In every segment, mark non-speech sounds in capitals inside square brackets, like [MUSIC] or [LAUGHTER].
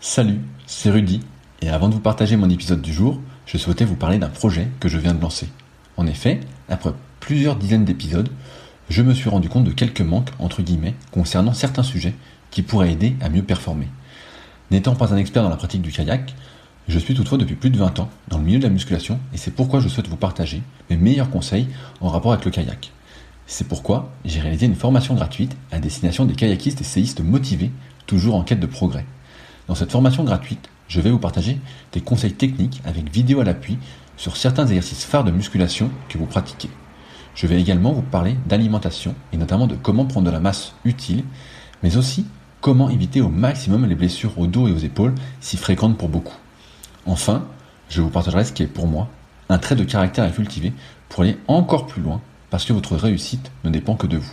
Salut, c'est Rudy, et avant de vous partager mon épisode du jour, je souhaitais vous parler d'un projet que je viens de lancer. En effet, après plusieurs dizaines d'épisodes, je me suis rendu compte de quelques manques, entre guillemets, concernant certains sujets qui pourraient aider à mieux performer. N'étant pas un expert dans la pratique du kayak, je suis toutefois depuis plus de 20 ans dans le milieu de la musculation et c'est pourquoi je souhaite vous partager mes meilleurs conseils en rapport avec le kayak. C'est pourquoi j'ai réalisé une formation gratuite à destination des kayakistes et séistes motivés, toujours en quête de progrès. Dans cette formation gratuite, je vais vous partager des conseils techniques avec vidéo à l'appui sur certains exercices phares de musculation que vous pratiquez. Je vais également vous parler d'alimentation et notamment de comment prendre de la masse utile, mais aussi comment éviter au maximum les blessures au dos et aux épaules si fréquentes pour beaucoup. Enfin, je vous partagerai ce qui est pour moi un trait de caractère à cultiver pour aller encore plus loin parce que votre réussite ne dépend que de vous.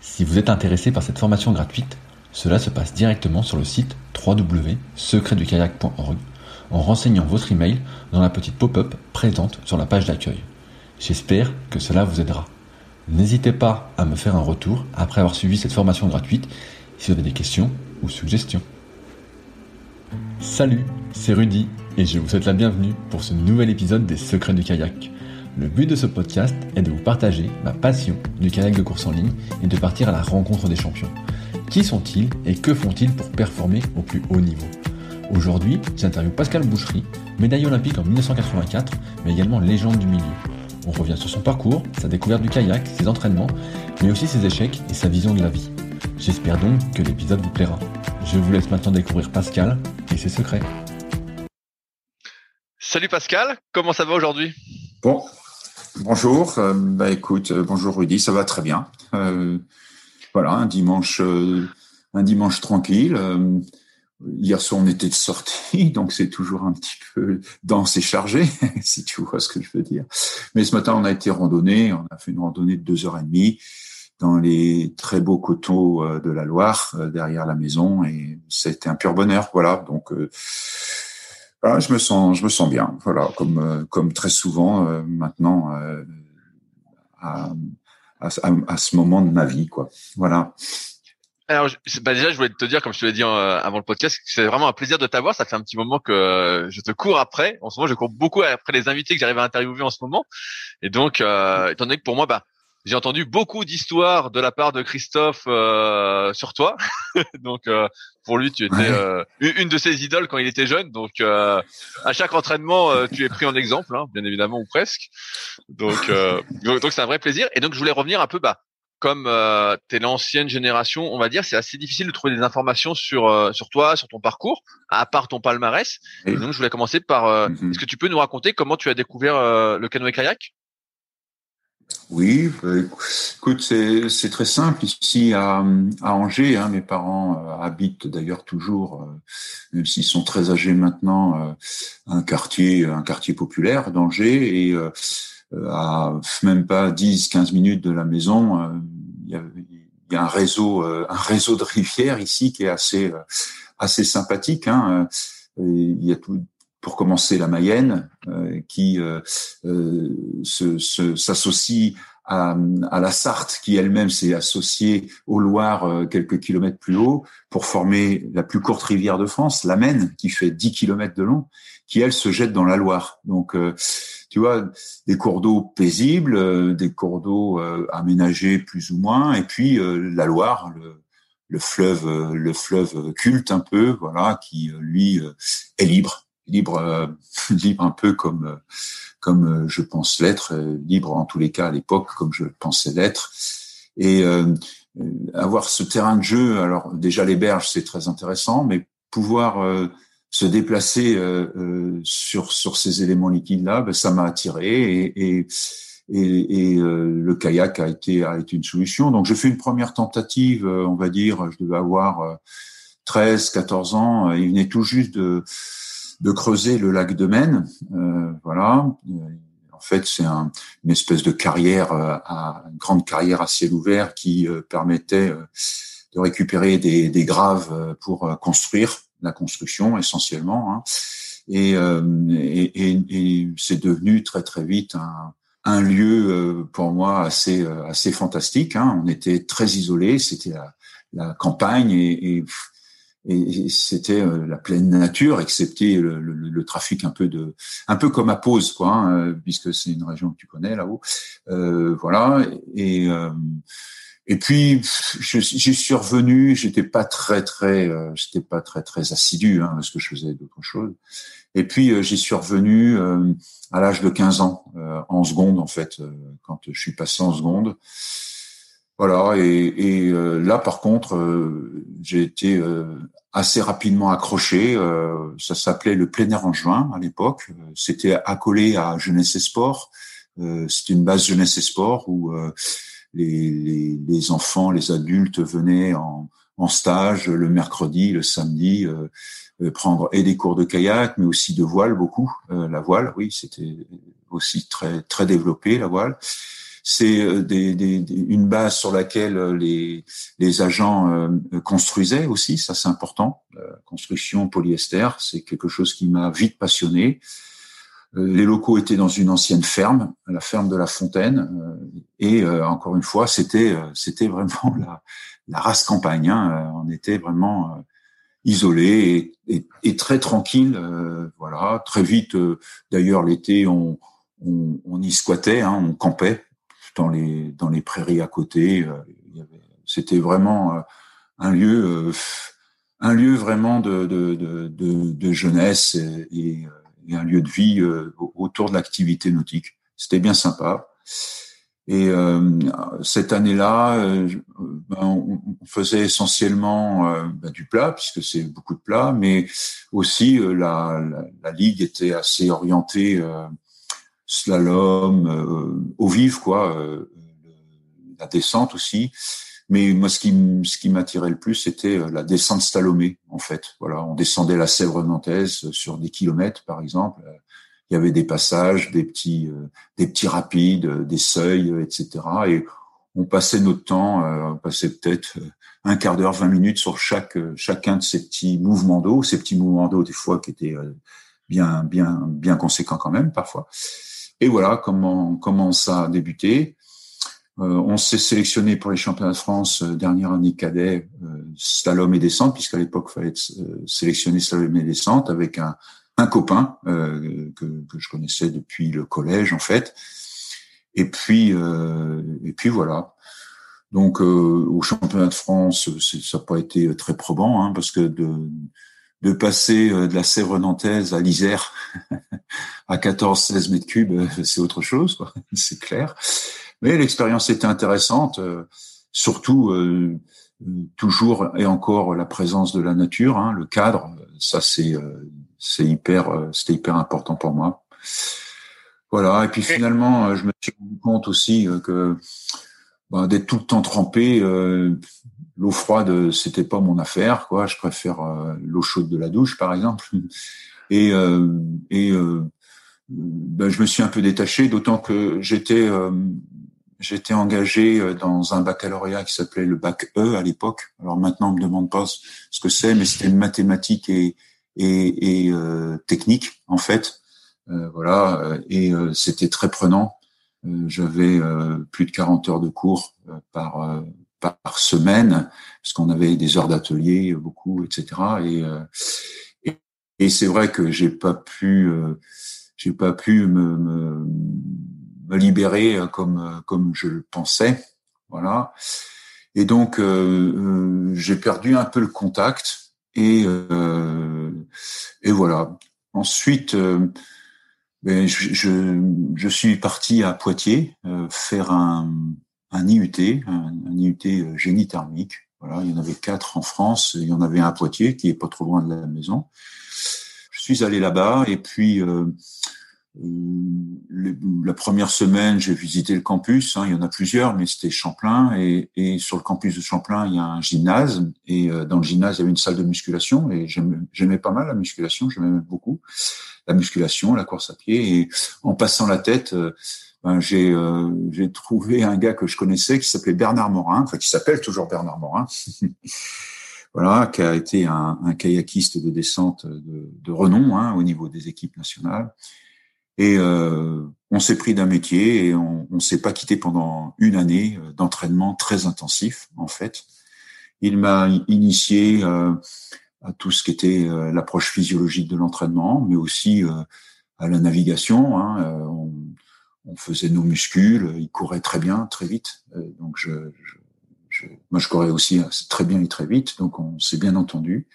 Si vous êtes intéressé par cette formation gratuite, cela se passe directement sur le site www.secretdukayak.org en renseignant votre email dans la petite pop-up présente sur la page d'accueil. J'espère que cela vous aidera. N'hésitez pas à me faire un retour après avoir suivi cette formation gratuite si vous avez des questions ou suggestions. Salut, c'est Rudy et je vous souhaite la bienvenue pour ce nouvel épisode des Secrets du kayak. Le but de ce podcast est de vous partager ma passion du kayak de course en ligne et de partir à la rencontre des champions. Qui sont-ils et que font-ils pour performer au plus haut niveau? Aujourd'hui, j'interviewe Pascal Boucherie, médaille olympique en 1984, mais également légende du milieu. On revient sur son parcours, sa découverte du kayak, ses entraînements, mais aussi ses échecs et sa vision de la vie. J'espère donc que l'épisode vous plaira. Je vous laisse maintenant découvrir Pascal et ses secrets. Salut Pascal, comment ça va aujourd'hui? Bon, bonjour. Euh, bah écoute, euh, bonjour Rudy, ça va très bien. Euh, voilà, un dimanche, euh, un dimanche tranquille. Euh, hier soir, on était de sortie, [LAUGHS] donc c'est toujours un petit peu dense et chargé, [LAUGHS] si tu vois ce que je veux dire. Mais ce matin, on a été randonnée. On a fait une randonnée de deux heures et demie dans les très beaux coteaux euh, de la Loire, derrière la maison, et c'était un pur bonheur. Voilà, donc. Voilà, je me sens, je me sens bien. Voilà, comme comme très souvent maintenant à, à, ce moment de ma vie, quoi. Voilà. Alors, bah déjà, je voulais te dire, comme je te l'ai dit euh, avant le podcast, c'est vraiment un plaisir de t'avoir. Ça fait un petit moment que euh, je te cours après. En ce moment, je cours beaucoup après les invités que j'arrive à interviewer en ce moment. Et donc, euh, étant donné que pour moi, bah, j'ai entendu beaucoup d'histoires de la part de Christophe euh, sur toi. [LAUGHS] donc euh, pour lui, tu étais euh, une de ses idoles quand il était jeune. Donc à chaque entraînement, tu es pris en exemple, hein, bien évidemment ou presque. Donc donc c'est un vrai plaisir. Et donc je voulais revenir un peu, bah comme euh, tu es l'ancienne génération, on va dire, c'est assez difficile de trouver des informations sur sur toi, sur ton parcours, à part ton palmarès. Et donc je voulais commencer par, mm-hmm. est-ce que tu peux nous raconter comment tu as découvert le canoë kayak? Oui, bah, écoute, c'est très simple. Ici à, Angers, hein, mes parents euh, habitent d'ailleurs toujours, euh, même s'ils sont très âgés maintenant, euh, un quartier, un quartier populaire d'Angers, et à même pas 10-15 minutes de la maison, il y a, un réseau, un réseau de rivières ici qui est assez assez sympathique. Hein. Y a tout, pour commencer la Mayenne, euh, qui euh, euh s'associe à, à, la Sarthe, qui elle-même s'est associée au Loire euh, quelques kilomètres plus haut, pour former la plus courte rivière de France, la Maine, qui fait 10 kilomètres de long, qui elle se jette dans la Loire. Donc, tu vois, des cours d'eau paisibles, des cours d'eau aménagés plus ou moins, et puis la Loire, le, le fleuve, le fleuve culte un peu, voilà, qui lui est libre libre, euh, [LAUGHS] libre un peu comme euh, comme euh, je pense l'être, libre en tous les cas à l'époque comme je pensais l'être, et avoir ce terrain de jeu. Alors déjà les berges c'est très intéressant, mais pouvoir se déplacer sur sur ces éléments liquides là, ben, ça m'a attiré et, et et, et le kayak a été a été une solution. Donc je fais une première tentative, on va dire, je devais avoir 13, 14 ans. Il venait tout juste de de creuser le lac de Maine. Euh, voilà. En fait, c'est un, une espèce de carrière, euh, à, une grande carrière à ciel ouvert qui euh, permettait de récupérer des, des, graves pour construire la construction essentiellement. Hein. Et, et, et, c'est devenu très très vite un, un lieu pour moi assez assez fantastique. Hein. On était très isolés, c'était la, la, campagne et, et et, c'était euh, la pleine nature, excepté le, le, le, trafic un peu de, un peu comme à Pose, quoi, hein, puisque c'est une région que tu connais là-haut. Euh, voilà. Et euh, et puis j'y suis revenu. J'étais pas très très, euh, j'étais pas très très assidu hein, parce que je faisais d'autres choses. Et puis j'y suis revenu à l'âge de 15 ans, en seconde en fait, quand je suis passé en seconde. Voilà, et, et euh, là par contre, euh, j'ai été euh, assez rapidement accroché. ça s'appelait le plein air en juin à l'époque. C'était accolé à Jeunesse et Sport. C'était une base Jeunesse et Sport où les, les, les, enfants, les adultes venaient en, en stage le mercredi, le samedi, prendre et des cours de kayak, mais aussi de voile beaucoup. la voile, oui, c'était aussi très très développé la voile c'est euh, des, des, une base sur laquelle euh, les, les agents euh, construisaient aussi, ça c'est important. La construction polyester, c'est quelque chose qui m'a vite passionné. Les locaux étaient dans une ancienne ferme, la ferme de la Fontaine, et encore une fois, c'était c'était vraiment la, la race campagne. Hein. On était vraiment isolé et, et, très tranquille. voilà, très vite. D'ailleurs, l'été, on, on, on, y squattait, hein, on campait dans les dans les prairies à côté. Euh, c'était vraiment euh, un lieu euh, un lieu vraiment de de, de, de, jeunesse et, et, un lieu de vie autour de l'activité nautique. C'était bien sympa. Et euh, cette année-là, ben, on, faisait essentiellement ben, du plat, puisque c'est beaucoup de plat, mais aussi la, la, la, ligue était assez orientée slalom, euh, au vif, quoi, euh, la descente aussi. Mais moi, ce qui, ce qui m'attirait le plus, c'était euh, la descente slalomée, en fait. Voilà, on descendait la Sèvre nantaise sur des kilomètres, par exemple. Il y avait des passages, des petits, des petits rapides, des seuils, etc. Et on passait notre temps, on passait peut-être un quart d'heure, 20 minutes sur chaque, chacun de ces petits mouvements d'eau, ces petits mouvements d'eau des fois qui étaient bien, bien, bien conséquents quand même parfois. Et voilà comment, comment ça a débuté. Euh, on s'est sélectionné pour les championnats de France euh, dernière année cadet euh, slalom et descente, puisqu'à l'époque fallait euh, sélectionner slalom et descente avec un, un copain que, que, je connaissais depuis le collège en fait. Et puis et puis voilà. Donc au championnat de France, ça n'a pas été très probant hein, parce que de de passer euh, de la Sèvre nantaise à l'Isère [LAUGHS] à 14-16 mètres cubes, euh, c'est autre chose, [LAUGHS] c'est clair. Mais l'expérience était intéressante, euh, surtout toujours et encore la présence de la nature, hein, le cadre, ça c'est c'est hyper c'était hyper important pour moi. Voilà, et puis finalement, je me suis rendu compte aussi que bah, d'être tout le temps trempé, l'eau froide, c'était pas mon affaire, quoi. Je préfère euh, l'eau chaude de la douche, par exemple. [LAUGHS] Et, euh, et euh, ben, je me suis un peu détaché, d'autant que j'étais j'étais engagé dans un baccalauréat qui s'appelait le bac E à l'époque. Alors maintenant, on me demande pas ce que c'est, mais c'était mathématiques et et, et technique en fait. voilà, et c'était très prenant. J'avais plus de 40 heures de cours par par semaine, parce qu'on avait des heures d'atelier, beaucoup, etc. Euh, et, et, c'est vrai que j'ai pas pu, euh, j'ai pas pu me, me, me, libérer comme comme je le pensais, voilà. Et donc euh, j'ai perdu un peu le contact et et voilà. Ensuite. Ben, je, je, je, suis parti à Poitiers faire un, un IUT, un, IUT euh, génie thermique. Voilà, il y en avait quatre en France, il y en avait un à Poitiers qui est pas trop loin de la maison. Je suis allé là-bas et puis euh, euh la première semaine, j'ai visité le campus. Hein, il y en a plusieurs, mais c'était Champlain. Et, et, sur le campus de Champlain, il y a un gymnase. Et euh, dans le gymnase, il y avait une salle de musculation. Et j'aimais pas mal la musculation. J'aimais beaucoup la musculation, la course à pied. Et en passant la tête, ben, j'ai euh, trouvé un gars que je connaissais qui s'appelait Bernard Morin, enfin qui s'appelle toujours Bernard Morin, [LAUGHS] voilà, qui a été un, un kayakiste de descente de, de renom hein, au niveau des équipes nationales. Et euh, on s'est pris d'un métier et on, s'est pas quitté pendant une année euh, d'entraînement très intensif en fait. Il m'a initié euh, à tout ce qui était l'approche physiologique de l'entraînement, mais aussi à la navigation. Hein, on, on, faisait nos muscules, il courait très bien, très vite. donc je, je, moi je courais aussi très bien et très vite, donc on s'est bien entendu.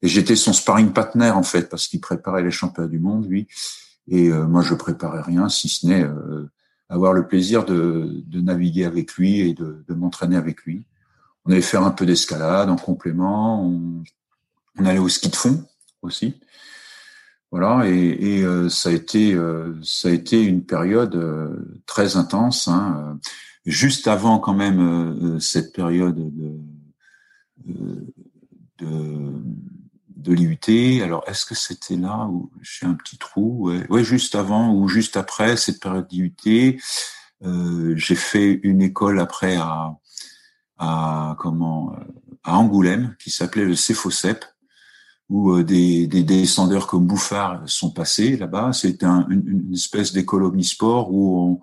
Et j'étais son sparring partner en fait, parce qu'il préparait les championnats du monde, lui. Et euh, moi, je préparais rien, si ce n'est euh, avoir le plaisir de, de, naviguer avec lui et de, de m'entraîner avec lui. On allait faire un peu d'escalade en complément. On, on, allait au ski de fond aussi. Voilà, et, et euh, ça a été ça a été une période très intense. Hein, juste avant quand même cette période de, de de l'IUT. Alors, est-ce que c'était là où j'ai un petit trou? Ouais. juste avant ou juste après cette période d'IUT. Euh, j'ai fait une école après à, comment à Angoulême qui s'appelait le CEFOCEP où euh, des, des descendeurs comme Bouffard sont passés là-bas. C'était un, une, espèce d'école omnisport où on,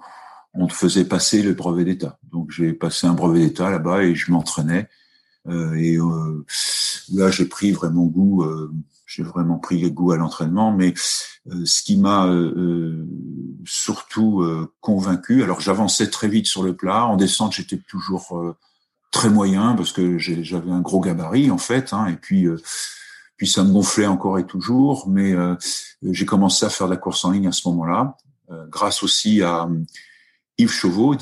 on faisait passer le brevet d'État. Donc j'ai passé un brevet d'État là-bas et je m'entraînais. Euh, et euh, là, j'ai pris vraiment goût. Euh, j'ai vraiment pris goût à l'entraînement, mais ce qui m'a surtout convaincu, alors j'avançais très vite sur le plat, en descente j'étais toujours très moyen parce que j'avais un gros gabarit en fait, hein, et puis puis ça me gonflait encore et toujours, mais j'ai commencé à faire de la course en ligne à ce moment-là, grâce aussi à Yves Chauveau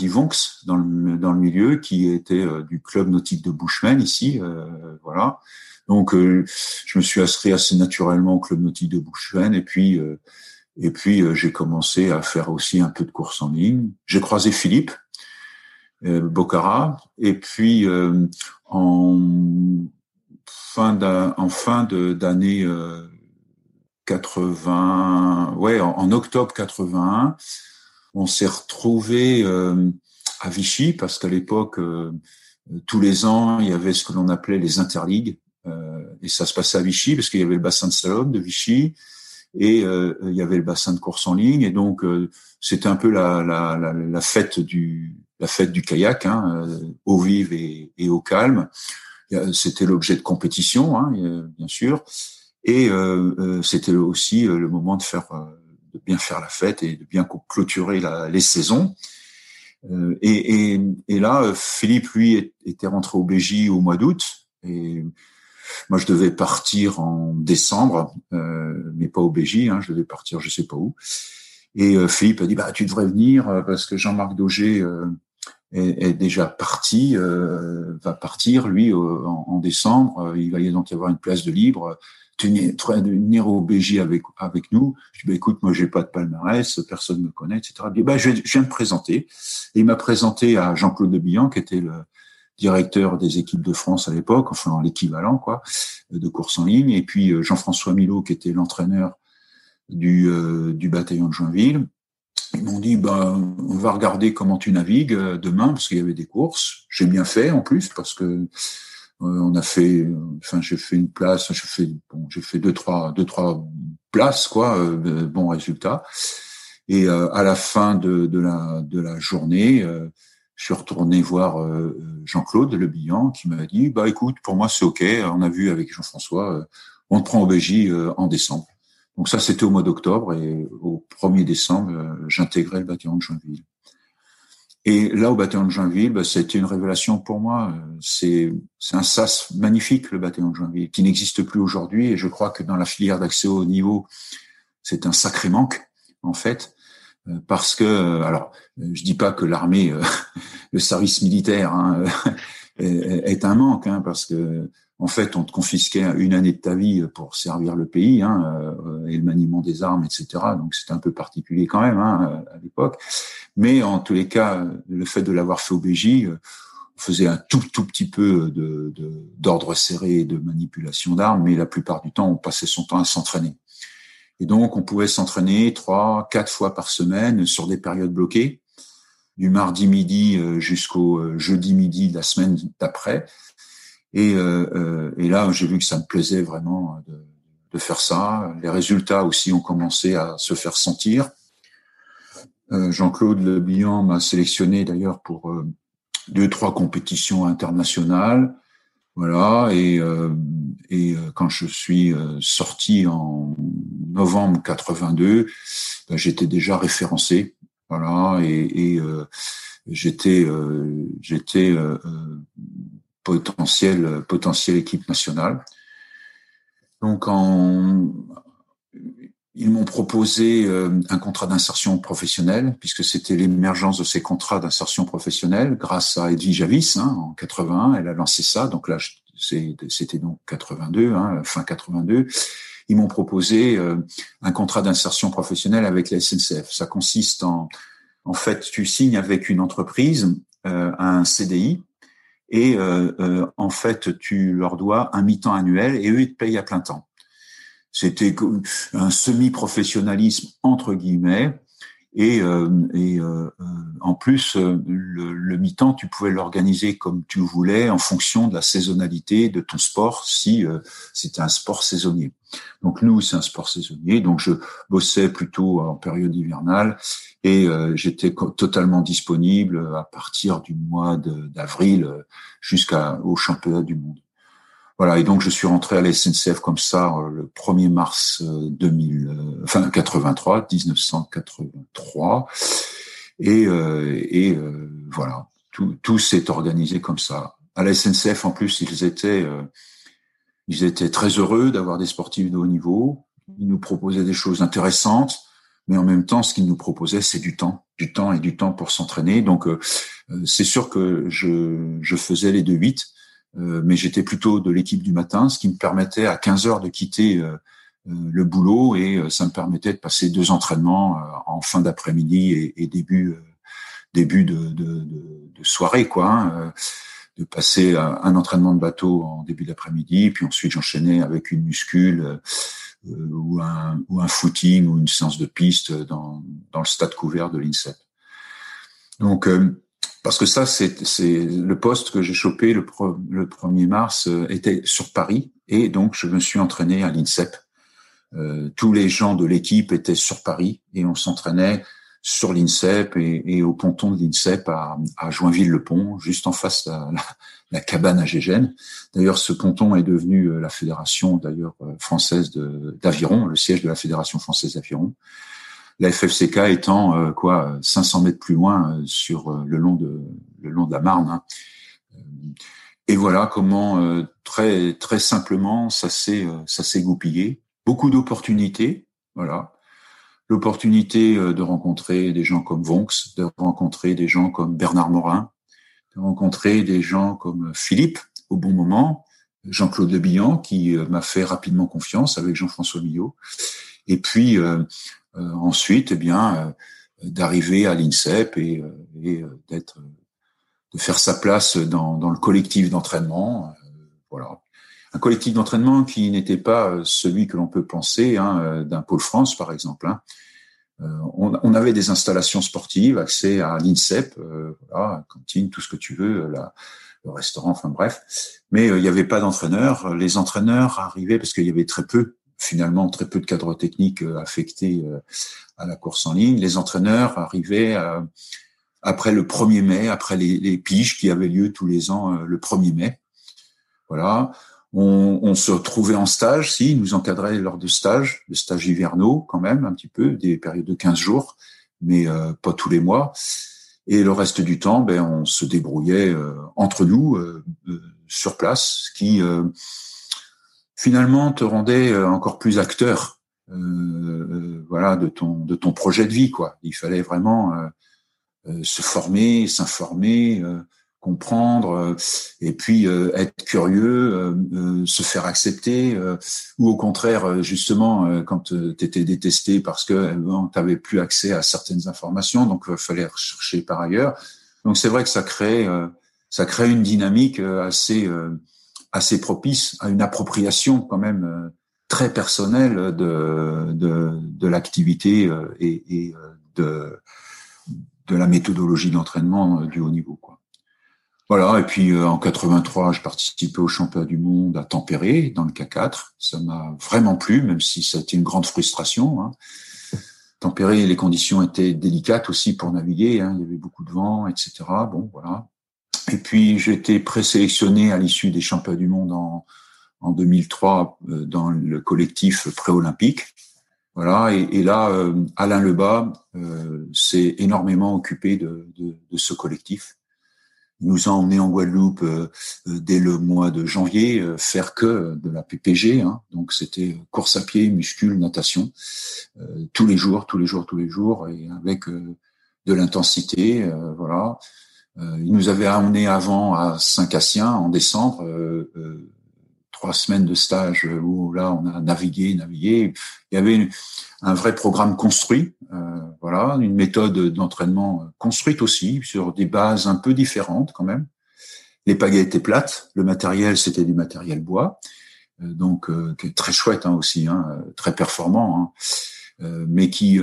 le, dans le milieu, qui était euh, du club nautique de Bushman ici, euh, voilà. Donc euh, je me suis inscrit assez naturellement au club nautique de Bushman et puis et puis j'ai commencé à faire aussi un peu de course en ligne. J'ai croisé Philippe Bocara et puis en fin en fin d'année 80, ouais, en, en octobre 81 on s'est retrouvé euh, à Vichy parce qu'à l'époque, euh, tous les ans, il y avait ce que l'on appelait les interligues. Euh, et ça se passait à Vichy parce qu'il y avait le bassin de Salom de Vichy et il y avait le bassin de course en ligne. Et donc, c'était un peu la, la, la, fête du la fête du kayak, hein, eau vive et, et au calme. C'était l'objet de compétition, hein, bien sûr. Et c'était aussi le moment de faire de bien faire la fête et de bien clôturer les saisons. Euh, et, là, Philippe, lui, était rentré au BJ au mois d'août. Et moi, je devais partir en décembre, euh, mais pas au BJ. Hein, je devais partir, je sais pas où. Et euh, Philippe a dit, bah, tu devrais venir euh, parce que Jean-Marc Daugé euh, est, déjà parti, va partir lui en, en, décembre. Il va donc y avoir une place de libre de venir au BJ avec avec nous. Je dis bah, écoute, moi j'ai pas de palmarès, personne me connaît, etc. Je, bah, je, viens de présenter. Et il m'a présenté à Jean-Claude de Billan, qui était le directeur des équipes de France à l'époque, enfin l'équivalent quoi, de course en ligne, et puis euh, Jean-François Milot, qui était l'entraîneur du, euh, du bataillon de Joinville. Ils m'ont dit, bah, on va regarder comment tu navigues euh, demain, parce qu'il y avait des courses. J'ai bien fait en plus, parce que on a fait, enfin j'ai fait une place, j'ai fait, bon, j'ai fait deux trois, deux trois places quoi, euh, bon résultat. Et euh, à la fin de, de, la de la journée, je suis retourné voir Jean-Claude Le Bihan qui m'a dit bah écoute pour moi c'est ok, on a vu avec Jean-François, on te prend au BJ en décembre. Donc ça c'était au mois d'octobre et au 1er décembre j'intégrais le bâtiment de Joinville. Et là, au bataillon de Joinville, bah, c'était une révélation pour moi. C'est un sas magnifique, le bataillon de Joinville, qui n'existe plus aujourd'hui. Et je crois que dans la filière d'accès au niveau, c'est un sacré manque, en fait, euh, parce que, euh, alors, je dis pas que l'armée, euh, [LAUGHS] le service militaire hein, est un manque, hein, parce que en fait, on te confisquait une année de ta vie pour servir le pays hein, euh, et le maniement des armes, etc. Donc c'était un peu particulier quand même hein, à l'époque. Mais en tous les cas, le fait de l'avoir fait au BJ, euh, on faisait un tout tout petit peu de d'ordre serré et de manipulation d'armes, mais la plupart du temps, on passait son temps à s'entraîner. Et donc, on pouvait s'entraîner trois, quatre fois par semaine sur des périodes bloquées, du mardi midi euh, jusqu'au jeudi midi de la semaine d'après. Et, euh, euh, et là, j'ai vu que ça me plaisait vraiment de, de, faire ça. Les résultats aussi ont commencé à se faire sentir. Euh, Jean-Claude Le Bihan m'a sélectionné d'ailleurs pour euh, deux, trois compétitions internationales. Voilà, et, euh, et quand je suis sorti en novembre 82, ben, j'étais déjà référencé, voilà, et, et j'étais j'étais potentiel potentiel équipe nationale. Donc ils m'ont proposé euh, un contrat d'insertion professionnelle, puisque c'était l'émergence de ces contrats d'insertion professionnelle grâce à Edwige Javis hein, en 81. Elle a lancé ça, donc là c'était donc 82, hein, fin 82. Ils m'ont proposé euh, un contrat d'insertion professionnelle avec la SNCF. Ça consiste en, en fait, tu signes avec une entreprise euh, un CDI et en fait tu leur dois un mi-temps annuel et eux ils te payent à plein temps. C'était un semi-professionnalisme entre guillemets. Et, euh, et euh, euh, en plus, le, le mi-temps, tu pouvais l'organiser comme tu voulais en fonction de la saisonnalité de ton sport, si c'était un sport saisonnier. Donc nous, c'est un sport saisonnier. Donc je bossais plutôt en période hivernale et j'étais totalement disponible à partir du mois d'avril jusqu'au championnat du monde. Voilà, et donc je suis rentré à la SNCF comme ça euh, le 1er mars 2000, euh, euh, enfin 83, 1983, et, et voilà, tout, tout s'est organisé comme ça. À la SNCF, en plus, ils étaient, ils étaient très heureux d'avoir des sportifs de haut niveau. Ils nous proposaient des choses intéressantes, mais en même temps, ce qu'ils nous proposaient, c'est du temps, du temps et du temps pour s'entraîner. Donc, c'est sûr que je, je faisais les deux huit euh, mais j'étais plutôt de l'équipe du matin, ce qui me permettait à 15 heures de quitter euh, euh, le boulot et ça me permettait de passer deux entraînements en fin d'après-midi et, début début de, de, de, soirée quoi. Hein, de passer un entraînement de bateau en début d'après-midi, puis ensuite j'enchaînais avec une muscule ou, un, ou un footing ou une séance de piste dans, dans le stade couvert de l'INSEP. Donc parce que ça, c'est le poste que j'ai chopé le, le 1er mars euh, était sur Paris et donc je me suis entraîné à l'INSEP. Euh, tous les gens de l'équipe étaient sur Paris et on s'entraînait sur l'INSEP et, et, au ponton de l'INSEP à, à Joinville-le-Pont, juste en face de la, la, cabane à Gégène. D'ailleurs, ce ponton est devenu euh, la fédération d'ailleurs euh, française d'aviron, le siège de la fédération française d'aviron la FFCK étant euh, quoi 500 mètres plus loin euh, sur euh, le long de le long de la Marne. Hein. Et voilà comment très très simplement ça s'est ça s'est goupillé. Beaucoup d'opportunités, voilà. L'opportunité de rencontrer des gens comme Vonx, de rencontrer des gens comme Bernard Morin, de rencontrer des gens comme Philippe au bon moment, Jean-Claude Lebillan qui m'a fait rapidement confiance avec Jean-François Millot. Et puis ensuite, eh bien, euh, d'arriver à l'INSEP et, euh, et d'être, de faire sa place dans, dans le collectif d'entraînement. voilà, un collectif d'entraînement qui n'était pas celui que l'on peut penser hein, d'un pôle France, par exemple. Hein. on, on, avait des installations sportives, accès à l'INSEP, euh, voilà, cantine, tout ce que tu veux, la, le restaurant, enfin bref. Mais il n'y avait pas d'entraîneurs. Les entraîneurs arrivaient parce qu'il y avait très peu finalement très peu de cadres techniques euh, affectés euh, à la course en ligne. Les entraîneurs arrivaient euh, après le 1er mai, après les, les, piges qui avaient lieu tous les ans le 1er mai. Voilà. On, se retrouvait en stage, si, ils nous encadraient lors de stages, de stages hivernaux quand même, un petit peu, des périodes de 15 jours, mais pas tous les mois. Et le reste du temps, ben, on se débrouillait entre nous sur place, ce qui finalement te rendait euh, encore plus acteur euh, euh, voilà de ton de ton projet de vie quoi. Il fallait vraiment se former s'informer comprendre et puis être curieux se faire accepter ou au contraire justement quand tu étais détesté parce que tu n'avais plus accès à certaines informations donc il fallait rechercher par ailleurs. Donc c'est vrai que ça crée ça crée une dynamique assez assez propice à une appropriation quand même euh, très personnelle de, de, de l'activité euh, et, et, euh, de, de la méthodologie d'entraînement du haut niveau. Quoi. Voilà, et puis en 83, je participais au championnat du monde à Tempéré, dans le K4. Ça m'a vraiment plu, même si ça a été une grande frustration. Hein. Tempéré, les conditions étaient délicates aussi pour naviguer. Hein. Il y avait beaucoup de vent, etc. Bon, voilà. Et puis j'ai été présélectionné à l'issue des championnats du monde en, en 2003 dans le collectif préolympique. Voilà, et, là, Alain Lebas s'est énormément occupé de, ce collectif. Il nous a emmenés en Guadeloupe dès le mois de janvier faire que de la PPG, hein. donc c'était course à pied, muscule, natation, tous les jours, tous les jours, tous les jours, et avec de l'intensité, euh, voilà. Euh, il nous avait emmené avant à Saint-Cassien en décembre, euh, trois semaines de stage où là on a navigué, navigué. Il y avait un vrai programme construit, voilà, une méthode d'entraînement construite aussi sur des bases un peu différentes quand même. Les pagaies étaient plates, le matériel c'était du matériel bois, donc très chouette hein, aussi, hein, très performant, hein, mais qui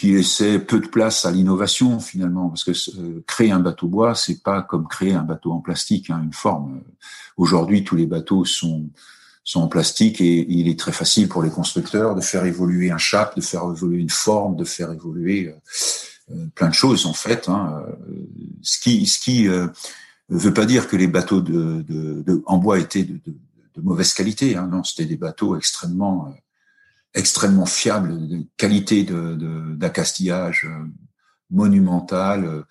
qui laissait peu de place à l'innovation finalement, parce que euh, créer un bateau bois, c'est pas comme créer un bateau en plastique, hein, une forme. Aujourd'hui, tous les bateaux sont sont en plastique et, il est très facile pour les constructeurs de faire évoluer un chap, de faire évoluer une forme, de faire évoluer euh, euh, plein de choses en fait. Hein. Ce qui ce qui veut pas dire que les bateaux de, en bois étaient de, de mauvaise qualité. Hein. Non, c'était des bateaux extrêmement extrêmement fiable, de qualité de d'accastillage euh, monumental euh,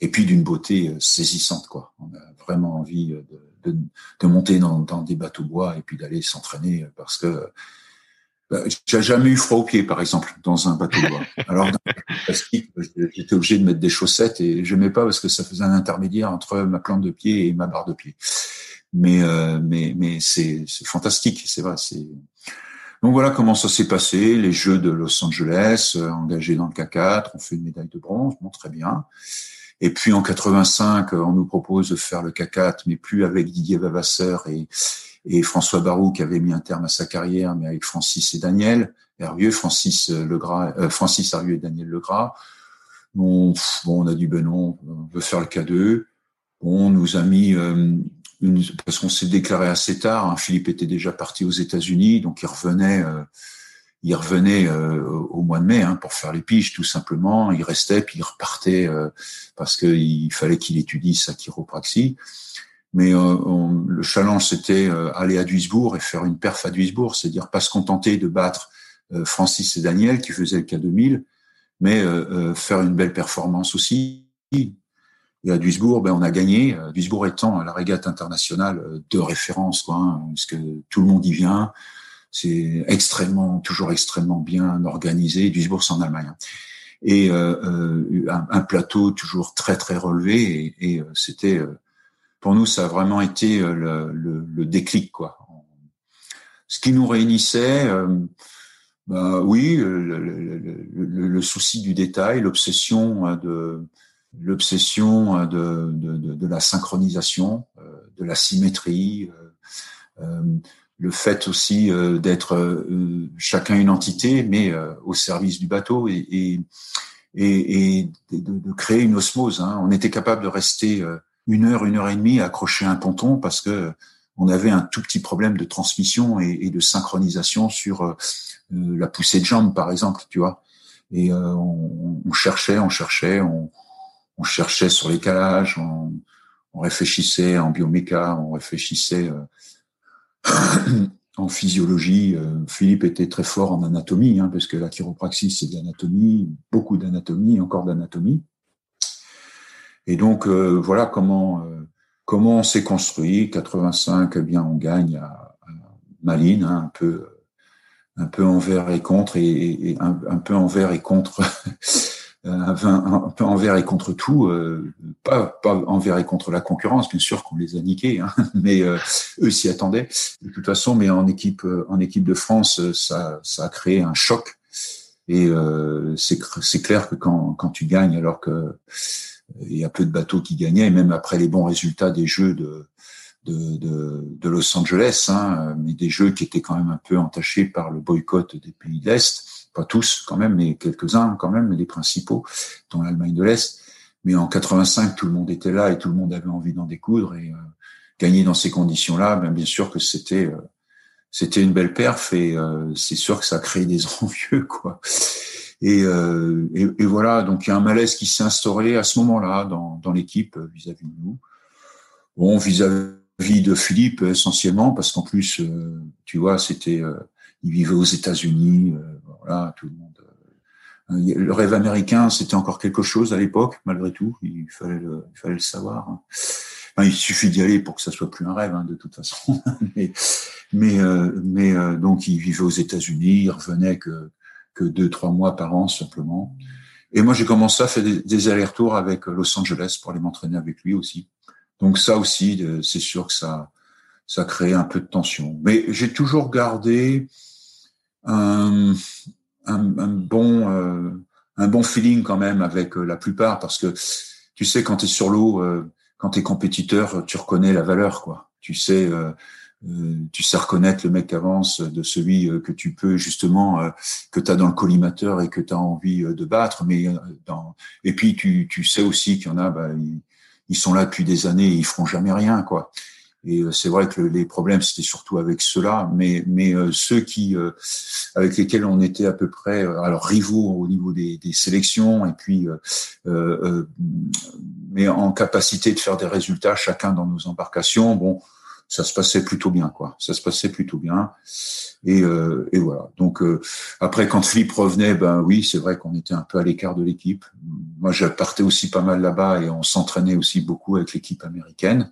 et puis d'une beauté euh, saisissante quoi. On a vraiment envie de, de, de monter dans, dans, des bateaux bois et puis d'aller s'entraîner parce que bah, j'ai jamais eu froid aux pieds par exemple dans un bateau bois. [LAUGHS] Alors dans plastique, j'étais obligé de mettre des chaussettes et je n'aimais pas parce que ça faisait un intermédiaire entre ma plante de pied et ma barre de pied. Mais mais mais c'est fantastique, c'est vrai, c'est donc voilà comment ça s'est passé, les Jeux de Los Angeles, euh, engagés dans le K4, on fait une médaille de bronze, bon très bien. Et puis en 85, on nous propose de faire le K4, mais plus avec Didier Vavasseur et, François Barou qui avait mis un terme à sa carrière, mais avec Francis et Daniel Hervieux, Francis Legras, euh, Francis Hervieux et Daniel Legras. Bon, bon, on a dit ben non, on veut faire le K2. Bon, on nous a mis euh, parce qu'on s'est déclaré assez tard. Hein. Philippe était déjà parti aux États-Unis, donc il revenait, euh, il revenait euh, au mois de mai hein, pour faire les piges, tout simplement. Il restait puis il repartait euh, parce qu'il fallait qu'il étudie sa chiropraxie. Mais le challenge, c'était aller à Duisbourg et faire une perf à Duisbourg, c'est-à-dire pas se contenter de battre Francis et Daniel qui faisaient le K2000, mais faire une belle performance aussi. Et à Duisbourg, ben, on a gagné. Euh, Duisbourg étant la régate internationale euh, de référence, quoi, hein, parce que tout le monde y vient. C'est extrêmement, toujours extrêmement bien organisé. Duisbourg, c'est en Allemagne. Hein. Et euh, un, plateau toujours très très relevé. Et, c'était, pour nous, ça a vraiment été le, déclic, quoi. Ce qui nous réunissait, bah, oui, le, le, souci du détail, l'obsession de l'obsession euh, de, de, de, la synchronisation, euh, de la symétrie, euh, le fait aussi d'être chacun une entité, mais au service du bateau et, et, et, de, créer une osmose. Hein. On était capable de rester une heure, une heure et demie accroché à un ponton parce que on avait un tout petit problème de transmission et, de synchronisation sur la poussée de jambes, par exemple, tu vois. Et on, on, cherchait, on cherchait, on, on cherchait sur les calages, on, réfléchissait en bioméca, on réfléchissait euh, [COUGHS] en physiologie. Euh, Philippe était très fort en anatomie, hein, parce que la chiropraxie, c'est de l'anatomie, beaucoup d'anatomie, encore d'anatomie. Et donc, euh, voilà comment, comment on s'est construit. 85, eh bien, on gagne à, Malines, hein, un peu un peu envers et contre, un, peu envers et contre [LAUGHS] un, peu envers et contre tout, euh, pas, envers et contre la concurrence, bien sûr qu'on les a niqués, hein, [LAUGHS] mais euh, eux s'y attendaient de toute façon. Mais en équipe, euh, de France, ça, a créé un choc. Et euh, c'est clair que quand, tu gagnes, alors que il y a peu de bateaux qui gagnaient, même après les bons résultats des Jeux de Los Angeles, hein, mais des Jeux qui étaient quand même un peu entachés par le boycott des pays de l'Est tous quand même, mais quelques-uns quand même, mais les principaux, dont l'Allemagne de l'Est. Mais en 85, tout le monde était là et tout le monde avait envie d'en découdre et euh, gagner dans ces conditions-là, ben, bien sûr que c'était euh, c'était une belle perf et euh, c'est sûr que ça a créé des [LAUGHS] envieux quoi. Et, voilà, donc il y a un malaise qui s'est instauré à ce moment-là dans, dans l'équipe vis-à-vis de nous. Bon, vis-à-vis de Philippe essentiellement parce qu'en plus, tu vois, c'était, il vivait aux États-Unis, voilà, tout le rêve américain, c'était encore quelque chose à l'époque, malgré tout. Il fallait le, savoir. Hein il suffit d'y aller pour que ça soit plus un rêve, hein, de toute façon. [LAUGHS] mais euh, euh, donc, il vivait aux États-Unis, il revenait que, deux, trois mois par an simplement. Et moi, j'ai commencé à faire des, allers-retours avec Los Angeles pour aller m'entraîner avec lui aussi. Donc ça aussi, euh, c'est sûr que ça, ça crée un peu de tension. Mais j'ai toujours gardé un, un, un bon, euh, un bon feeling quand même avec la plupart, parce que tu sais, quand tu es sur l'eau, quand tu es compétiteur, tu reconnais la valeur, quoi. Tu sais, euh, euh, tu sais reconnaître le mec qui avance de celui euh, que tu peux justement que tu as dans le collimateur et que tu as envie de battre. Mais dans et puis tu, tu sais aussi qu'il y en a, bah, ils, ils, sont là depuis des années, et ils feront jamais rien, quoi. Et euh, c'est vrai que les problèmes, c'était surtout avec ceux-là, mais, mais euh, ceux qui, euh, avec lesquels on était à peu près, alors rivaux au niveau des, des sélections, et puis, euh, mais en capacité de faire des résultats chacun dans nos embarcations, bon, ça se passait plutôt bien, quoi. Ça se passait plutôt bien. Et, et voilà. Donc après, quand Philippe revenait, ben oui, c'est vrai qu'on était un peu à l'écart de l'équipe. Moi, je partais aussi pas mal là-bas et on s'entraînait aussi beaucoup avec l'équipe américaine.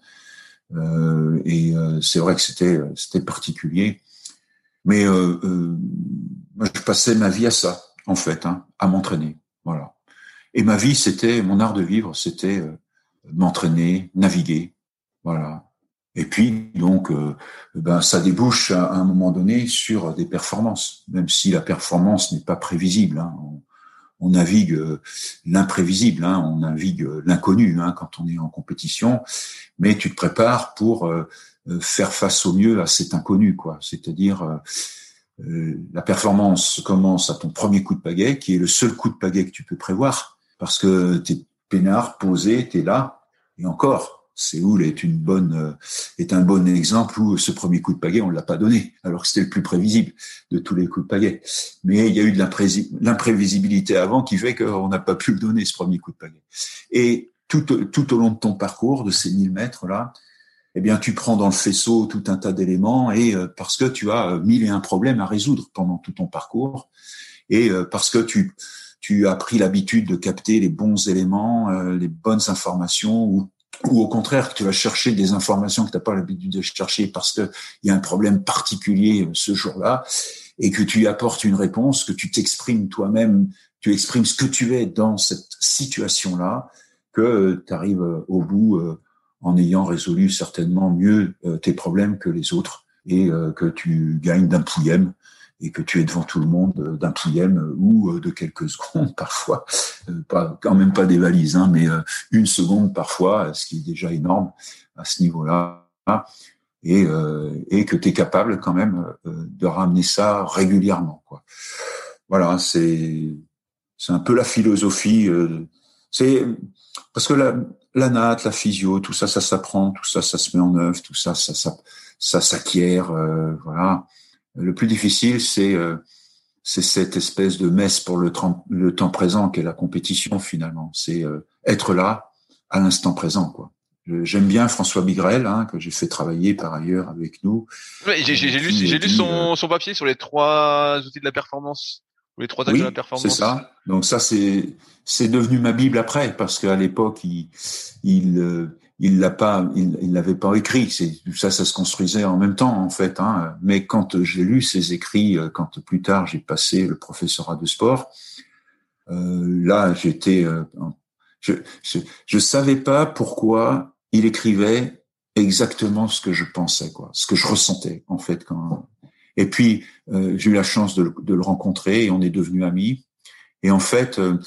Euh, et euh, c'est vrai que c'était c'était particulier. Mais euh, je passais ma vie à ça, en fait, hein, à m'entraîner. Voilà. Et ma vie, c'était mon art de vivre, c'était m'entraîner, naviguer, voilà. Et puis donc, ben ça débouche à, un moment donné sur des performances, même si la performance n'est pas prévisible. Hein on navigue euh, l'imprévisible, hein, on navigue euh, l'inconnu hein, quand on est en compétition, mais tu te prépares pour euh, faire face au mieux à cet inconnu, quoi. C'est-à-dire la performance commence à ton premier coup de pagaie, qui est le seul coup de pagaie que tu peux prévoir, parce que tu es peinard, posé, tu es là, et encore, Séoul est une bonne euh, est un bon exemple où ce premier coup de pagaie on l'a pas donné alors que c'était le plus prévisible de tous les coups de pagaie. Mais il y a eu de l'imprévisibilité avant qui fait qu'on n'a pas pu le donner ce premier coup de pagaie. Et tout, tout au long de ton parcours de ces 1000 mètres là, eh bien tu prends dans le faisceau tout un tas d'éléments et euh, parce que tu as mille et un problèmes à résoudre pendant tout ton parcours et euh, parce que tu tu as pris l'habitude de capter les bons éléments, les bonnes informations ou ou au contraire que tu vas chercher des informations que tu n'as pas l'habitude de chercher parce qu'il y a un problème particulier euh, ce jour-là, et que tu apportes une réponse, que tu t'exprimes toi-même, tu exprimes ce que tu es dans cette situation-là, que euh, tu arrives euh, au bout en ayant résolu certainement mieux tes problèmes que les autres, et que tu gagnes d'un pouillème et que tu es devant tout le monde euh, d'un pouillème euh, ou euh, de quelques [LAUGHS] secondes parfois, pas quand même pas des valises, hein, mais une seconde parfois, ce qui est déjà énorme à ce niveau-là, et, que tu es capable quand même de ramener ça régulièrement. Quoi. Voilà, c'est c'est un peu la philosophie. c'est parce que la, la natte, la physio, tout ça, ça s'apprend, tout ça, ça se met en œuvre, tout ça, ça, ça s'acquiert, voilà. Le plus difficile, c'est euh, c'est cette espèce de messe pour le, le temps présent qu'est la compétition finalement. C'est euh, être là à l'instant présent, quoi. J'aime bien François Bigrel, hein, que j'ai fait travailler par ailleurs avec nous. j'ai lu, j'ai lu son, euh, son papier sur les trois outils de la performance, les trois oui, de la performance. C'est ça. Donc ça, c'est c'est devenu ma bible après, parce qu'à l'époque, il, il il l'a pas, il l'avait pas écrit. C'est ça, ça se construisait en même temps en fait. Hein. Mais quand j'ai lu ses écrits, euh, quand plus tard j'ai passé le professorat de sport, euh, là j'étais, euh, je, je, je savais pas pourquoi il écrivait exactement ce que je pensais, quoi, ce que je ressentais en fait quand. Et puis euh, j'ai eu la chance de, de, le rencontrer et on est devenus amis. Et en fait, euh,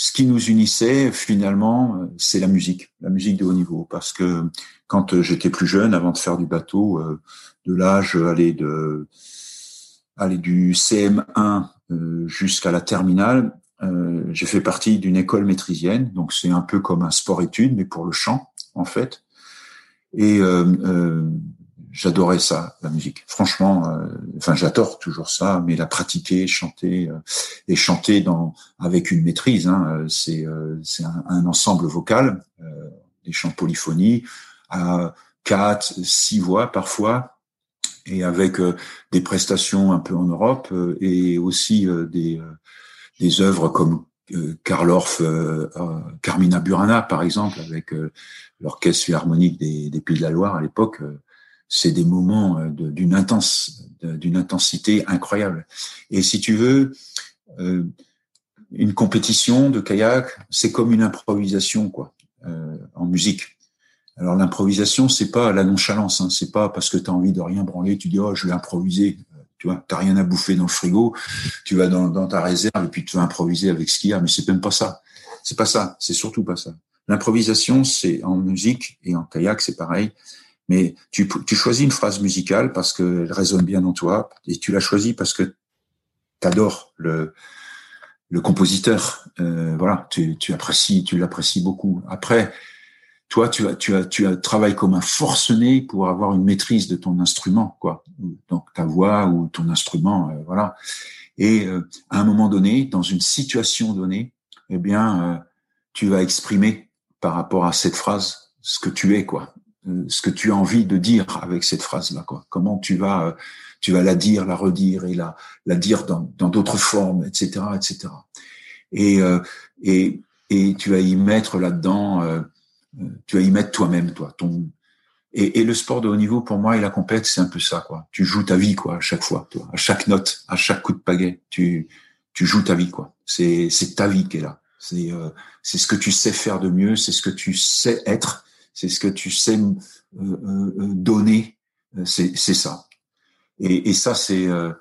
ce qui nous unissait finalement, euh, c'est la musique, la musique de haut niveau. Parce que quand euh, j'étais plus jeune, avant de faire du bateau, euh, de l'âge aller de aller du CM1 jusqu'à la terminale, j'ai fait partie d'une école maîtrisienne. Donc c'est un peu comme un sport-études, mais pour le chant en fait. Et j'adorais ça, la musique. Franchement, euh, enfin j'adore toujours ça, mais la pratiquer, chanter euh, et chanter dans avec une maîtrise, hein, euh, c'est c'est un, ensemble vocal, des chants polyphonie, à quatre, six voix parfois, et avec des prestations un peu en Europe et aussi des des œuvres comme Karl Orff, Carmina Burana par exemple, avec l'orchestre philharmonique des, des, Pays de la Loire à l'époque. C'est des moments d'une intense, d'une intensité incroyable. Et si tu veux, une compétition de kayak, c'est comme une improvisation quoi, euh, en musique. Alors l'improvisation, c'est pas la nonchalance, hein, c'est pas parce que tu as envie de rien branler, tu dis oh je vais improviser. Tu vois, t'as rien à bouffer dans le frigo, tu vas dans, dans ta réserve et puis tu vas improviser avec ce qu'il y a. Mais c'est même pas ça. C'est pas ça. C'est surtout pas ça. L'improvisation, c'est en musique et en kayak, c'est pareil. Mais tu, tu choisis une phrase musicale parce qu'elle résonne bien en toi et tu la choisis parce que tu adores le, le compositeur, euh, voilà, tu, tu apprécies, tu l'apprécies beaucoup. Après, toi, tu as, tu as, tu as travaillé comme un forcené pour avoir une maîtrise de ton instrument, quoi. Donc ta voix ou ton instrument, euh, voilà. Et euh, à un moment donné, dans une situation donnée, eh bien, tu vas exprimer par rapport à cette phrase ce que tu es, quoi, ce que tu as envie de dire avec cette phrase-là, quoi. Comment tu vas tu vas la dire, la redire et la, la dire dans, dans d'autres formes, etc., etc. Et, euh, et, et tu vas y mettre là-dedans, euh, tu vas y mettre toi-même, toi, ton. Et, et, le sport de haut niveau, pour moi, et la compète, c'est un peu ça, quoi. Tu joues ta vie, quoi, à chaque fois, toi, à chaque note, à chaque coup de pagaie, tu, tu joues ta vie, quoi. C'est, c'est ta vie qui est là. C'est, euh, c'est ce que tu sais faire de mieux, c'est ce que tu sais être, c'est ce que tu sais donner. C'est, ça. Et, et ça, c'est euh,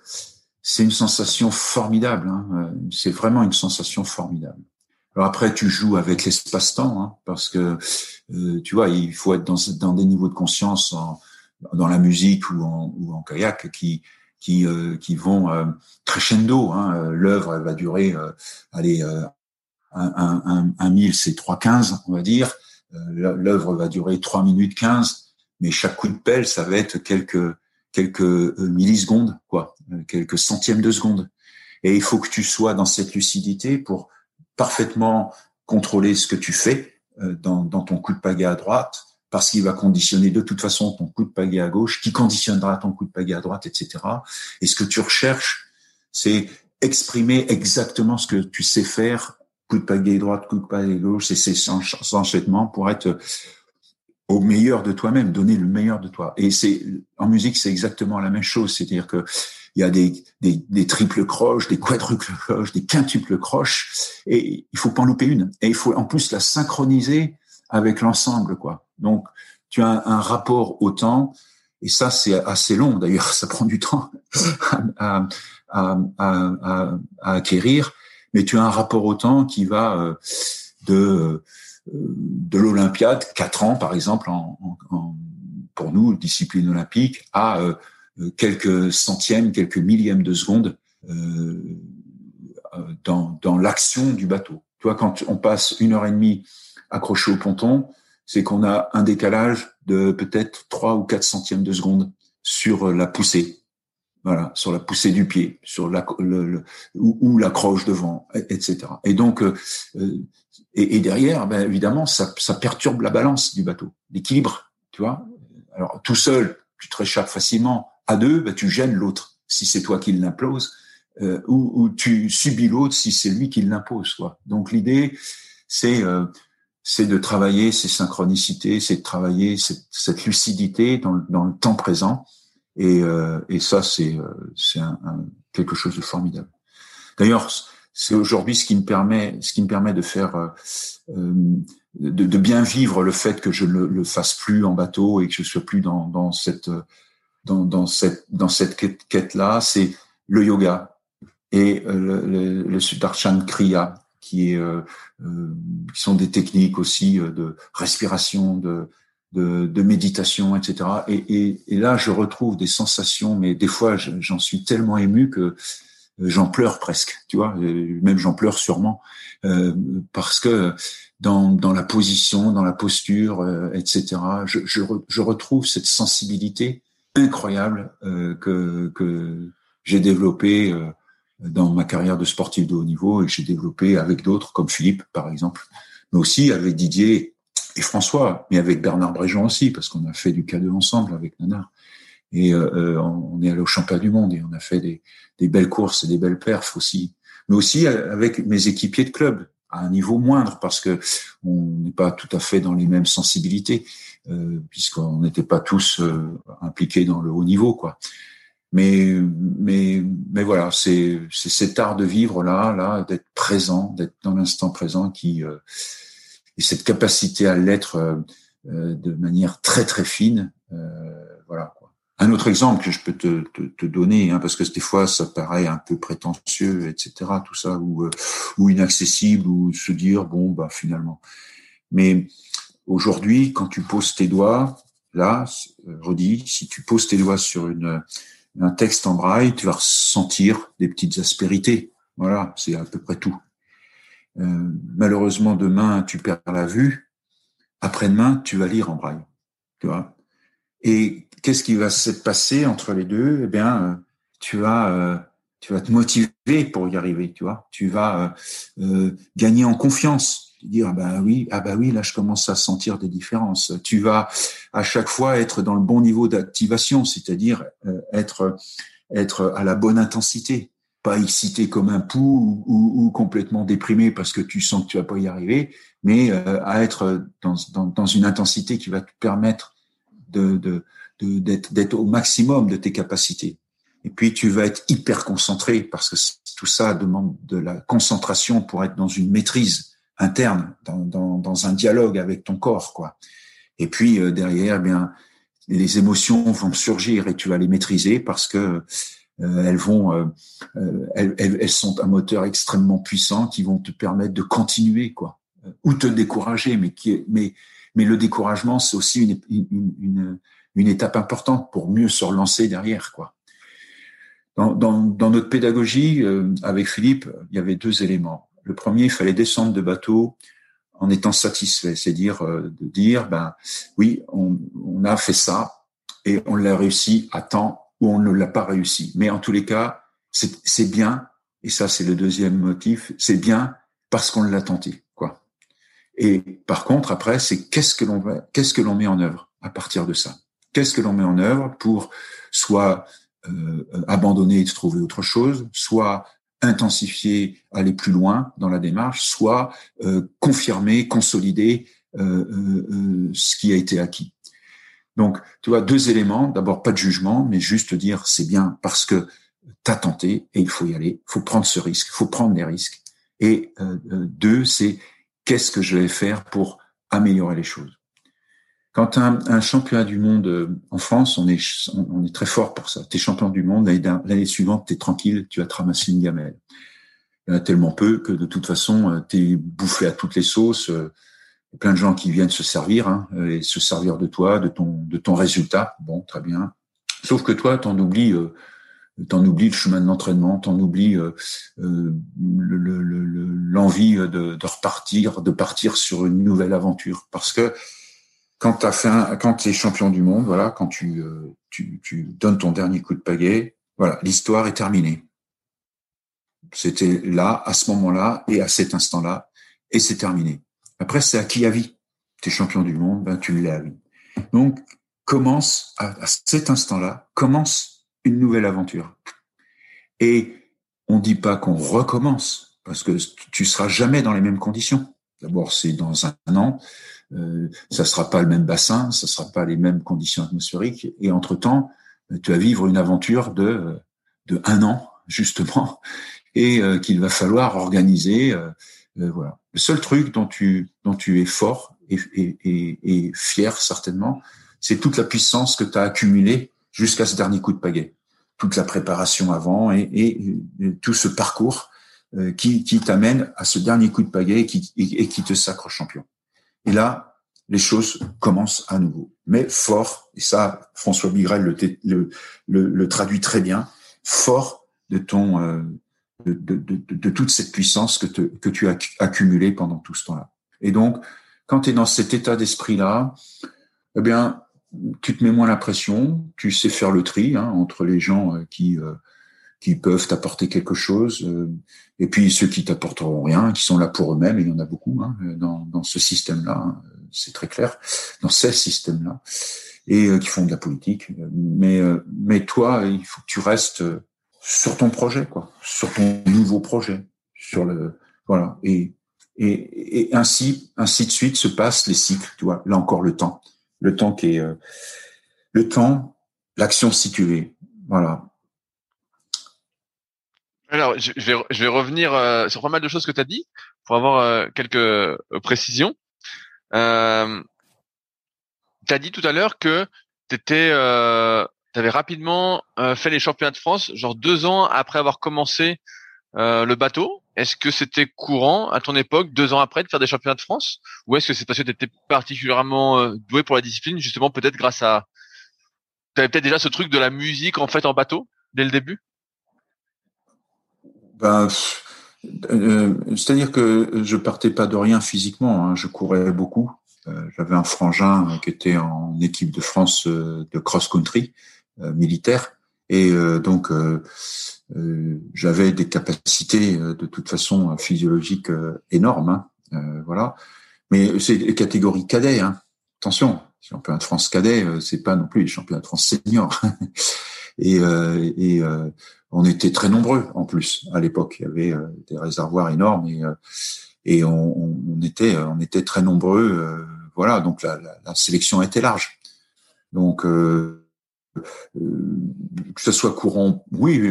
c'est une sensation formidable. Hein. Euh, c'est vraiment une sensation formidable. Alors après, tu joues avec l'espace-temps, hein, parce que euh, tu vois, il faut être dans, dans des niveaux de conscience en, dans la musique ou en, ou en kayak qui qui, euh, qui vont crescendo. Hein. L'œuvre elle va durer, allez, un, un, un, un mille, c'est 3,15, on va dire. L'œuvre va durer 3 minutes 15, mais chaque coup de pelle, ça va être quelques quelques euh, millisecondes, quoi, euh, quelques centièmes de seconde. Et il faut que tu sois dans cette lucidité pour parfaitement contrôler ce que tu fais euh, dans, dans ton coup de pagaie à droite, parce qu'il va conditionner de toute façon ton coup de pagaie à gauche, qui conditionnera ton coup de pagaie à droite, etc. Et ce que tu recherches, c'est exprimer exactement ce que tu sais faire, coup de pagaie droite, coup de pagaie gauche, et ces enchaînements pour être au meilleur de toi-même, donner le meilleur de toi. Et c'est en musique, c'est exactement la même chose, c'est-à-dire que il y a des, des, des triples croches, des quadruples croches, des quintuples croches, et il faut pas en louper une. Et il faut en plus la synchroniser avec l'ensemble, quoi. Donc, tu as un, rapport au temps, et ça, c'est assez long. D'ailleurs, [LAUGHS] ça prend du temps [LAUGHS] à, à, à, à, acquérir, mais tu as un rapport au temps qui va euh, de de l'Olympiade, quatre ans par exemple, pour nous, discipline olympique, à euh, quelques centièmes, quelques millièmes de seconde euh, dans, dans l'action du bateau. Tu vois, quand on passe une heure et demie accroché au ponton, c'est qu'on a un décalage de peut-être trois ou quatre centièmes de seconde sur la poussée. Voilà, sur la poussée du pied, sur la le, ou, ou l'accroche devant, etc. Et donc, euh, et, et derrière, ben, évidemment, ça, ça perturbe la balance du bateau, l'équilibre, tu vois. Alors, tout seul, tu te réchappes facilement. À deux, ben, tu gênes l'autre, si c'est toi qui l'impose, euh, ou, ou, tu subis l'autre si c'est lui qui l'impose. Quoi. Donc, l'idée, c'est euh, c'est de travailler ces synchronicités, c'est de travailler cette, cette lucidité dans, dans, le temps présent. Et, euh, et ça, c'est euh, c'est un, un, quelque chose de formidable. D'ailleurs, c'est aujourd'hui ce qui me permet, ce qui me permet de faire, euh, euh, de, de, bien vivre le fait que je ne le, le, fasse plus en bateau et que je sois plus dans, dans cette, dans, dans cette, dans cette quête là. C'est le yoga et euh, le, le, le Sudarshan Kriya, qui est, euh, qui sont des techniques aussi de respiration, de, de, de méditation, etc. Et, et, et, là, je retrouve des sensations, mais des fois, j'en suis tellement ému que j'en pleure presque, tu vois, même j'en pleure sûrement, euh, parce que dans, dans la position, dans la posture, euh, etc., je, je, je, retrouve cette sensibilité incroyable euh, que, que j'ai développée euh, dans ma carrière de sportif de haut niveau et que j'ai développé avec d'autres, comme Philippe par exemple, mais aussi avec Didier et François, mais avec Bernard Bréjon aussi, parce qu'on a fait du K2 ensemble avec Nanar. Et euh, on est allé au championnat du monde et on a fait des, des, belles courses et des belles perfs aussi. Mais aussi avec mes équipiers de club à un niveau moindre parce que on n'est pas tout à fait dans les mêmes sensibilités euh, puisqu'on n'était pas tous euh, impliqués dans le haut niveau quoi. Mais mais mais voilà, c'est c'est cet art de vivre là là d'être présent, d'être dans l'instant présent qui euh, et cette capacité à l'être euh, euh, de manière très très fine voilà un autre exemple que je peux te, te, te donner, hein, parce que des fois ça paraît un peu prétentieux, etc., tout ça, ou, euh, ou inaccessible, ou se dire bon bah finalement. Mais aujourd'hui, quand tu poses tes doigts, là, euh, redis, si tu poses tes doigts sur une, un texte en braille, tu vas ressentir des petites aspérités. Voilà, c'est à peu près tout. Euh, malheureusement, demain, tu perds la vue. Après-demain, tu vas lire en braille. Tu vois. Et qu'est-ce qui va se passer entre les deux? Eh bien, euh, tu vas, euh, tu vas te motiver pour y arriver, tu vois. Tu vas gagner en confiance, dire ah bah oui, ah bah oui, là je commence à sentir des différences. Tu vas à chaque fois être dans le bon niveau d'activation, c'est-à-dire être être à la bonne intensité, pas excité comme un pou ou, complètement déprimé parce que tu sens que tu vas pas y arriver, mais à être dans, dans, dans, une intensité qui va te permettre de, de, d'être au maximum de tes capacités. Et puis tu vas être hyper concentré parce que tout ça demande de la concentration pour être dans une maîtrise interne, dans, dans, un dialogue avec ton corps, quoi. Et puis euh, derrière, eh bien, les émotions vont surgir et tu vas les maîtriser parce que euh, elles vont, euh, elles, elles, sont un moteur extrêmement puissant qui vont te permettre de continuer, quoi, ou te décourager, mais qui, mais, mais le découragement, c'est aussi une, une, une étape importante pour mieux se relancer derrière, quoi. Dans, dans, dans notre pédagogie, euh, avec Philippe, il y avait deux éléments. Le premier, il fallait descendre de bateau en étant satisfait, c'est dire euh, de dire, ben oui, on, on a fait ça et on l'a réussi à temps ou on ne l'a pas réussi. Mais en tous les cas, c'est bien, et ça c'est le deuxième motif, c'est bien parce qu'on l'a tenté, quoi. Et par contre, après, c'est qu'est-ce que l'on qu'est-ce que l'on met en œuvre à partir de ça? Qu'est-ce que l'on met en œuvre pour soit euh, abandonner et trouver autre chose, soit intensifier, aller plus loin dans la démarche, soit euh, confirmer, consolider euh, euh, ce qui a été acquis. Donc, tu vois, deux éléments. D'abord, pas de jugement, mais juste dire c'est bien parce que tu as tenté et il faut y aller. Il faut prendre ce risque, il faut prendre des risques. Et deux, c'est qu'est-ce que je vais faire pour améliorer les choses. Quand un, un, championnat du monde euh, en France, on est, on est très fort pour ça. Tu es champion du monde, l'année suivante, tu es tranquille, tu vas te ramasser une gamelle. Il y en a tellement peu que de toute façon, euh, tu es bouffé à toutes les sauces. Euh, plein de gens qui viennent se servir hein, et se servir de toi, de ton, de ton résultat. Bon, très bien. Sauf que toi, t'en oublies, euh, t'en oublies le chemin de l'entraînement, t'en oublies euh, l'envie le, de, repartir, de partir sur une nouvelle aventure, parce que quand tu as fait quand tu es champion du monde, voilà, quand tu, euh, tu, tu donnes ton dernier coup de pagaie, voilà, l'histoire est terminée. C'était là, à ce moment-là, et à cet instant-là, et c'est terminé. Après, c'est acquis à vie. Tu es champion du monde, ben tu l'as à vie. Donc, commence à, à cet instant-là, commence une nouvelle aventure. Et on dit pas qu'on recommence, parce que tu seras jamais dans les mêmes conditions. D'abord, c'est dans un an euh, ça sera pas le même bassin, ça sera pas les mêmes conditions atmosphériques. Et entre temps, tu vas vivre une aventure de de un an justement, et euh, qu'il va falloir organiser. Euh, euh, voilà. Le seul truc dont tu dont tu es fort et, et, et, et fier certainement, c'est toute la puissance que tu as accumulée jusqu'à ce dernier coup de pagaie, toute la préparation avant et, et tout ce parcours qui, qui t'amène à ce dernier coup de pagaie qui, et qui te sacre champion. Et là, les choses commencent à nouveau. Mais fort, et ça, François Bigrel le, le, le, traduit très bien, fort de ton, euh, de, de, de, toute cette puissance que, que tu as accumulée pendant tout ce temps-là. Et donc, quand tu es dans cet état d'esprit-là, eh bien, tu te mets moins la pression, tu sais faire le tri hein, entre les gens euh, qui euh, qui peuvent t'apporter quelque chose, et puis ceux qui t'apporteront rien, qui sont là pour eux-mêmes, il y en a beaucoup hein, dans, dans ce système-là. Hein. c'est très clair, dans ces systèmes-là, et qui font de la politique. Mais, mais toi, il faut que tu restes sur ton projet, quoi, sur ton nouveau projet, sur le voilà. Et, et, et ainsi, ainsi de suite se passent les cycles. Tu vois, là encore le temps, le temps qui est le temps, l'action située. Voilà. Alors, je vais, je vais revenir euh, sur pas mal de choses que tu as dit pour avoir euh, quelques euh, précisions. Euh, tu as dit tout à l'heure que tu étais, avais rapidement fait les championnats de France, genre deux ans après avoir commencé le bateau. Est-ce que c'était courant à ton époque, deux ans après, de faire des championnats de France? Ou est-ce que c'est parce que tu étais particulièrement doué pour la discipline, justement peut-être grâce à... Tu avais peut-être déjà ce truc de la musique en fait en bateau dès le début? Ben, euh, C'est-à-dire que je partais pas de rien physiquement, hein. je courais beaucoup. Euh, J'avais un frangin qui était en équipe de France euh, de cross-country euh, militaire. Et euh, donc, j'avais des capacités de toute façon physiologiques énormes. Hein. voilà. Mais c'est des catégories cadets. Hein. Attention, championnat de France cadet, c'est pas non plus les championnats de France senior. [LAUGHS] et, on était très nombreux en plus à l'époque. Il y avait euh, des réservoirs énormes et, euh, et on, était on était très nombreux. Euh, voilà, donc la, la, sélection était large. Donc que ce soit courant, oui.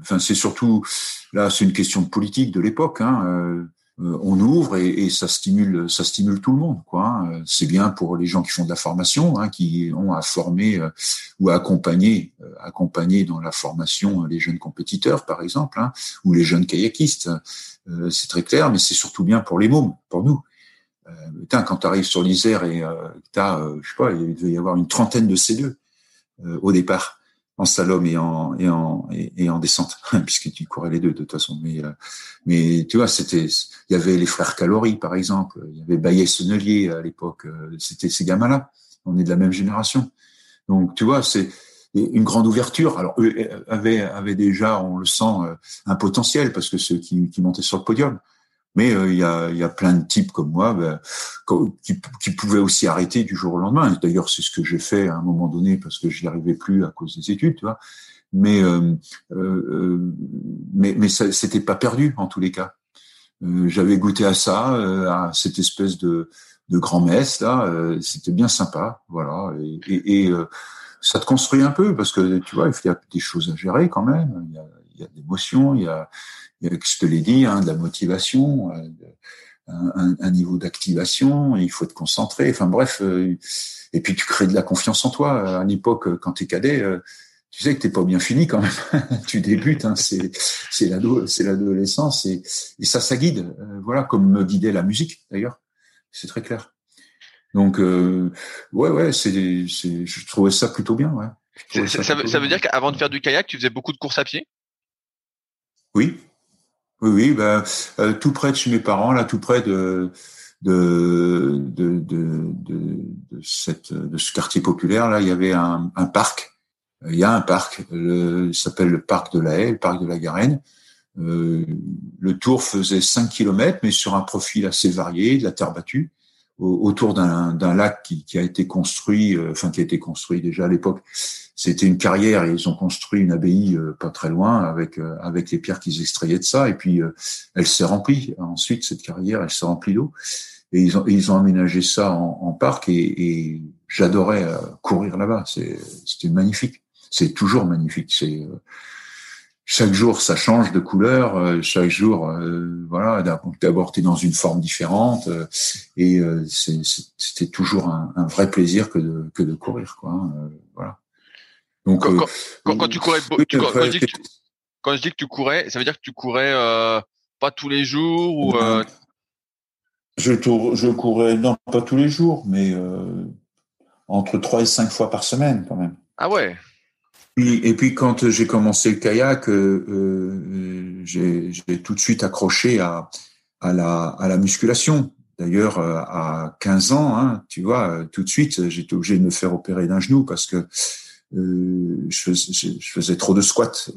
Enfin, c'est surtout là, c'est une question de politique de l'époque. Hein, euh, on ouvre et, ça stimule, ça stimule tout le monde. Quoi. Hein. C'est bien pour les gens qui font de la formation, hein, qui ont à former euh, ou à accompagner, euh, accompagner dans la formation les jeunes compétiteurs, par exemple, ou les jeunes kayakistes. c'est très clair, mais c'est surtout bien pour les mômes, pour nous. Euh, quand tu arrives sur l'Isère et tu as, je sais pas, il devait y avoir une trentaine de C2 au départ en slalom et en et en et, en descente [LAUGHS] puisque tu courais les deux de toute façon. Mais euh, mais tu vois c'était il y avait les frères Calori par exemple. Il y avait Baillet Sonnelier à l'époque. Euh, c'était ces gamins là on est de la même génération. Donc tu vois c'est une grande ouverture. Alors eux avaient avaient déjà on le sent euh, un potentiel parce que ceux qui qui montaient sur le podium mais euh, il y, a, y, a, plein de types comme moi ben, qui, qui, pouvaient aussi arrêter du jour au lendemain. D'ailleurs, c'est ce que j'ai fait à un moment donné parce que je n'y arrivais plus à cause des études, tu vois. Mais euh, euh, euh mais, mais c'était pas perdu en tous les cas. Euh, j'avais goûté à ça, à cette espèce de, de grand messe là. c'était bien sympa, voilà. Et, et, et ça te construit un peu parce que tu vois, il y a des choses à gérer quand même. Il y a de l'émotion, il y a je te l'ai dit, hein, de la motivation, euh, un, un, niveau d'activation, il faut te concentrer. Enfin bref, euh, et puis tu crées de la confiance en toi. À l'époque, quand tu es cadet, euh, tu sais que t'es pas bien fini quand même. [LAUGHS] tu débutes, hein, c'est c'est l'adolescence et, et ça, ça guide. voilà, comme me guidait la musique d'ailleurs. C'est très clair. Donc euh, ouais, ouais, c'est, c'est, je trouvais ça plutôt bien. Ouais. Ça, ça, veut, ça, veut, dire qu'avant de faire du kayak, tu faisais beaucoup de courses à pied? Oui, oui, ben, euh, tout près de chez mes parents, là, tout près de de de de, de, ce quartier populaire, là, il y avait un, parc. Il y a un parc, il s'appelle le parc de la Haye, le parc de la Garenne. Euh, le tour faisait 5 km, mais sur un profil assez varié, de la terre battue, autour d'un lac qui, qui, a été construit, euh, enfin qui a été construit déjà à l'époque c'était une carrière et ils ont construit une abbaye euh, pas très loin avec euh, avec les pierres qu'ils extrayaient de ça. Et puis euh, elle s'est remplie. Ensuite cette carrière elle s'est remplie d'eau. Et ils ont ils ont aménagé ça en, en parc et, et j'adorais courir là-bas. C'était magnifique. C'est toujours magnifique. C'est chaque jour ça change de couleur. Chaque jour voilà d'abord tu es dans une forme différente. Et c'était toujours un, un, vrai plaisir que de que de courir quoi hein, voilà donc, quand, euh, quand, tu courais, quand, je dis que tu, quand, je dis que tu courais, ça veut dire que tu courais euh, pas tous les jours ou euh... je, je courais non pas tous les jours, mais entre trois et cinq fois par semaine quand même. Ah ouais. Et, puis quand j'ai commencé le kayak, euh j'ai tout de suite accroché à, à, la, à la musculation. D'ailleurs, à 15 ans, hein, tu vois, tout de suite, j'étais obligé de me faire opérer d'un genou parce que euh, je, faisais, je, faisais trop de squats,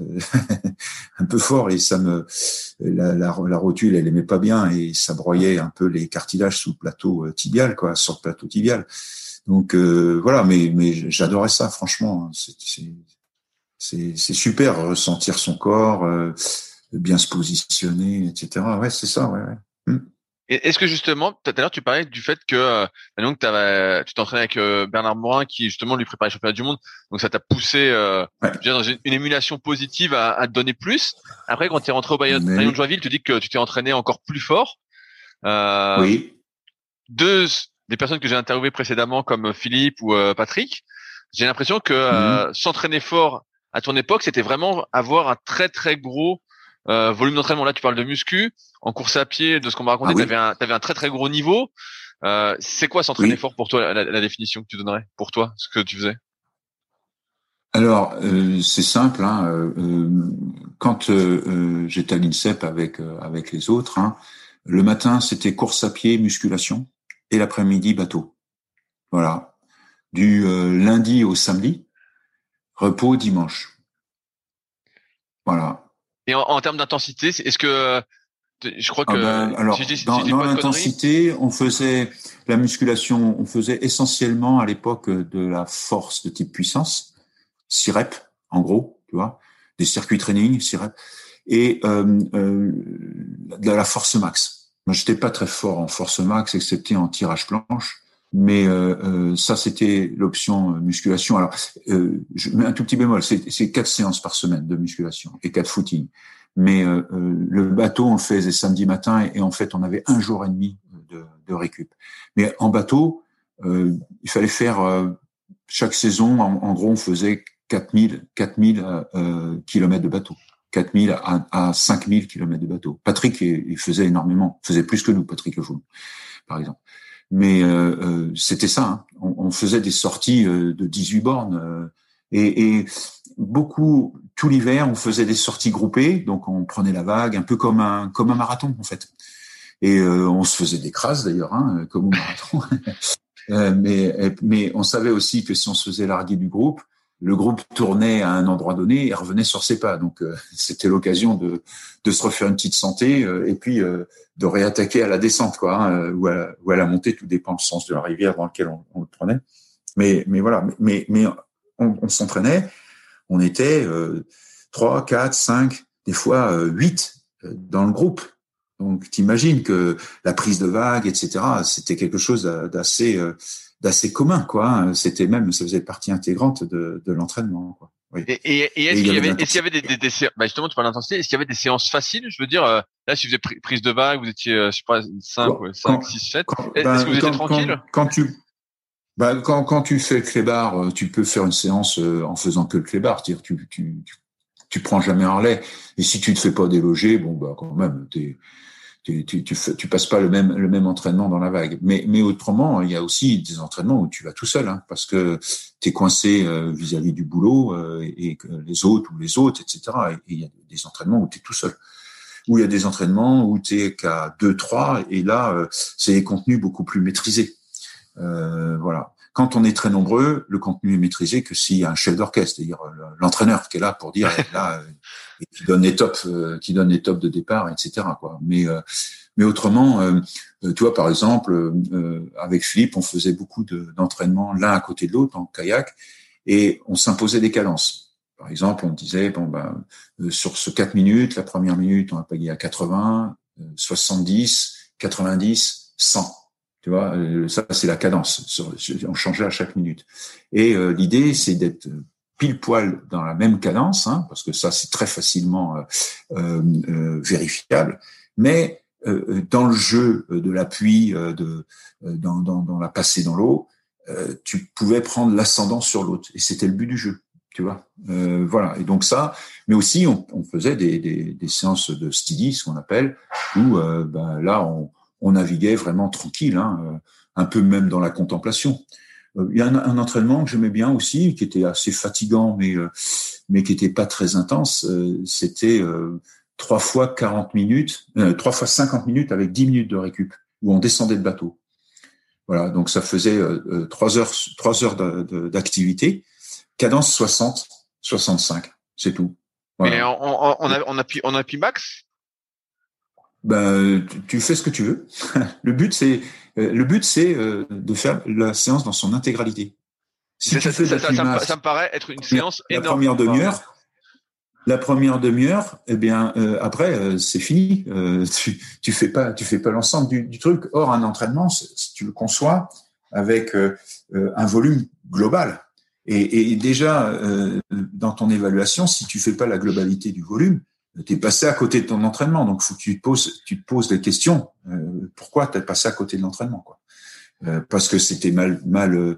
[LAUGHS] un peu fort, et ça me la, la, la, rotule, elle aimait pas bien, et ça broyait un peu les cartilages sous plateau euh, tibial, quoi, sur plateau tibial. Donc euh, voilà, mais mais j'adorais ça, franchement. C'est c'est super ressentir son corps, euh, bien se positionner, etc. Ouais, c'est ça, ouais. ouais. Hmm. Est-ce que justement, tout à l'heure, tu parlais du fait que euh, donc tu t'entraînais avec euh, Bernard Morin qui justement lui préparait le championnat du monde, donc ça t'a poussé euh, dans une, émulation positive à, à, te donner plus. Après, quand tu es rentré au Bayern, de Joinville, tu dis que tu t'es entraîné encore plus fort. Euh, oui. Deux des personnes que j'ai interviewées précédemment, comme Philippe ou euh, Patrick, j'ai l'impression que mhm. s'entraîner fort à ton époque, c'était vraiment avoir un très très gros euh, volume d'entraînement, là, tu parles de muscu. En course à pied, de ce qu'on m'a raconté, ah tu avais, un très très gros niveau. Euh, c'est quoi s'entraîner fort pour toi, la, définition que tu donnerais pour toi, ce que tu faisais? Alors, euh, c'est simple. Hein, euh, quand j'étais à l'INSEP avec avec les autres, hein, le matin c'était course à pied, musculation, et l'après-midi bateau. Voilà. Du lundi au samedi, repos dimanche. Voilà. Et en, termes d'intensité, est-ce que je crois ah que ben, alors dans, l'intensité, on faisait la musculation, on faisait essentiellement à l'époque de la force de type puissance, 6 reps en gros, tu vois, des circuits training, 6 reps, et euh, euh, de la force max. Moi, j'étais pas très fort en force max, excepté en tirage planche. Mais euh, euh, ça, c'était l'option euh, musculation. Alors, je mets un tout petit bémol, c'est quatre séances par semaine de musculation et quatre footing. Mais le bateau, on le faisait samedi matin et, en fait, on avait un jour et demi de, de récup. Mais en bateau, il fallait faire chaque saison, en, gros, on faisait 4000 4000 euh, kilomètres de bateau. 4000 à, à 5000 kilomètres de bateau. Patrick, il faisait énormément, faisait plus que nous, Patrick Le par exemple. Mais euh, euh, c'était ça. Hein. On, on, faisait des sorties euh, de 18 bornes. Et, et, beaucoup, tout l'hiver, on faisait des sorties groupées. Donc, on prenait la vague, un peu comme un, comme un marathon, en fait. Et on se faisait des crasses, d'ailleurs, hein, comme au marathon. [LAUGHS] mais, mais on savait aussi que si on se faisait larguer du groupe, le groupe tournait à un endroit donné et revenait sur ses pas. Donc euh, [LAUGHS] c'était l'occasion de, de se refaire une petite santé euh, et puis euh, de réattaquer à la descente, quoi, hein, ou, à, ou, à, la montée, tout dépend du sens de la rivière dans lequel on, on le prenait. Mais, mais voilà, mais, mais on, s'entraînait, on était trois, quatre, cinq, des fois huit dans le groupe. Donc t'imagines que la prise de vague, etc., c'était quelque chose d'assez d'assez commun, quoi. C'était même, ça faisait partie intégrante de, de l'entraînement, quoi. Oui. Et, et, est-ce qu'il y, avait, est-ce qu'il y avait des, des, des, bah justement, tu parles d'intensité, est-ce qu'il y avait des séances faciles? Je veux dire, euh, là, si vous êtes prise de vague, vous étiez, euh, je sais pas, 5, 5 6, 7. est-ce ben, que vous étiez tranquille? quand, tu, bah, quand, quand tu fais le clébard, euh, tu peux faire une séance en faisant que le clébard. C'est-à-dire, tu, tu, tu, tu prends jamais un relais. Et si tu te fais pas déloger, bon, bah, quand même, t'es, tu, tu, tu, tu, passes pas le même, le même entraînement dans la vague. Mais, mais autrement, il y a aussi des entraînements où tu vas tout seul, hein, parce que tu es coincé euh, vis-à-vis du boulot euh, et que les autres ou les autres, etc. Et il y a des entraînements où tu es tout seul. Où il y a des entraînements où tu es qu'à deux, trois, et là, euh, c'est des contenus beaucoup plus maîtrisés. voilà. Quand on est très nombreux, le contenu est maîtrisé que s'il y a un chef d'orchestre, c'est-à-dire l'entraîneur qui est là pour dire [LAUGHS] là, et qui donne les tops, euh, qui donne les tops de départ, etc. Quoi. Mais euh, mais autrement, euh, tu vois, par exemple, avec Philippe, on faisait beaucoup d'entraînements l'un à côté de l'autre en kayak, et on s'imposait des cadences. Par exemple, on disait bon ben sur ce 4 minutes, la première minute, on va payer à 80, 70, 90, 100. Tu vois, ça c'est la cadence. On changeait à chaque minute. Et l'idée, c'est d'être pile poil dans la même cadence, hein, parce que ça c'est très facilement euh, euh, euh vérifiable, mais dans le jeu de l'appui, de dans, la passée dans l'eau, tu pouvais prendre l'ascendant sur l'autre, et c'était le but du jeu, tu vois. voilà, et donc ça, mais aussi on, faisait des, séances de steady, ce qu'on appelle, où ben, là on, on, naviguait vraiment tranquille, hein, un peu même dans la contemplation. Euh, il y a un, entraînement que j'aimais bien aussi, qui était assez fatigant, mais euh, mais qui était pas très intense. Euh, c'était trois fois 40 minutes, trois fois 50 minutes avec 10 minutes de récup, où on descendait de bateau. Voilà, donc ça faisait trois heures trois heures d'activité, cadence 60, 65, c'est tout. Mais on, on, on, a, on, appuie, on appuie max ben, tu, fais ce que tu veux. [LAUGHS] le but, c'est euh, le but, c'est euh, de faire la séance dans son intégralité. Si ça, ça, ça, me paraît être une séance la première demi-heure. La première demi-heure, eh bien, euh, après, c'est fini. tu, tu fais pas, tu fais pas l'ensemble du, du, truc. Or, un entraînement, si tu le conçois avec un volume global. Et, et déjà, dans ton évaluation, si tu fais pas la globalité du volume, tu es passé à côté de ton entraînement. Donc, faut que tu te poses, tu te poses des questions. Euh, pourquoi tu es passé à côté de l'entraînement quoi euh, Parce que c'était mal, mal, euh,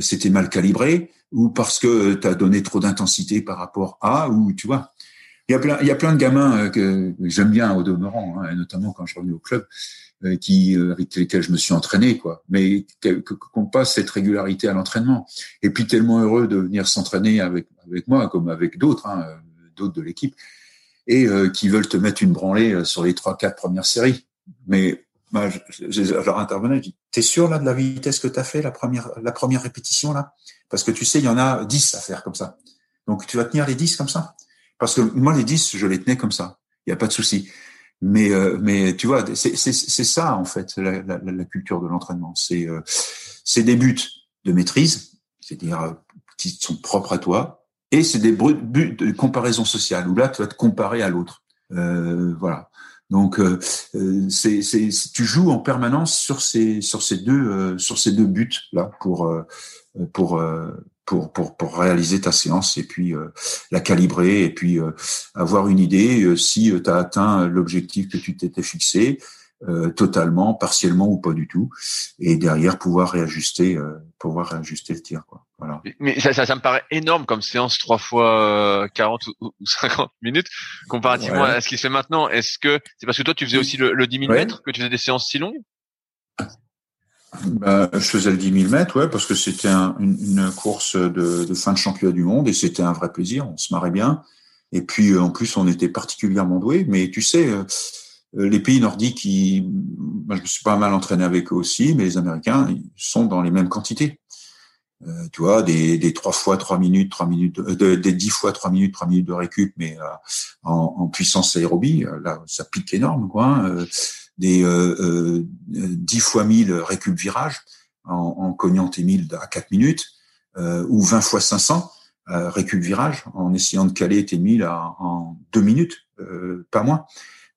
c'était mal calibré, ou parce que tu as donné trop d'intensité par rapport à, ou tu vois. Il y a plein, il y a plein de gamins que j'aime bien au demeurant, hein, notamment quand je revenais au club, qui avec lesquels je me suis entraîné, quoi. Mais qu'on passe cette régularité à l'entraînement. Et puis tellement heureux de venir s'entraîner avec avec moi, comme avec d'autres, hein, d'autres de l'équipe et euh, qui veulent te mettre une branlée euh, sur les trois quatre premières séries. Mais bah, je, je, je, leur intervenais, je dis "T'es sûr là de la vitesse que tu as fait la première la première répétition là? Parce que tu sais, il y en a 10 à faire comme ça. Donc tu vas tenir les 10 comme ça? Parce que moi les 10, je les tenais comme ça. Il y a pas de souci. Mais euh, mais tu vois, c'est ça en fait la, la, la culture de l'entraînement. C'est euh, des buts de maîtrise, c'est-à-dire euh, qui sont propres à toi, et c'est des buts de comparaison sociale où là tu vas te comparer à l'autre. Euh, voilà. Donc euh, euh c'est, tu joues en permanence sur ces sur ces deux euh, sur ces deux buts là pour euh, pour pour pour pour réaliser ta séance et puis la calibrer et puis avoir une idée si tu as atteint l'objectif que tu t'étais fixé euh, totalement, partiellement ou pas du tout, et derrière pouvoir réajuster, euh, pouvoir réajuster le tir. Quoi. Voilà. Mais ça, ça, ça, me paraît énorme comme séance trois fois 40 euh, ou, ou 50 [LAUGHS] minutes comparativement à ce qui se fait maintenant. Est-ce que c'est parce que toi tu faisais aussi le, le 10 000 mètres que tu faisais des séances si longues? Bah, je faisais le 10 000 mètres, ouais, parce que c'était un, une, une, course de, de, fin de championnat du monde et c'était un vrai plaisir. On se marrait bien. Et puis, en plus, on était particulièrement doués. Mais tu sais, euh, les pays nordiques, je me suis pas mal entraîné avec eux aussi, mais les Américains, ils sont dans les mêmes quantités. Euh, tu vois, des, des 3 fois 3 minutes, 3 minutes, de, des 10 fois 3 minutes, 3 minutes de récup, mais euh, en, en, puissance aérobie, là, ça pique énorme, quoi. Hein, des euh, 10 fois 1000 récup virage en, en cognant tes 1000 à 4 minutes, ou 20 fois 500 récup virage en essayant de caler tes 1000 en 2 minutes, pas moins.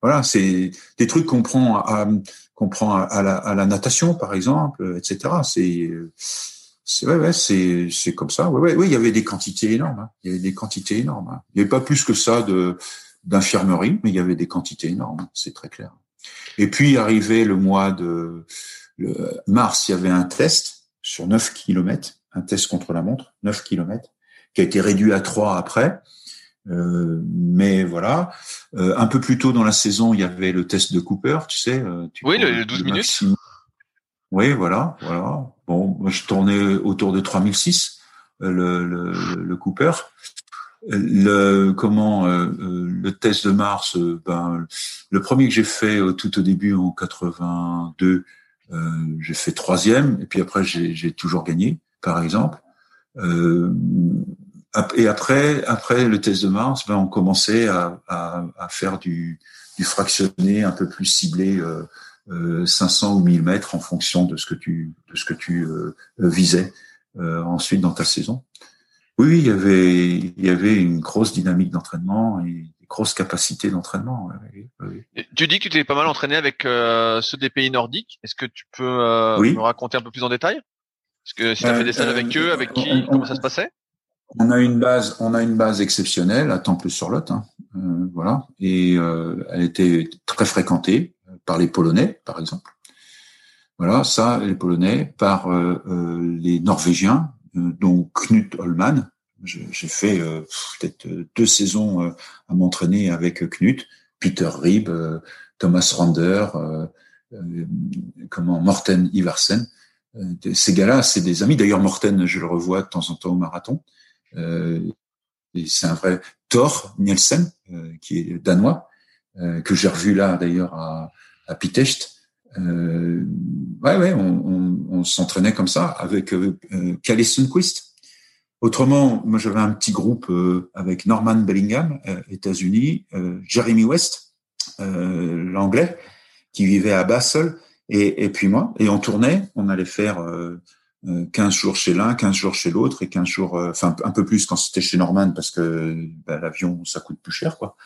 Voilà, c'est des trucs qu'on prend à, qu'on prend à la, à la, natation, par exemple, etc. C'est c'est ouais, ouais c'est c'est comme ça. Ouais, ouais, ouais, il y avait des quantités énormes. Hein. Il y avait des quantités énormes. Hein. Il n'y avait pas plus que ça de d'infirmerie, mais il y avait des quantités énormes. C'est très clair. Et puis arrivé le mois de le mars, il y avait un test sur 9 kilomètres, un test contre la montre, 9 kilomètres, qui a été réduit à 3 après. Euh, mais voilà, euh, un peu plus tôt dans la saison, il y avait le test de Cooper, tu sais. Euh, tu oui, le, 12 minutes. Oui, voilà, voilà. Bon, moi je tournais autour de 3006, le, le, le Cooper. Le comment le test de Mars, ben le premier que j'ai fait tout au début en 82, j'ai fait troisième et puis après j'ai toujours gagné, par exemple. Euh, et après, après le test de Mars, ben, on commençait à, à, à faire du, du, fractionné un peu plus ciblé, euh, euh, 500 ou 1000 mètres en fonction de ce que tu, de ce que tu euh, visais euh, ensuite dans ta saison. Oui, il y avait, il y avait une grosse dynamique d'entraînement et une grosse capacité d'entraînement. Oui, oui. Tu dis que tu t'es pas mal entraîné avec euh, ceux des pays nordiques. Est-ce que tu peux me raconter un peu plus en détail? Est-ce que si tu as fait des salles avec eux, avec qui, comment ça se passait? on a une base, on a une base exceptionnelle à Temple-sur-Lot, hein, euh, voilà, et euh, elle était très fréquentée par les Polonais, par exemple. Voilà, ça, les Polonais, par euh, les Norvégiens, dont Knut Holman. J'ai fait peut-être deux saisons à m'entraîner avec Knut, Peter Rib, Thomas Rander, comment Morten Iversen. Ces gars-là, c'est des amis. D'ailleurs, Morten, je le revois de temps en temps au marathon. Euh, c'est un vrai Thor Nielsen, euh, qui est danois, euh, que j'ai revu là d'ailleurs à, à Pitecht. Euh, ouais, ouais, on, s'entraînait comme ça avec euh, Kalle Sundquist. Autrement, moi j'avais un petit groupe avec Norman Bellingham, États-Unis, Jeremy West, l'anglais, qui vivait à Basel, et, et, puis moi, et on tournait, on allait faire 15 jours chez l'un, 15 jours chez l'autre, et 15 jours, enfin un peu plus quand c'était chez Norman, parce que bah, l'avion ça coûte plus cher, quoi.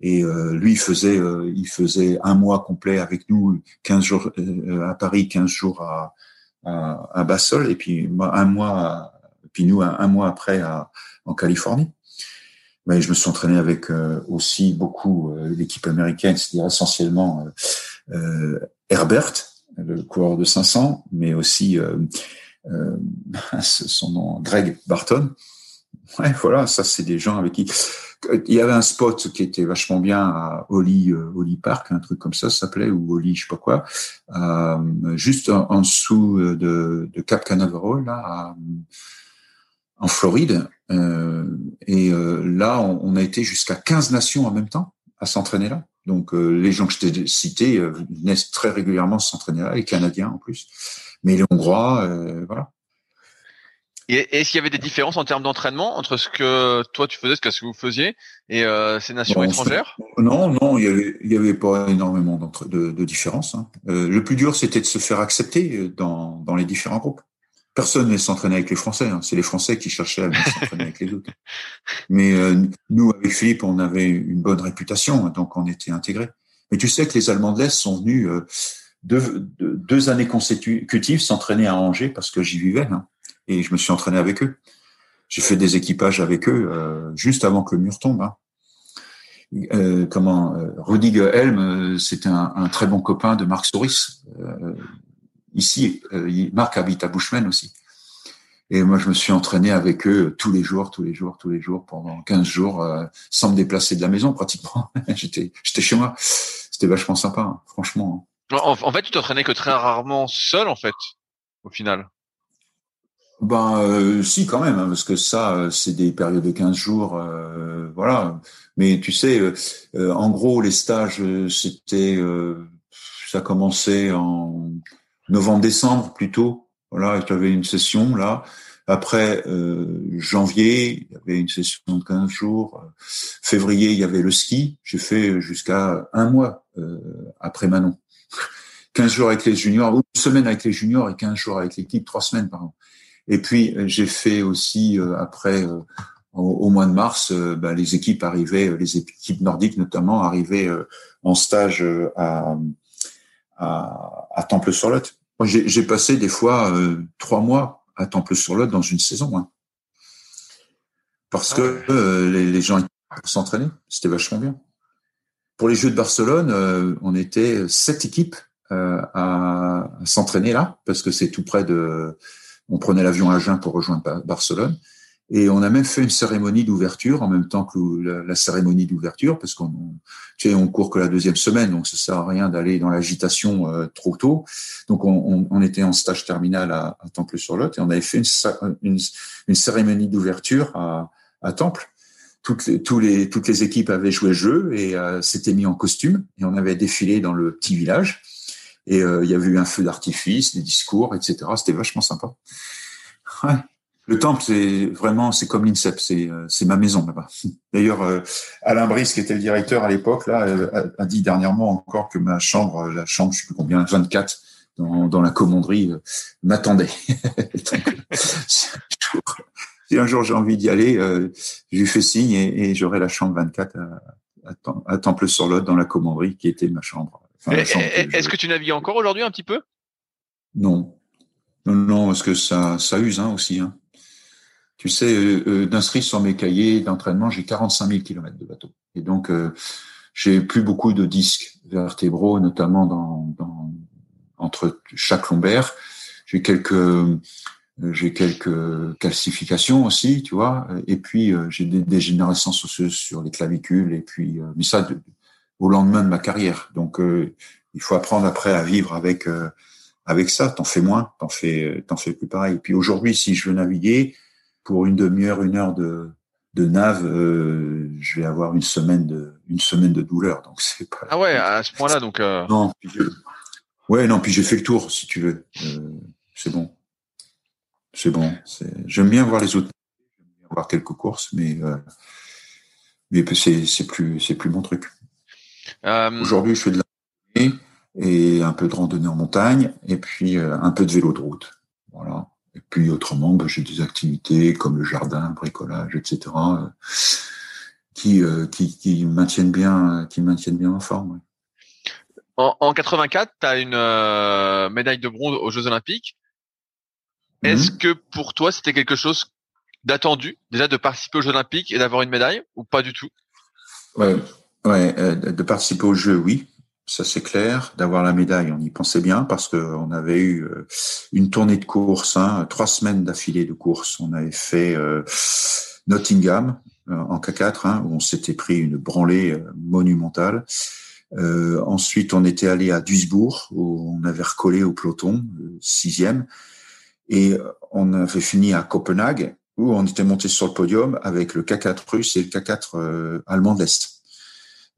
Et euh, lui, il faisait, euh, il faisait un mois complet avec nous, 15 jours euh, à Paris, 15 jours à Bassol, et puis un mois, puis nous un, mois après à, en Californie. Mais je me suis entraîné avec aussi beaucoup l'équipe américaine, c'est-à-dire essentiellement Herbert, le coureur de 500, mais aussi [LAUGHS] son nom, Greg Barton. Ouais, voilà, ça c'est des gens avec qui il y avait un spot qui était vachement bien à Oli, euh, Oli Park, un truc comme ça, s'appelait, ou Oli, je sais pas quoi, euh, juste en, dessous de, de, Cap Canaveral, là, en Floride. Euh, et euh, là, on, on, a été jusqu'à 15 nations en même temps à s'entraîner là. Donc, euh, les gens que je t'ai cités venaient très régulièrement s'entraîner là, les Canadiens en plus, mais les Hongrois, voilà. Et est-ce qu'il y avait des différences en termes d'entraînement entre ce que toi tu faisais, ce que vous faisiez, et euh, ces nations étrangères? Non, non, il y avait, il y avait pas énormément de, de différences. Hein. Euh, le plus dur, c'était de se faire accepter euh, dans, dans les différents groupes. Personne ne s'entraînait avec les Français. Hein. C'est les Français qui cherchaient à s'entraîner avec les autres. Mais euh, nous, avec Philippe, on avait une bonne réputation, hein, donc on était intégrés. Mais tu sais que les Allemands de l'Est sont venus euh, deux, deux, années consécutives s'entraîner à Angers parce que j'y vivais. Hein et je me suis entraîné avec eux. J'ai fait des équipages avec eux euh, juste avant que le mur tombe. Hein. Euh, comment euh, Rudiger Helm, euh, c'était un, un, très bon copain de Marc Souris. Euh, ici, Marc habite à Bushman aussi. Et moi, je me suis entraîné avec eux tous les jours, tous les jours, tous les jours, pendant 15 jours, sans me déplacer de la maison pratiquement. [LAUGHS] j'étais, j'étais chez moi. C'était vachement sympa, hein, franchement. Hein. En, en fait, tu t'entraînais que très rarement seul, en fait, au final. Ben euh, si quand même, hein, parce que ça, euh, c'est des périodes de 15 jours, euh, voilà. Mais tu sais, euh, en gros, les stages, c'était, ça commençait en novembre-décembre plutôt. Voilà, tu avais une session là. Après janvier, il y avait une session de 15 jours. Février, il y avait le ski. J'ai fait jusqu'à un mois après Manon. [LAUGHS] 15 jours avec les juniors, une semaine avec les juniors et 15 jours avec l'équipe, trois semaines par an. Et puis euh, j'ai fait aussi euh, après euh, au, mois de mars, bah, les équipes arrivaient, les équipes nordiques notamment arrivaient en stage à, à, à Temple-sur-Lot. J'ai passé des fois trois mois à Temple-sur-Lot dans une saison, hein. parce que ah les, les, gens s'entraînaient, c'était vachement bien. Pour les Jeux de Barcelone, on était sept équipes à s'entraîner là, parce que c'est tout près de on prenait l'avion à Agen pour rejoindre Barcelone. Et on a même fait une cérémonie d'ouverture en même temps que la, cérémonie d'ouverture, parce qu'on tu sais, on court que la deuxième semaine, donc ça sert à rien d'aller dans l'agitation euh, trop tôt. Donc on, on, était en stage terminal à, Temple-sur-Lot et on avait fait une, une, une cérémonie d'ouverture à, à, Temple. Toutes les, toutes les équipes avaient joué le jeu et euh, s'étaient mis en costume et on avait défilé dans le petit village. Et euh, il y avait eu un feu d'artifice, des discours, etc. C'était vachement sympa. Ouais. Le temple, c'est vraiment, c'est comme l'INSEP, c'est euh, c'est ma maison là-bas. [LAUGHS] D'ailleurs, euh, Alain Brice, qui était le directeur à l'époque, là, a, dit dernièrement encore que ma chambre, la chambre, je sais plus combien, 24 dans, dans la commanderie, m'attendait. [LAUGHS] si un jour j'ai envie d'y aller, je lui fais signe et, et j'aurai la chambre 24 à, à, à Temple-sur-Lot dans la commanderie qui était ma chambre. Est-ce que tu navigues encore aujourd'hui un petit peu? Non. Non, non, parce que ça, ça use hein, aussi. Hein. Tu sais, euh, euh, d'inscrire sur mes cahiers d'entraînement, j'ai 45 000 kilomètres de bateau. Et donc, euh, j'ai plus beaucoup de disques vertébraux, notamment dans, dans entre chaque lombaire. J'ai quelques j'ai quelques calcifications aussi, tu vois, et puis j'ai des dégénérescences osseuses sur les clavicules, et puis mais ça au lendemain de ma carrière. Donc, euh, il faut apprendre après à vivre avec euh, avec ça. T'en fais moins, t'en fais t'en fais plus pareil. Et puis aujourd'hui, si je veux naviguer pour une demi-heure, une heure de de nave, euh, je vais avoir une semaine de une semaine de douleur. Donc c'est pas. Ah ouais, à ce point-là, donc. Non. Puis Ouais, non. Puis j'ai fait le tour, si tu veux. c'est bon. C'est bon. J'aime bien voir les autres. avoir quelques courses, mais mais c'est c'est plus c'est plus mon truc. Aujourd'hui, je fais de la randonnée et un peu de randonnée en montagne, et puis un peu de vélo de route. Voilà. Et puis autrement, ben, j'ai des activités comme le jardin, le bricolage, etc. Qui, qui, qui maintiennent bien qui maintiennent bien en forme. En, en 84, tu as une euh, médaille de bronze aux Jeux Olympiques. Est-ce mhm. que pour toi, c'était quelque chose d'attendu, déjà de participer aux Jeux Olympiques et d'avoir une médaille, ou pas du tout? Ouais, ouais euh, de participer aux Jeux, oui, ça c'est clair. D'avoir la médaille, on y pensait bien parce qu'on avait eu euh, une tournée de course, hein, trois semaines d'affilée de course. On avait fait Nottingham en K4, hein, où on s'était pris une branlée monumentale. Euh, ensuite, on était allé à Duisbourg, où on avait recollé au peloton, sixième. Et on avait fini à Copenhague, où on était monté sur le podium avec le K4 russe et le K4 euh, allemand de.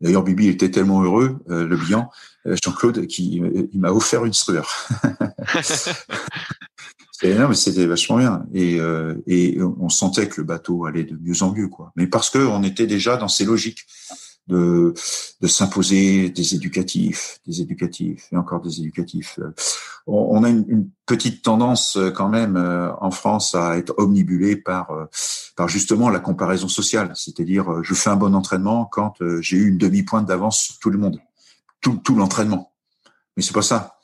D'ailleurs, Bibi était tellement heureux, euh, le bilan, Jean-Claude, qui il m'a offert une sueur. [LAUGHS] non, mais c'était vachement bien. Et, et on sentait que le bateau allait de mieux en mieux, quoi. Mais parce que on était déjà dans ces logiques de, s'imposer des éducatifs, des éducatifs et encore des éducatifs. Euh, on, a une, petite tendance euh, quand même euh, en France à être omnibulé par, par justement la comparaison sociale, c'est-à-dire je fais un bon entraînement quand j'ai eu une demi-pointe d'avance sur tout le monde, tout, l'entraînement. Mais c'est pas ça.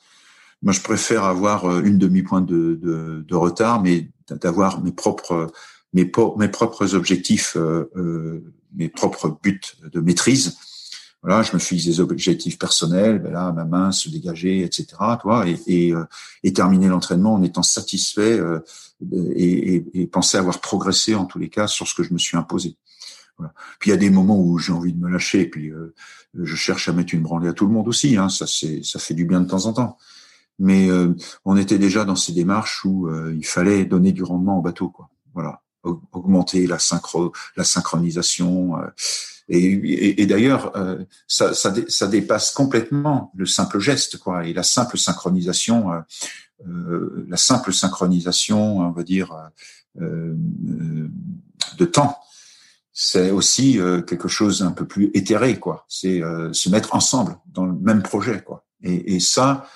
Moi, je préfère avoir une demi-pointe de, de, de retard, mais d'avoir mes propres mes, mes propres objectifs euh, mes propres buts de maîtrise. Voilà, je me fixe des objectifs personnels, ben là, ma main se dégager, etc. Toi, et, et, euh, et terminer l'entraînement en étant satisfait euh, et, et, penser avoir progressé en tous les cas sur ce que je me suis imposé. Voilà. Puis il y a des moments où j'ai envie de me lâcher, et puis euh, je cherche à mettre une branlée à tout le monde aussi. Hein, ça, c'est, ça fait du bien de temps en temps. Mais on était déjà dans ces démarches où il fallait donner du rendement au bateau, quoi. Voilà augmenter la, synchro, la synchronisation. Euh, et, d'ailleurs, euh, ça, ça, dépasse complètement le simple geste, quoi. Et la simple synchronisation, euh, la simple synchronisation, on va dire, de temps, c'est aussi quelque chose un peu plus éthéré, quoi. C'est se mettre ensemble dans le même projet, quoi. Et, et ça,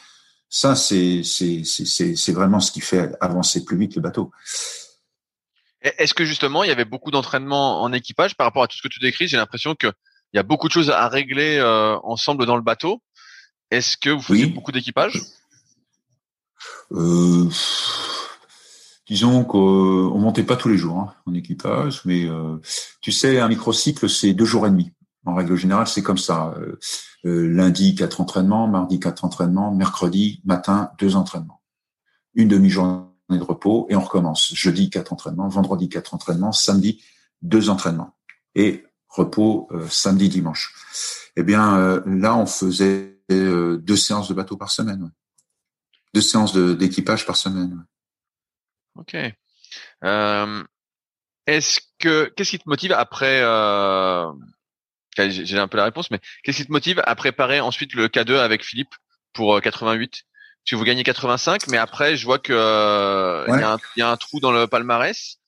ça c'est c'est vraiment ce qui fait avancer plus vite le bateau. Est-ce que justement il y avait beaucoup d'entraînement en équipage par rapport à tout ce que tu décris? J'ai l'impression qu'il y a beaucoup de choses à régler euh, ensemble dans le bateau. Est-ce que vous faisiez beaucoup d'équipage? Euh, Disons qu'on montait pas tous les jours hein, en équipage, mais euh, tu sais, un microcycle c'est deux jours et demi. En règle générale, c'est comme ça. lundi quatre entraînements, mardi quatre entraînements, mercredi matin deux entraînements, une demi-journée de repos et on recommence. Jeudi, quatre entraînements, vendredi, quatre entraînements, samedi, deux entraînements. Et repos euh, samedi, dimanche. Eh bien, euh, là, on faisait euh, deux séances de bateau par semaine. Deux séances d'équipage par semaine. Ok. Est-ce que qu'est-ce qui te motive après J'ai un peu la réponse, mais qu'est-ce qui te motive à préparer ensuite le K2 avec Philippe pour 88 que vous gagnez 85, mais après je vois que euh, il y, a un trou dans le palmarès.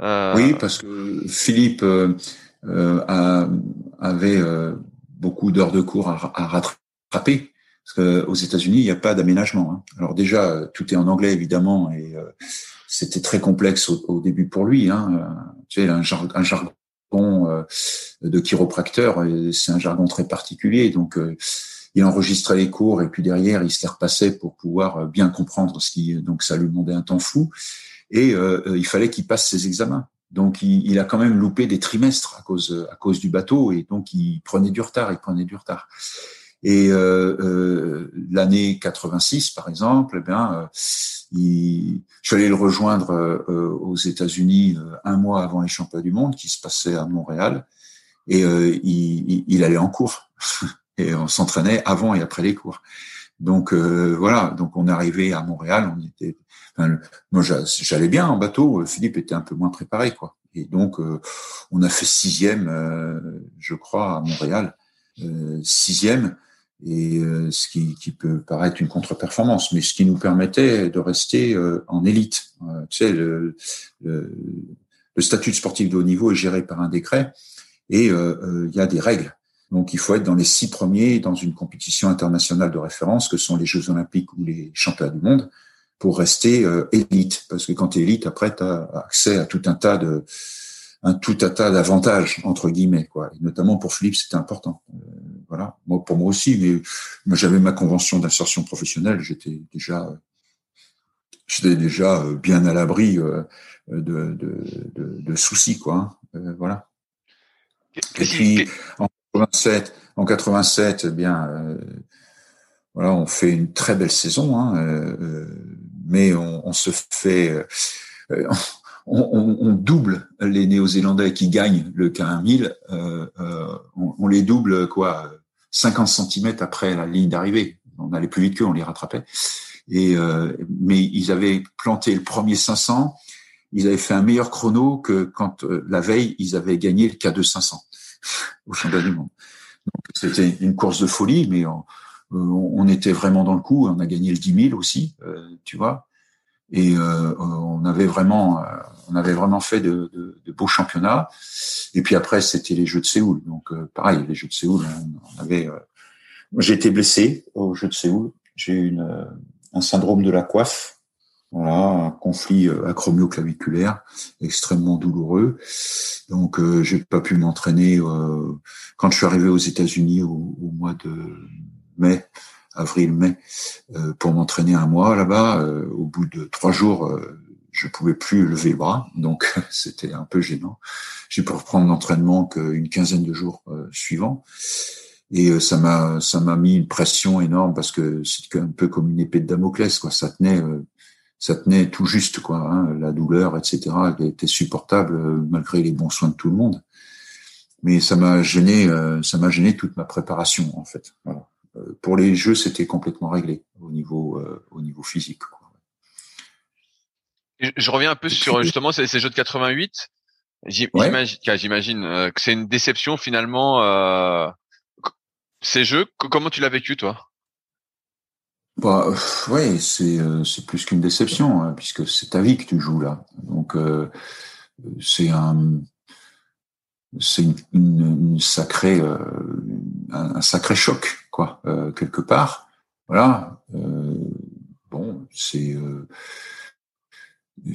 Euh... Oui, parce que Philippe euh, euh a, avait euh, beaucoup d'heures de cours à, à rattraper. Parce qu'aux États-Unis, il n'y a pas d'aménagement. Hein. Alors déjà, tout est en anglais évidemment, et c'était très complexe au, au, début pour lui. Hein. Tu sais, un, un jargon de chiropracteur, c'est un jargon très particulier, donc il enregistrait les cours et puis derrière il se les repassait pour pouvoir euh, bien comprendre ce qui donc ça lui demandait un temps fou. Et euh, euh, il fallait qu'il passe ses examens. Donc il, il, a quand même loupé des trimestres à cause à cause du bateau et donc il prenait du retard il prenait du retard. Et euh, euh, l'année 86 par exemple eh bien il, je le rejoindre aux États-Unis un mois avant les championnats du monde qui se passaient à Montréal. Et il, il allait en cours [LAUGHS] et on s'entraînait avant et après les cours. Donc euh, voilà, donc on arrivé à Montréal, on était, enfin, moi j'allais bien en bateau, Philippe était un peu moins préparé quoi. Et donc euh, on a fait sixième, euh, je crois, à Montréal, sixième, et ce qui, qui, peut paraître une contre-performance, mais ce qui nous permettait de rester en élite. tu sais, le, le le statut de sportif de haut niveau est géré par un décret et il y a des règles. Donc, il faut être dans les six premiers dans une compétition internationale de référence, que sont les Jeux Olympiques ou les Championnats du monde, pour rester élite. Parce que quand tu es élite, après, tu as accès à tout un tas de un tout un tas d'avantages entre guillemets, quoi. Et notamment pour Philippe, c'était important voilà. Moi, pour moi aussi, mais moi j'avais ma convention d'insertion professionnelle, j'étais déjà, j'étais déjà euh, bien à l'abri euh, de, de, soucis, quoi. Hein. Euh, voilà. Et puis en 87, en 87, eh bien, voilà, on fait une très belle saison, hein, mais on, se fait [LAUGHS] on, double les Néo-Zélandais qui gagnent le K1000, euh, on, on, les double quoi 50 cm après la ligne d'arrivée. On allait plus vite qu'eux, on les rattrapait. Et euh, mais ils avaient planté le premier 500. Ils avaient fait un meilleur chrono que quand euh, la veille ils avaient gagné le K2 500 au championnat du monde. C'était une course de folie, mais on, on, était vraiment dans le coup. On a gagné le 10 000 aussi, euh, tu vois. Et euh, on avait vraiment, on avait vraiment fait de, beaux championnats. Et puis après, c'était les Jeux de Séoul. Donc euh, pareil, les Jeux de Séoul, on, avait. Euh, j'ai été blessé aux Jeux de Séoul. J'ai eu euh, un syndrome de la coiffe. Voilà, un conflit acromioclaviculaire extrêmement douloureux. Donc, euh, j'ai pas pu m'entraîner quand je suis arrivé aux États-Unis au, au, mois de mai, avril-mai, pour m'entraîner un mois là-bas. au bout de trois jours, je pouvais plus lever le bras, donc [LAUGHS] c'était un peu gênant. J'ai pu reprendre l'entraînement qu'une quinzaine de jours euh, suivants, et euh, ça m'a ça m'a mis une pression énorme parce que c'est un peu comme une épée de Damoclès, quoi. Ça tenait euh, ça tenait tout juste, quoi. Hein, la douleur, etc. Elle était supportable malgré les bons soins de tout le monde, mais ça m'a gêné ça m'a gêné toute ma préparation en fait. Voilà. Pour les jeux, c'était complètement réglé au niveau au niveau physique. Quoi. Je reviens un peu sur justement ces, jeux de 88. J'imagine euh, que c'est une déception finalement. Euh, ces jeux, comment tu l'as vécu toi? Bah, ouais, c'est euh, c'est plus qu'une déception hein, puisque c'est ta vie que tu joues là. Donc c'est un c'est une, une, sacrée un, sacré choc quoi quelque part. Voilà. bon, c'est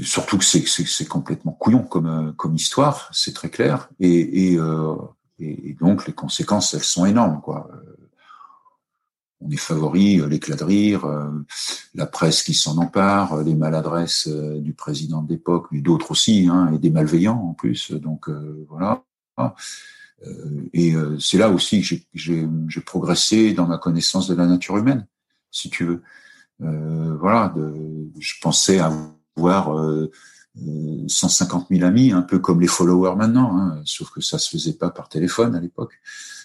surtout que c'est complètement couillon comme, euh, comme histoire, c'est très clair. Et, et, euh, et, donc les conséquences, elles sont énormes. Quoi. Euh, on est favori, l'éclat de rire, la presse qui s'en empare, les maladresses du président de l'époque, mais d'autres aussi, hein, et des malveillants en plus. Donc voilà. et c'est là aussi que j'ai progressé dans ma connaissance de la nature humaine, si tu veux. voilà, de, je pensais avoir 150 000 amis, un peu comme les followers maintenant, hein, sauf que ça se faisait pas par téléphone à l'époque,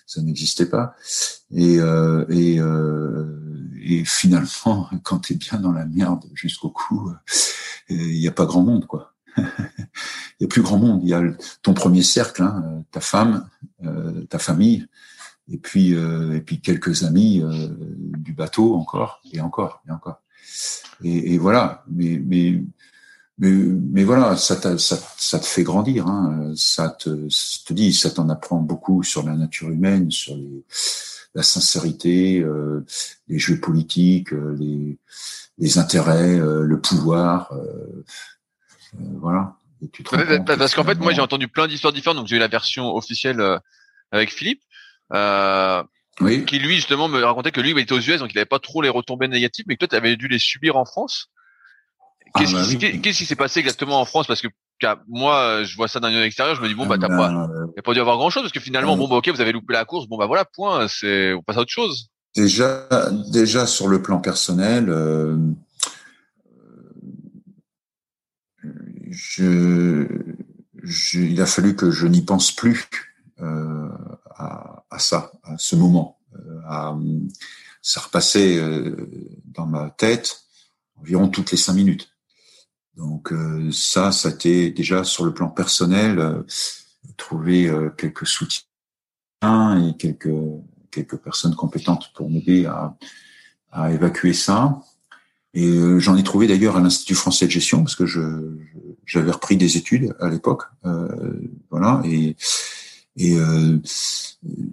ça n'existait pas. Et, euh, et, euh, et, finalement, [LAUGHS] quand tu es bien dans la merde jusqu'au cou, euh, il n'y a pas grand monde, quoi. Il [LAUGHS] y a plus grand monde. Il y a ton premier cercle, hein, ta femme, euh, ta famille, et puis euh, et puis quelques amis euh, du bateau encore et encore et encore. Et, et voilà. Mais mais mais, mais voilà, ça, ça, ça, te fait grandir. Hein. Ça te, te dit, ça t'en apprend beaucoup sur la nature humaine, sur les, la sincérité, euh, les jeux politiques, euh, les, les intérêts, euh, le pouvoir. Euh, voilà. Et tu te parce qu'en fait, moi, j'ai entendu plein d'histoires différentes. Donc, j'ai eu la version officielle avec Philippe. Oui. qui lui justement me racontait que lui il était aux US donc il n'avait pas trop les retombées négatives mais que toi tu avais dû les subir en France ah, bah qu'est-ce qui s'est passé exactement en France? Parce que moi, je vois ça d'un œil extérieur, je me dis bon bah t'as ah, pas, bah, y a pas dû avoir grand chose parce que finalement bon bah ok vous avez loupé la course, bon bah voilà point, c'est on passe à autre chose. Déjà, déjà sur le plan personnel, euh, je, je, il a fallu que je n'y pense plus euh, à, à, ça, à ce moment. Euh, à, ça repassait euh, dans ma tête environ toutes les cinq minutes. Donc euh, ça, ça a été déjà sur le plan personnel, euh, trouver euh, quelques soutiens et quelques quelques personnes compétentes pour m'aider à, à évacuer ça. Et j'en ai trouvé d'ailleurs à l'Institut français de gestion parce que je j'avais repris des études à l'époque, euh, voilà. Et et euh,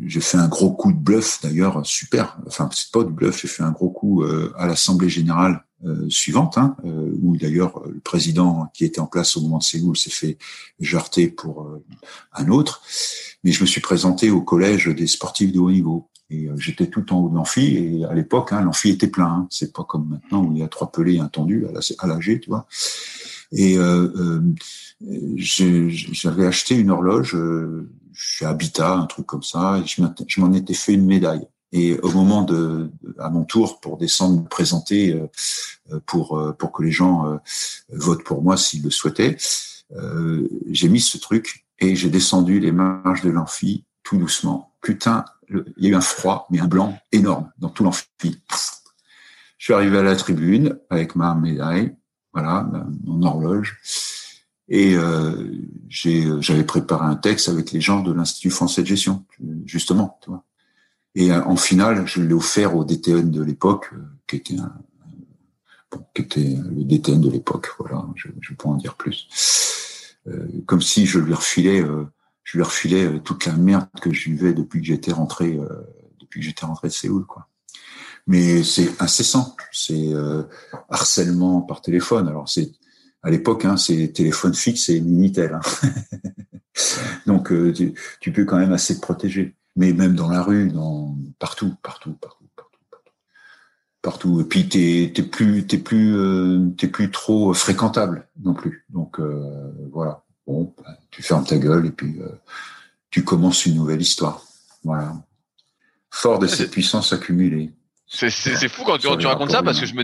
j'ai fait un gros coup de bluff d'ailleurs, super. Enfin, c'est pas du bluff, j'ai fait un gros coup à l'Assemblée générale suivante, hein, euh, où d'ailleurs le président qui était en place au moment de Séoul s'est fait jarter pour un autre. Mais je me suis présenté au collège des sportifs de haut niveau. Et j'étais tout en haut de l'amphi, et à l'époque, hein, l'amphi était plein. Hein. C'est pas comme maintenant où il y a trois pelés et un tendu à l'AG, tu vois. Et euh, j'avais acheté une horloge chez Habitat, un truc comme ça, et je m'en étais fait une médaille. Et au moment de, à mon tour, pour descendre me présenter, euh, pour euh, pour que les gens euh, votent pour moi s'ils le souhaitaient, j'ai mis ce truc et j'ai descendu les marches de l'amphi tout doucement. Putain, il y a eu un froid, mais un blanc énorme dans tout l'amphi. Je suis arrivé à la tribune avec ma médaille, voilà, mon horloge. Et euh, j'avais préparé un texte avec les gens de l'Institut français de gestion, justement. Tu vois. Et euh, en finale, je l'ai offert au DTN de l'époque, euh, qui était un, bon, qui était le DTN de l'époque. Voilà, je ne peux en dire plus. Euh, comme si je lui refilais, euh, je lui refilais toute la merde que je vivais depuis que j'étais rentré, depuis que j'étais rentré de Séoul, quoi. Mais c'est incessant, c'est harcèlement par téléphone. Alors c'est à l'époque, hein, c'est téléphone fixe et Minitel. Hein. [LAUGHS] Donc, euh, tu, peux quand même assez te protéger. Mais même dans la rue, dans partout, partout, partout, partout, partout. partout. Et puis, t'es t'es plus, t'es plus, euh, t'es plus trop fréquentable non plus. Donc, euh, voilà. Bon, bah, tu fermes ta gueule et puis tu commences une nouvelle histoire. Voilà. Fort de cette puissance accumulée. C'est fou quand tu, racontes ça parce que je me,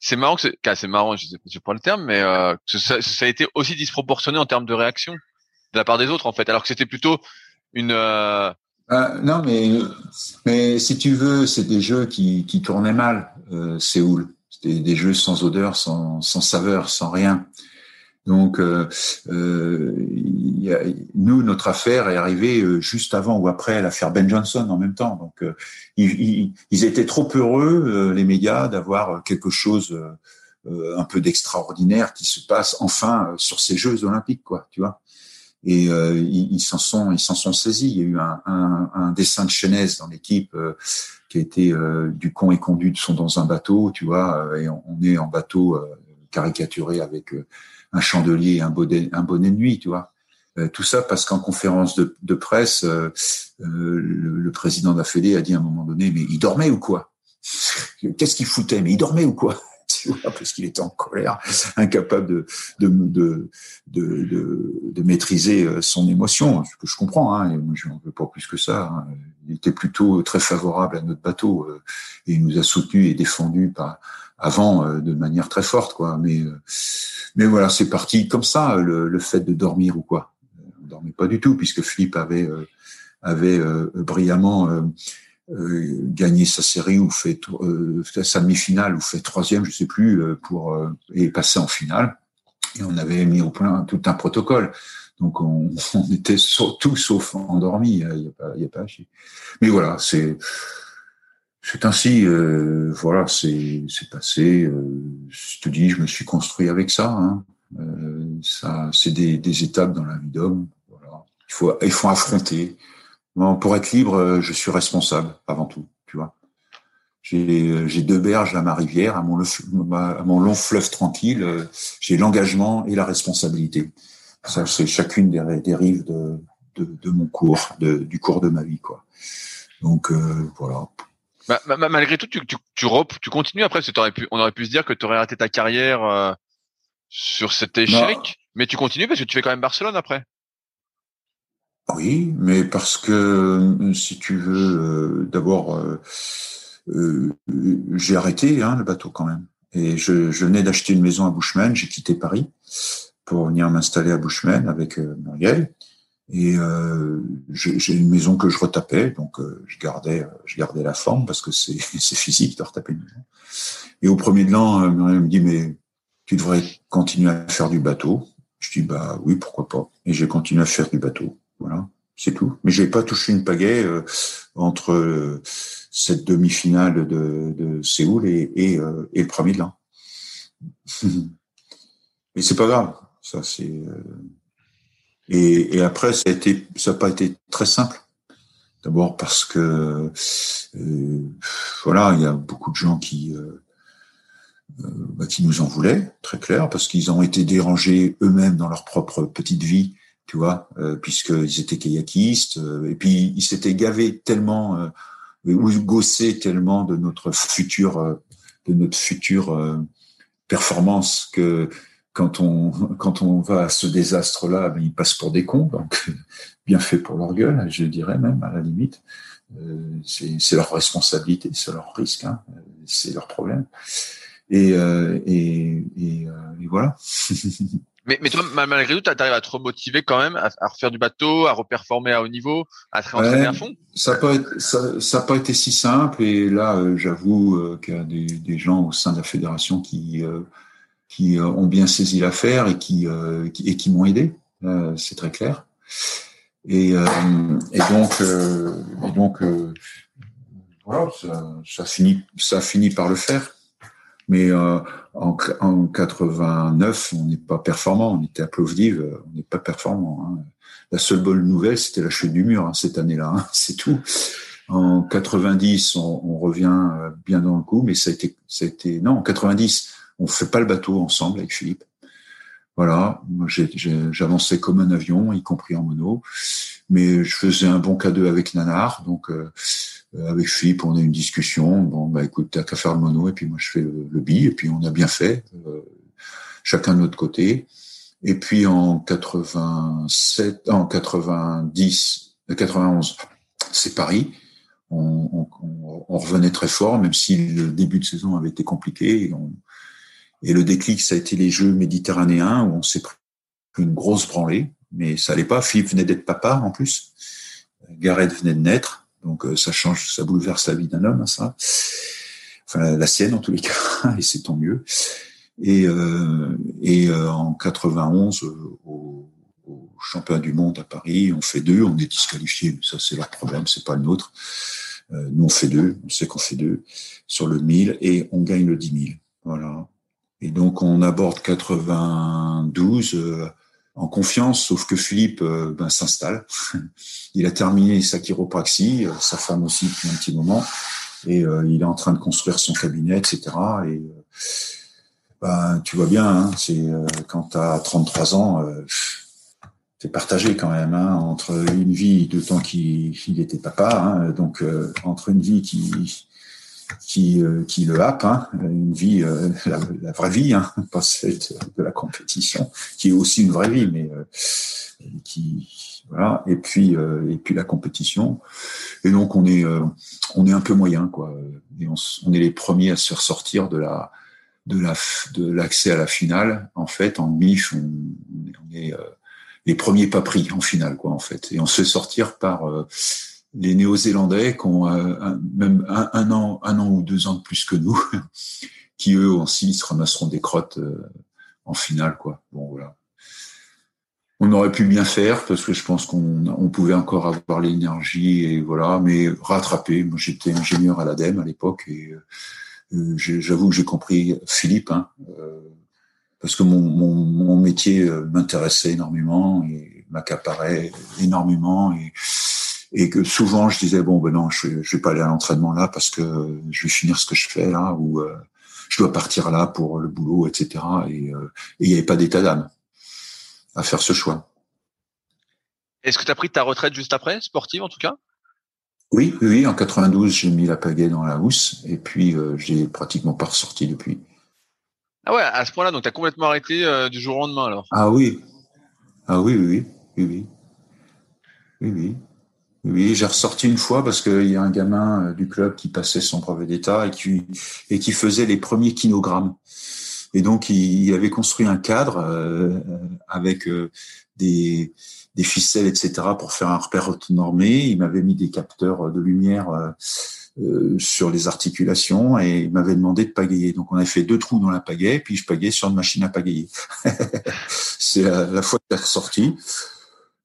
c'est marrant que c'est marrant, je sais pas je le terme, mais euh, ça, ça, a été aussi disproportionné en termes de réaction de la part des autres en fait, alors que c'était plutôt une. Euh... Euh, non, mais mais si tu veux, c'est des jeux qui, qui tournaient mal. Euh, Séoul, c'était des jeux sans odeur, sans, sans saveur, sans rien. Donc, euh, euh, y a, nous, notre affaire est arrivée juste avant ou après l'affaire Ben Johnson en même temps. Donc, euh, ils, ils, étaient trop heureux, les médias, d'avoir quelque chose un peu d'extraordinaire qui se passe enfin sur ces Jeux olympiques, quoi. Tu vois et ils s'en sont ils s'en sont saisis. Il y a eu un, un, un dessin de Chenez dans l'équipe qui a été du con et conduit sont dans un bateau, tu vois, et on, est en bateau caricaturé avec un chandelier, un bonnet, un bonnet de nuit, tu vois. Euh, tout ça parce qu'en conférence de, de presse, euh, euh le, le, président de la a dit à un moment donné, mais il dormait ou quoi? [LAUGHS] Qu'est-ce qu'il foutait? Mais il dormait ou quoi? [LAUGHS] parce qu'il était en colère, incapable de de, de, de, de, maîtriser euh, son émotion, ce que je comprends, hein, je n'en veux pas plus que ça. Hein. Il était plutôt très favorable à notre bateau et il nous a soutenus et défendus par, avant de manière très forte, quoi. Mais mais voilà, c'est parti comme ça, le, le, fait de dormir ou quoi. On dormait pas du tout, puisque Philippe avait, euh, avait euh, brillamment euh, gagné sa série ou fait sa demi-finale ou fait troisième, je sais plus, pour et passer en finale. Et on avait mis au point tout un protocole. Donc on, [LAUGHS] on était tout sauf endormi. Il n'y a, pas, il y a pas. Mais voilà, c'est c'est ainsi, euh, voilà, c'est passé. Euh, je te dis, je me suis construit avec ça. Hein. Euh, ça, c'est des, des, étapes dans la vie d'homme. Voilà. Il faut, il faut affronter. Pour être libre, je suis responsable avant tout. Tu vois. J'ai deux berges à ma rivière, à mon, à mon long fleuve tranquille. J'ai l'engagement et la responsabilité. Ça, c'est chacune des, des rives de, de, de, mon cours, de, du cours de ma vie, quoi. Donc euh, voilà. Bah, malgré tout, tu, tu, tu, tu continues après, parce que aurais pu, on aurait pu se dire que tu aurais raté ta carrière euh, sur cet échec, mais tu continues parce que tu fais quand même Barcelone après. Oui, mais parce que euh, si tu veux, euh, d'abord, j'ai arrêté hein, le bateau quand même. Et je, venais d'acheter une maison à Bushman, j'ai quitté Paris pour venir m'installer à Bushman avec Muriel. Et euh, j'ai une maison que je retapais, donc euh, je gardais, la forme parce que [LAUGHS] c'est physique de retaper une maison. Et au premier de l'an, euh, me dit mais tu devrais continuer à faire du bateau. Je dis bah oui pourquoi pas. Et j'ai continué à faire du bateau. Voilà, c'est tout. Mais j'ai pas touché une pagaie euh, entre cette demi-finale de, Séoul et, et, et, le premier de l'an. [LAUGHS] Mais c'est pas grave. Ça, c'est. Euh, et, après, ça n'a pas été très simple. D'abord parce que euh, voilà, il y a beaucoup de gens qui euh, euh bah, qui nous en voulaient, très clair, parce qu'ils ont été dérangés eux-mêmes dans leur propre petite vie, tu vois, euh, puisqu'ils étaient kayakistes, et puis ils s'étaient gavés tellement ou gossés tellement de notre futur de notre future performance que quand on [LAUGHS] quand on va à ce désastre-là, ben, ils passent pour des cons, donc [LAUGHS] bien fait pour leur gueule, je dirais même à la limite. Euh, c'est leur responsabilité, c'est leur risque, hein, c'est leur problème. Et, euh, et, et, euh, et, voilà. [LAUGHS] mais, mais toi, malgré tout, tu arrives à te remotiver quand même, à, refaire du bateau, à reperformer à haut niveau, à te réentraîner à fond? Ça n'a pas, ça, ça pas, été si simple. Et là, euh, j'avoue euh, qu'il y a des, des, gens au sein de la fédération qui qui euh, ont bien saisi l'affaire et qui, euh, qui, et qui m'ont aidé, euh, c'est très clair. Et, et donc, et donc voilà, ça, ça, finit, ça finit par le faire. Mais euh, en, en 89, on n'est pas performant. On était à Plovdiv, on n'est pas performant. Hein. La seule bonne nouvelle, c'était la chute du mur hein, cette année-là. Hein, [LAUGHS] c'est tout. En 90, on, on, revient bien dans le coup, mais ça a été, ça a été non, en 90, on fait pas le bateau ensemble avec Philippe. Voilà, j'avançais comme un avion, y compris en mono, mais je faisais un bon cadeau avec Nanar, donc euh, avec Philippe on a eu une discussion. Bon bah écoute, t'as qu'à faire le mono et puis moi je fais le, le bi et puis on a bien fait, euh, chacun de notre côté. Et puis en 87, en 90, 91, c'est Paris. On, on, on, revenait très fort, même si le début de saison avait été compliqué. Et on, et le déclic, ça a été les Jeux méditerranéens où on s'est pris une grosse branlée, mais ça allait pas. Philippe venait d'être papa en plus. Gareth venait de naître, donc euh, ça change, ça bouleverse la vie d'un homme, hein, ça. Enfin, la sienne en tous les [LAUGHS] cas, et c'est tant mieux. Et, euh, et euh, en 91, au, au, championnat du monde à Paris, on fait deux, on est disqualifié. Ça, c'est leur problème, c'est pas le nôtre. nous, on fait deux, on sait qu'on fait deux sur le 1000 et on gagne le 10 000. Voilà. Et donc on aborde 92 euh, en confiance, sauf que Philippe euh, ben, s'installe. [LAUGHS] il a terminé sa chiropraxie, euh, sa femme aussi depuis un petit moment, et il est en train de construire son cabinet, etc. Et ben, tu vois bien, hein, c'est quand tu as 33 ans, c'est partagé quand même hein, entre une vie de temps qu'il était papa, hein, donc entre une vie qui qui, euh, qui le happe, hein, une vie, euh, la, vraie vie, hein, [LAUGHS] pas celle de, la compétition, qui est aussi une vraie vie, mais euh, qui voilà. Et puis et puis la compétition. Et donc on est on est un peu moyen quoi. Et on, on, est les premiers à se faire sortir de la de la de l'accès à la finale. En fait, en MIF, on, on est les premiers pas pris en finale quoi en fait. Et on se fait sortir par les Néo-Zélandais qui ont euh, même un, an, un an ou deux ans de plus que nous, [LAUGHS] qui eux aussi se ramasseront des crottes euh, en finale, quoi. Bon voilà. On aurait pu bien faire parce que je pense qu'on on pouvait encore avoir l'énergie et voilà, mais rattraper. Moi, j'étais ingénieur à l'ADEME à l'époque et euh, j'avoue que j'ai compris Philippe, hein, parce que mon, mon, mon métier m'intéressait énormément et m'accaparait énormément et et que souvent je disais bon ben non je, je vais pas aller à l'entraînement là parce que je vais finir ce que je fais là ou euh, je dois partir là pour le boulot etc et euh, il n'y avait pas d'état d'âme à faire ce choix. Est-ce que tu as pris ta retraite juste après sportive en tout cas? Oui oui en 92 j'ai mis la pagaie dans la housse et puis euh, j'ai pratiquement pas ressorti depuis. Ah ouais à ce point-là donc tu as complètement arrêté euh, du jour au lendemain alors? Ah oui. Ah oui oui oui. Oui oui. Oui oui, j'ai ressorti une fois parce qu'il y a un gamin euh, du club qui passait son brevet d'État et qui, et qui faisait les premiers kinogrammes. Et donc, il, avait construit un cadre euh, avec euh, des, des, ficelles, etc., pour faire un repère normé. Il m'avait mis des capteurs de lumière euh, sur les articulations et il m'avait demandé de pagayer. Donc, on a fait deux trous dans la pagaie, puis je pagayais sur une machine à pagayer. [LAUGHS] C'est la, la, fois que j'ai ressorti.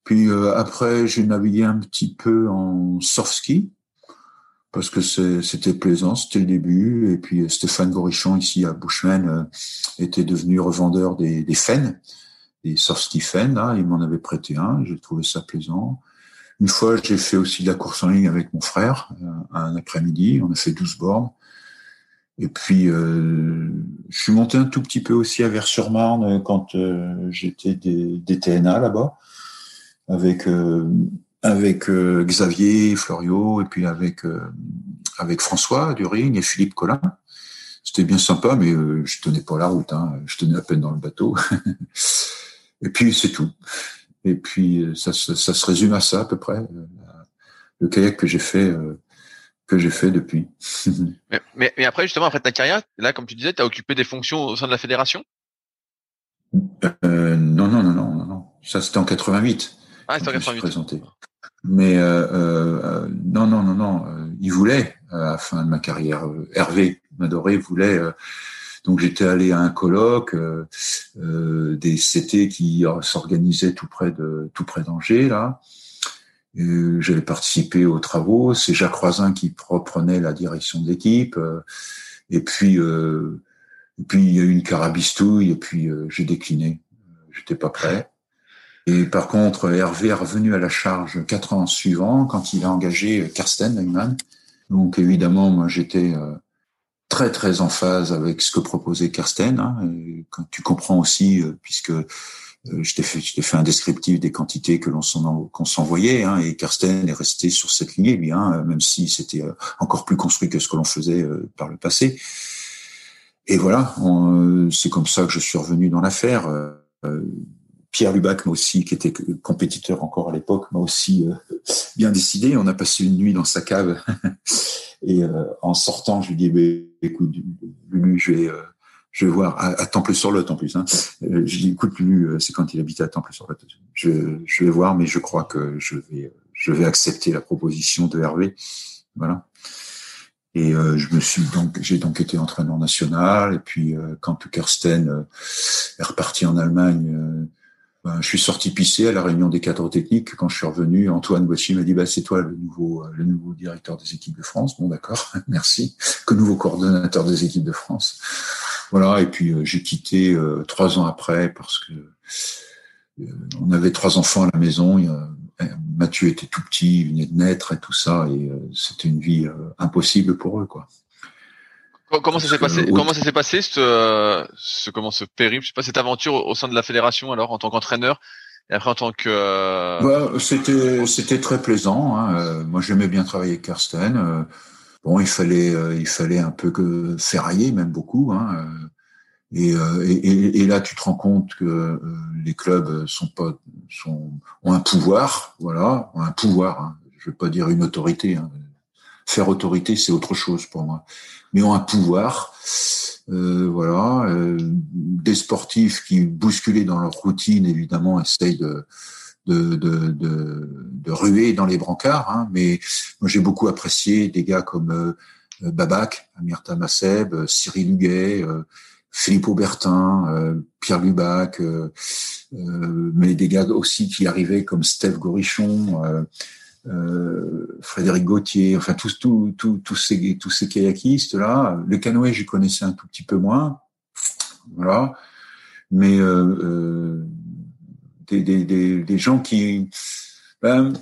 Puis euh, après, j'ai navigué un petit peu en soft ski parce que c'était plaisant, c'était le début. Et puis Stéphane Gorichon ici à Bushman était devenu revendeur des, des Fenn, des soft Stephen. Là, il m'en avait prêté un. J'ai trouvé ça plaisant. Une fois, j'ai fait aussi de la course en ligne avec mon frère, un après-midi. On a fait 12 bornes. Et puis, euh, je suis monté un tout petit peu aussi à Vers-sur-Marne quand euh, j'étais des, des, TNA là-bas, avec euh, avec euh, Xavier Florio et puis avec euh, avec François Durigne et Philippe Collin. C'était bien sympa, mais je tenais pas la route. Hein. Je tenais à peine dans le bateau. [LAUGHS] et puis c'est tout. Et puis ça, ça, ça, se résume à ça à peu près. Le kayak que j'ai fait que j'ai fait depuis. [LAUGHS] mais, mais, mais, après, justement, après ta carrière, là, comme tu disais, tu as occupé des fonctions au sein de la fédération? Euh, Non, non, non, non, non. Ça, c'était en 88. Ah, c'était en 88. Présenté. Mais euh, euh, non, non, non, non. il voulait, à la fin de ma carrière, Hervé Madoré voulait. donc j'étais allé à un colloque des CT qui s'organisaient tout près de tout près d'Angers là. Euh, j'avais participé aux travaux. C'est Jacques Roisin qui reprenait la direction de l'équipe. Euh, et puis, euh, et puis il y a eu une carabistouille et puis j'ai décliné. J'étais pas prêt. Et par contre, Hervé est revenu à la charge quatre ans suivants quand il a engagé Karsten Neumann. Donc évidemment, moi j'étais très très en phase avec ce que proposait Karsten. Hein, tu comprends aussi, puisque euh, je t'ai fait, fait, un descriptif des quantités que l'on s'envoyait, hein, et Karsten est resté sur cette lignée, lui, hein, même si c'était euh, encore plus construit que ce que l'on faisait euh, par le passé. Et voilà, c'est comme ça que je suis revenu dans l'affaire. Pierre Lubac, moi aussi, qui était compétiteur encore à l'époque, m'a aussi bien décidé. On a passé une nuit dans sa cave. [LAUGHS] et en sortant, je lui dis, bah, écoute, Lulu, je vais je vais voir à, Temple-sur-Lot en plus. Hein. Euh, je dis, écoute, lui, euh, c'est quand il habitait à Temple-sur-Lot. Je, je vais voir, mais je crois que je vais, je vais accepter la proposition de Hervé. Voilà. Et euh, je me suis donc, j'ai donc été entraîneur national. Et puis euh, quand Kersten est reparti en Allemagne, ben, je suis sorti pisser à la réunion des cadres techniques. Quand je suis revenu, Antoine Boissy m'a dit bah, c'est toi le nouveau, le nouveau directeur des équipes de France. Bon, d'accord, [LAUGHS] merci. Que nouveau coordonnateur des équipes de France. Voilà, et puis euh, j'ai quitté euh, trois ans après parce que euh, on avait trois enfants à la maison. Mathieu était tout petit, il venait de naître et tout ça, et c'était une vie impossible pour eux, quoi. Comment ça s'est passé Comment ça s'est passé ce, ce comment ce périple, je sais pas, cette aventure au sein de la fédération alors en tant qu'entraîneur et après en tant que. Bah, c'était c'était très plaisant. Hein. Moi j'aimais bien travailler avec Karsten. Bon, il fallait, euh, il fallait un peu que ferrailler, même beaucoup. Hein, euh, euh, et, et, et, là, tu te rends compte que les clubs sont pas, sont, ont un pouvoir, voilà, ont un pouvoir. Hein, je veux pas dire une autorité. Hein, faire autorité, c'est autre chose pour moi. Mais ont un pouvoir, euh, voilà, euh, des sportifs qui bousculés dans leur routine, évidemment, essayent de de, de, de, de ruer dans les brancards. Hein, mais moi, j'ai beaucoup apprécié des gars comme euh, Babac, Amir Tamaseb, euh, Cyril Huguet, euh, Philippe Aubertin, euh, Pierre Lubac, mais des gars aussi qui arrivaient comme Steve Gorichon, Frédéric Gauthier, enfin tous tous tous tous ces tous ces kayakistes là. Le canoë, j'y connaissais un tout petit peu moins, voilà. Mais des, des, des, gens qui, ben,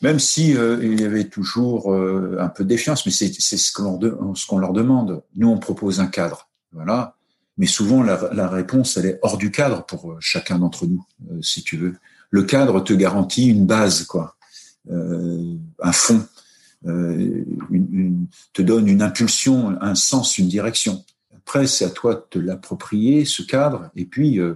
même si euh, il y avait toujours euh, un peu de défiance, mais c'est ce qu'on ce qu'on leur demande. Nous, on propose un cadre, voilà. Mais souvent, la, la réponse, elle est hors du cadre pour euh, chacun d'entre nous, si tu veux. Le cadre te garantit une base, quoi, un fond, une, te donne une impulsion, un sens, une direction. Après, c'est à toi de l'approprier, ce cadre, et puis, euh,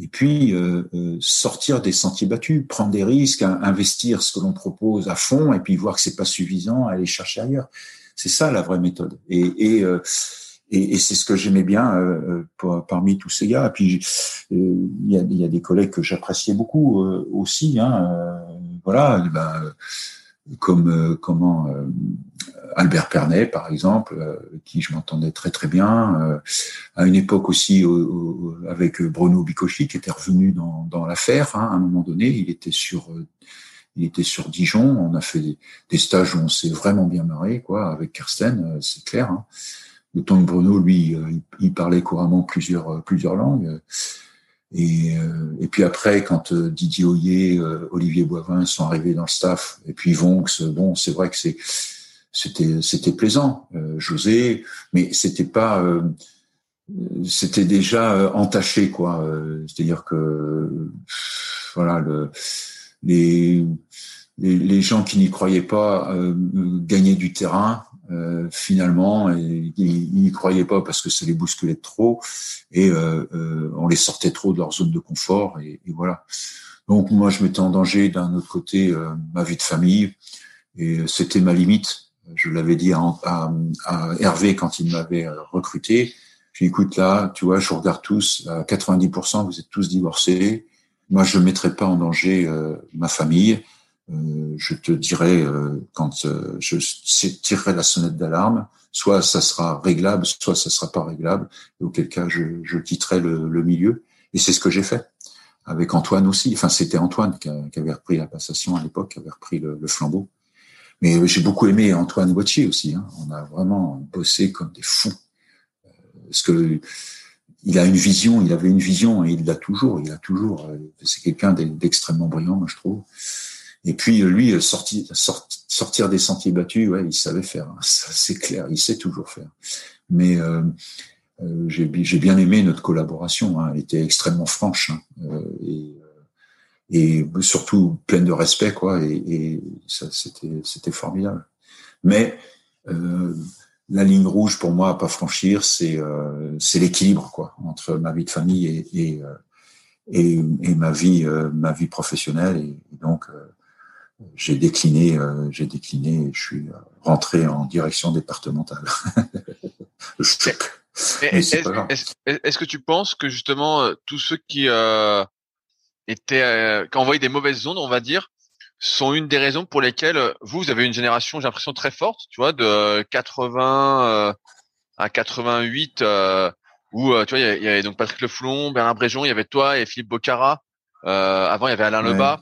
et puis euh, euh, sortir des sentiers battus, prendre des risques, investir ce que l'on propose à fond, et puis voir que c'est pas suffisant, aller chercher ailleurs. C'est ça la vraie méthode. Et, et c'est ce que j'aimais bien parmi tous ces gars. Et puis il y a, y, a, des collègues que j'appréciais beaucoup aussi. Hein, voilà, ben, comme comment Albert Pernet, par exemple, euh, qui je m'entendais très très bien. Euh, à une époque aussi avec Bruno Bicocchi, qui était revenu dans, dans l'affaire. Hein, à un moment donné, il était sur euh, il était sur Dijon. On a fait des, stages où on s'est vraiment bien marré, quoi, avec Kirsten, c'est clair. Hein. Le temps que Bruno, lui, il, parlait couramment plusieurs plusieurs langues. Et, et puis après, quand Didier Oyer, Olivier Boivin sont arrivés dans le staff, et puis Vonx, bon, c'est vrai que c'est c'était c'était plaisant, José, mais c'était pas c'était déjà euh, entaché quoi. Euh, c'est-à-dire que voilà le, les, les, gens qui n'y croyaient pas euh, gagnaient du terrain finalement et ils n'y croyaient pas parce que ça les bousculait trop et on les sortait trop de leur zone de confort et, voilà donc moi je mettais en danger d'un autre côté ma vie de famille et c'était ma limite je l'avais dit à, à Hervé quand il m'avait recruté puis écoute là, tu vois, je regarde tous, à 90%, vous êtes tous divorcés. Moi, je ne mettrai pas en danger euh, ma famille. Euh, je te dirai euh, quand euh, je tirerai la sonnette d'alarme, soit ça sera réglable, soit ça sera pas réglable. Et auquel cas, je, je quitterai le, le milieu. Et c'est ce que j'ai fait avec Antoine aussi. Enfin, c'était Antoine qui, avait repris la passation à l'époque, qui avait repris le, le flambeau. Mais j'ai beaucoup aimé Antoine Gauthier aussi. Hein. On a vraiment bossé comme des fous parce que il a une vision, il avait une vision et il l'a toujours, il a toujours. Euh, c'est quelqu'un d'extrêmement brillant, moi je trouve. Et puis lui, euh, sortir, sortir des sentiers battus, ouais, il savait faire. Hein. [LAUGHS] C'est clair, il sait toujours faire. Mais euh, euh j'ai bien aimé notre collaboration. Hein. Elle était extrêmement franche hein. et, et, surtout pleine de respect, quoi. Et, et ça, c'était formidable. Mais euh, la ligne rouge pour moi à pas franchir, c'est euh, c'est l'équilibre quoi entre ma vie de famille et et, euh, et, et ma vie euh, ma vie professionnelle et, donc j'ai décliné j'ai décliné et je suis rentré en direction départementale. [LAUGHS] Est-ce que tu penses que justement tous ceux qui étaient qui envoyaient des mauvaises ondes, on va dire, sont une des raisons pour lesquelles euh, vous, vous avez une génération, j'ai l'impression très forte, tu vois, de 80 euh, à 88, euh, où tu vois, il y, avait donc Patrick Lefoulon, Bernard Bréjon, il y avait toi et Philippe Bocara. avant, il y avait Alain Lebas.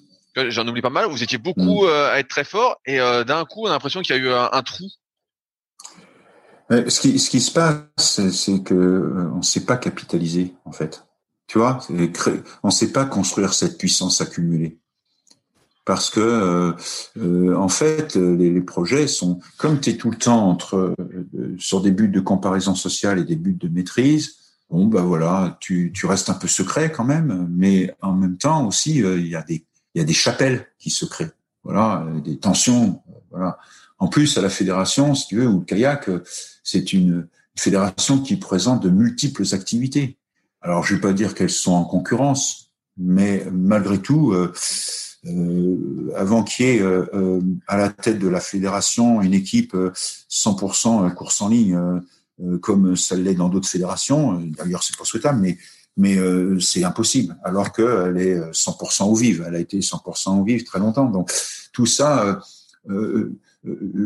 J'en oublie pas mal. Vous étiez beaucoup mm. à être très fort, et d'un coup, on a l'impression qu'il y a eu un, trou. Ce qui, ce qui se passe, c'est que on ne sait pas capitaliser, en fait. Tu vois, on ne sait pas construire cette puissance accumulée parce que euh, euh, en fait les, projets sont comme tu es tout le temps entre euh, sur des buts de comparaison sociale et des buts de maîtrise bon bah voilà tu, tu restes un peu secret quand même mais en même temps aussi il y a des il y a des chapelles qui se créent voilà des tensions voilà en plus à la fédération si tu veux ou le kayak c'est une fédération qui présente de multiples activités alors je vais pas dire qu'elles sont en concurrence mais malgré tout euh, avant qu'il y ait euh, euh, à la tête de la fédération une équipe 100% course en ligne, comme ça l'est dans d'autres fédérations. D'ailleurs, c'est pas souhaitable, mais mais c'est impossible. Alors qu'elle est 100% au vive. Elle a été 100% au vive très longtemps. Donc tout ça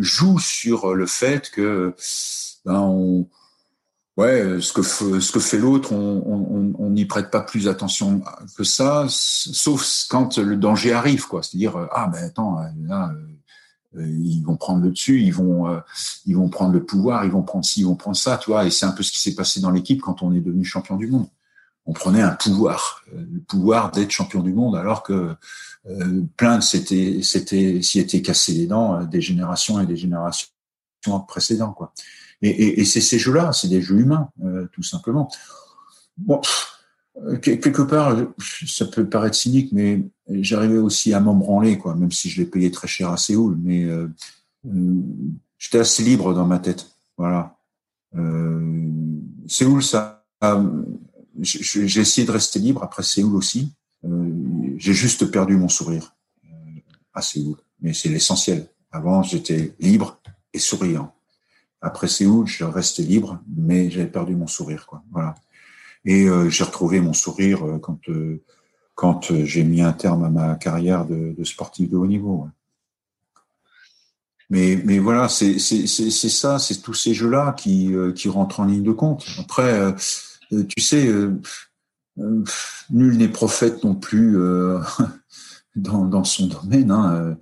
joue sur le fait que ben, on, ouais, ce que ce que fait l'autre, on n'y prête pas plus attention que ça, sauf quand le danger arrive, quoi. C'est-à-dire ah ben attends, là, euh, ils vont prendre le dessus, ils vont euh, ils vont prendre le pouvoir, ils vont prendre ci, ils vont prendre ça, tu vois. Et c'est un peu ce qui s'est passé dans l'équipe quand on est devenu champion du monde. On prenait un pouvoir, euh, le pouvoir d'être champion du monde, alors que plein de c'était s'y étaient cassé les dents des générations et des générations précédentes, quoi. Et, c'est ces jeux-là, c'est des jeux humains, euh, tout simplement. Euh, quelque part, ça peut paraître cynique, mais j'arrivais aussi à m'en branler, quoi, même si je l'ai payé très cher à Séoul. Mais euh, euh j'étais assez libre dans ma tête. Voilà. Euh, Séoul, ça, j'ai essayé de rester libre après Séoul aussi. j'ai juste perdu mon sourire à Séoul, mais c'est l'essentiel. Avant, j'étais libre et souriant. Après Séoul, je restais libre, mais j'avais perdu mon sourire, quoi. Voilà. Et euh, j'ai retrouvé mon sourire euh, quand euh, quand j'ai mis un terme à ma carrière de, sportif de haut niveau. Mais mais voilà, c'est ça, c'est tous ces jeux-là qui qui rentrent en ligne de compte. Après, tu sais, nul n'est prophète non plus. [LAUGHS] dans, son domaine. Hein.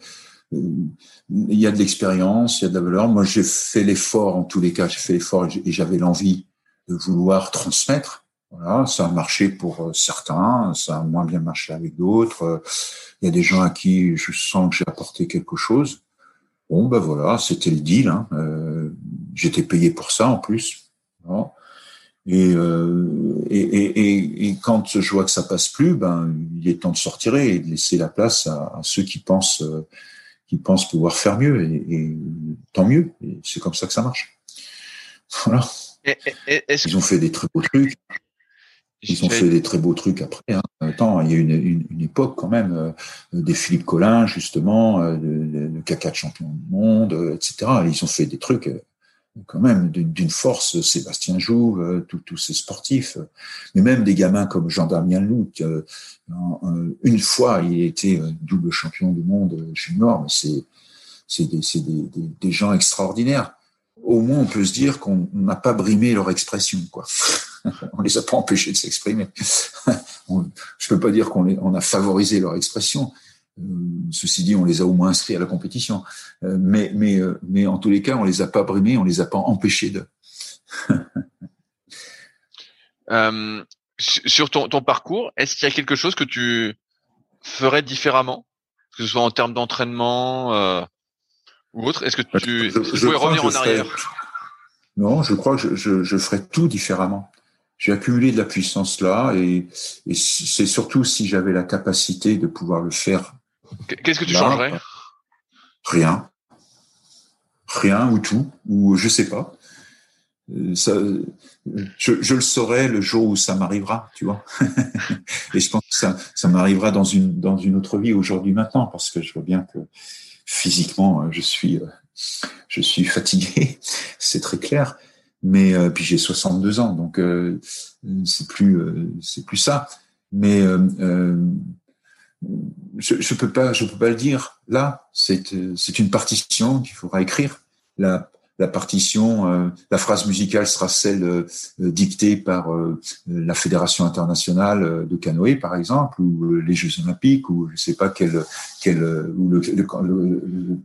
Il y a de l'expérience, il y a de la valeur. Moi, j'ai fait l'effort, en tous les cas, j'ai fait l'effort et j'avais l'envie de vouloir transmettre. Voilà, ça a marché pour certains, ça a moins bien marché avec d'autres. Il y a des gens à qui je sens que j'ai apporté quelque chose. Bon, ben voilà, c'était le deal. Hein. Euh, J'étais payé pour ça en plus. Et, euh, et, et, et, quand je vois que ça passe plus, ben il est temps de sortir et de laisser la place à, à ceux qui pensent euh, qui pensent pouvoir faire mieux. Et, tant mieux. C'est comme ça que ça marche. Voilà. Ils ont fait des très beaux trucs. Ils ont fait des très beaux trucs après. Hein. Attends, il y a une, une, une époque quand même euh, des Philippe Collin justement, euh, de, caca de champion du monde, euh, etc. Ils ont fait des trucs euh, quand même d'une force. Sébastien Jouve, tous ces sportifs, mais même des gamins comme Jean-Damien Loup. une fois, il été double champion du monde junior. Mais c'est c'est des, des, des, des gens extraordinaires au moins on peut se dire qu'on n'a pas brimé leur expression, quoi. [LAUGHS] on les a pas empêchés de s'exprimer. [LAUGHS] je peux pas dire qu'on on a favorisé leur expression. Euh, ceci dit, on les a au moins inscrits à la compétition. Euh, mais, mais, euh, mais en tous les cas, on les a pas brimés, on les a pas empêchés de. [LAUGHS] sur ton, ton parcours, est-ce qu'il y a quelque chose que tu ferais différemment, que ce soit en termes d'entraînement ou autre Est-ce que tu, je, revenir en arrière? Non, je crois que je, je, ferais tout différemment. J'ai accumulé de la puissance là et, et c'est surtout si j'avais la capacité de pouvoir le faire. Qu'est-ce que tu changerais? Rien. Rien ou tout, ou je sais pas. Euh, ça, je, je, le saurai le jour où ça m'arrivera, tu vois. [LAUGHS] et je pense que ça, ça m'arrivera dans une, dans une autre vie aujourd'hui maintenant, parce que je vois bien que physiquement, euh, je suis, euh, je suis fatigué, [LAUGHS] c'est très clair. Mais euh, puis j'ai 62 ans, donc c'est plus, c'est plus ça. Mais je, je peux pas, je peux pas le dire. Là, c'est, c'est une partition qu'il faudra écrire. La, la partition, la phrase musicale sera celle dictée par la Fédération internationale de canoë, par exemple, ou les Jeux olympiques, ou je sais pas quel, quel ou le, le,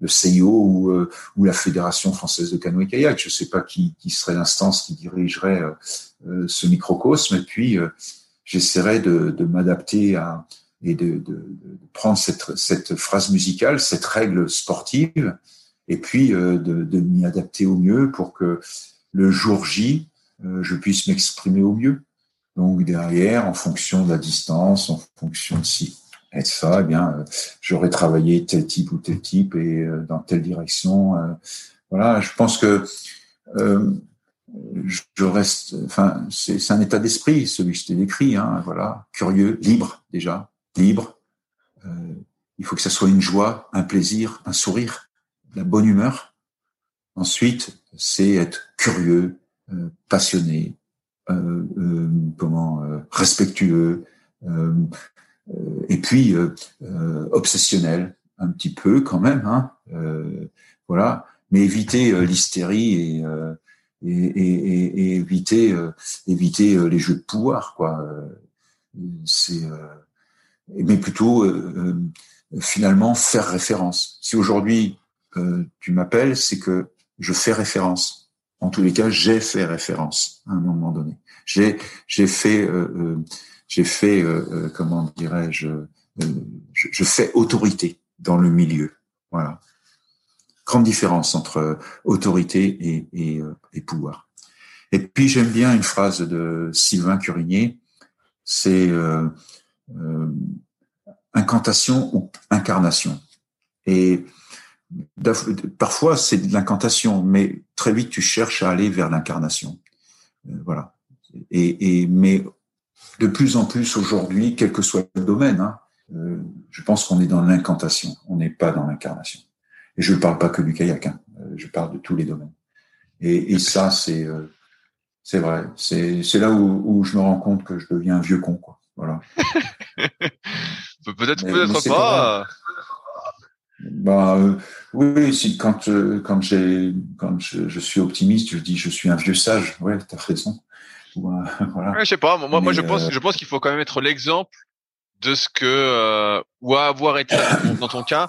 le, CIO ou, ou, la Fédération française de canoë-kayak. Je sais pas qui, qui serait l'instance qui dirigerait ce microcosme. Et puis, j'essaierai de, de m'adapter à et de, prendre cette, phrase musicale, cette règle sportive, et puis euh, de, m'y adapter au mieux pour que le jour J, euh, je puisse m'exprimer au mieux. Donc derrière, en fonction de la distance, en fonction de si et ça, eh bien, euh, j'aurais travaillé tel type ou tel type et dans telle direction. voilà, je pense que je reste, enfin, c'est un état d'esprit, celui que je t'ai décrit, hein, voilà, curieux, libre déjà, libre. Euh, il faut que ça soit une joie, un plaisir, un sourire la bonne humeur. Ensuite, c'est être curieux, euh, passionné, euh, euh, comment respectueux, et puis obsessionnel un petit peu quand même, hein, voilà. Mais éviter l'hystérie et, et, et, et, éviter éviter les jeux de pouvoir, quoi. c'est mais plutôt finalement faire référence. Si aujourd'hui tu m'appelles, c'est que je fais référence. En tous les cas, j'ai fait référence à un moment donné. J'ai j'ai fait euh, euh j'ai fait euh, euh, comment dirais-je je, je, fais autorité dans le milieu. Voilà. Grande différence entre autorité et, et, et pouvoir. Et puis j'aime bien une phrase de Sylvain Curigné, c'est incantation ou incarnation. Et Parfois, c'est de l'incantation, mais très vite, tu cherches à aller vers l'incarnation. Euh, voilà. Et, mais de plus en plus aujourd'hui, quel que soit le domaine, hein, euh, je pense qu'on est dans l'incantation, on n'est pas dans l'incarnation. Et je ne parle pas que du kayak, hein, euh, je parle de tous les domaines. Et, ça, c'est vrai. C'est là où, je me rends compte que je deviens un vieux con. Voilà. [LAUGHS] peut-être, peut-être pas. Bah, euh, oui, si, quand, euh, quand, j'ai, quand je, je, suis optimiste, je dis je suis un vieux sage. Ouais, t'as raison. [LAUGHS] voilà. Ouais, je sais pas. Moi, moi, je pense, je pense qu'il faut quand même être l'exemple de ce que ou avoir été dans ton cas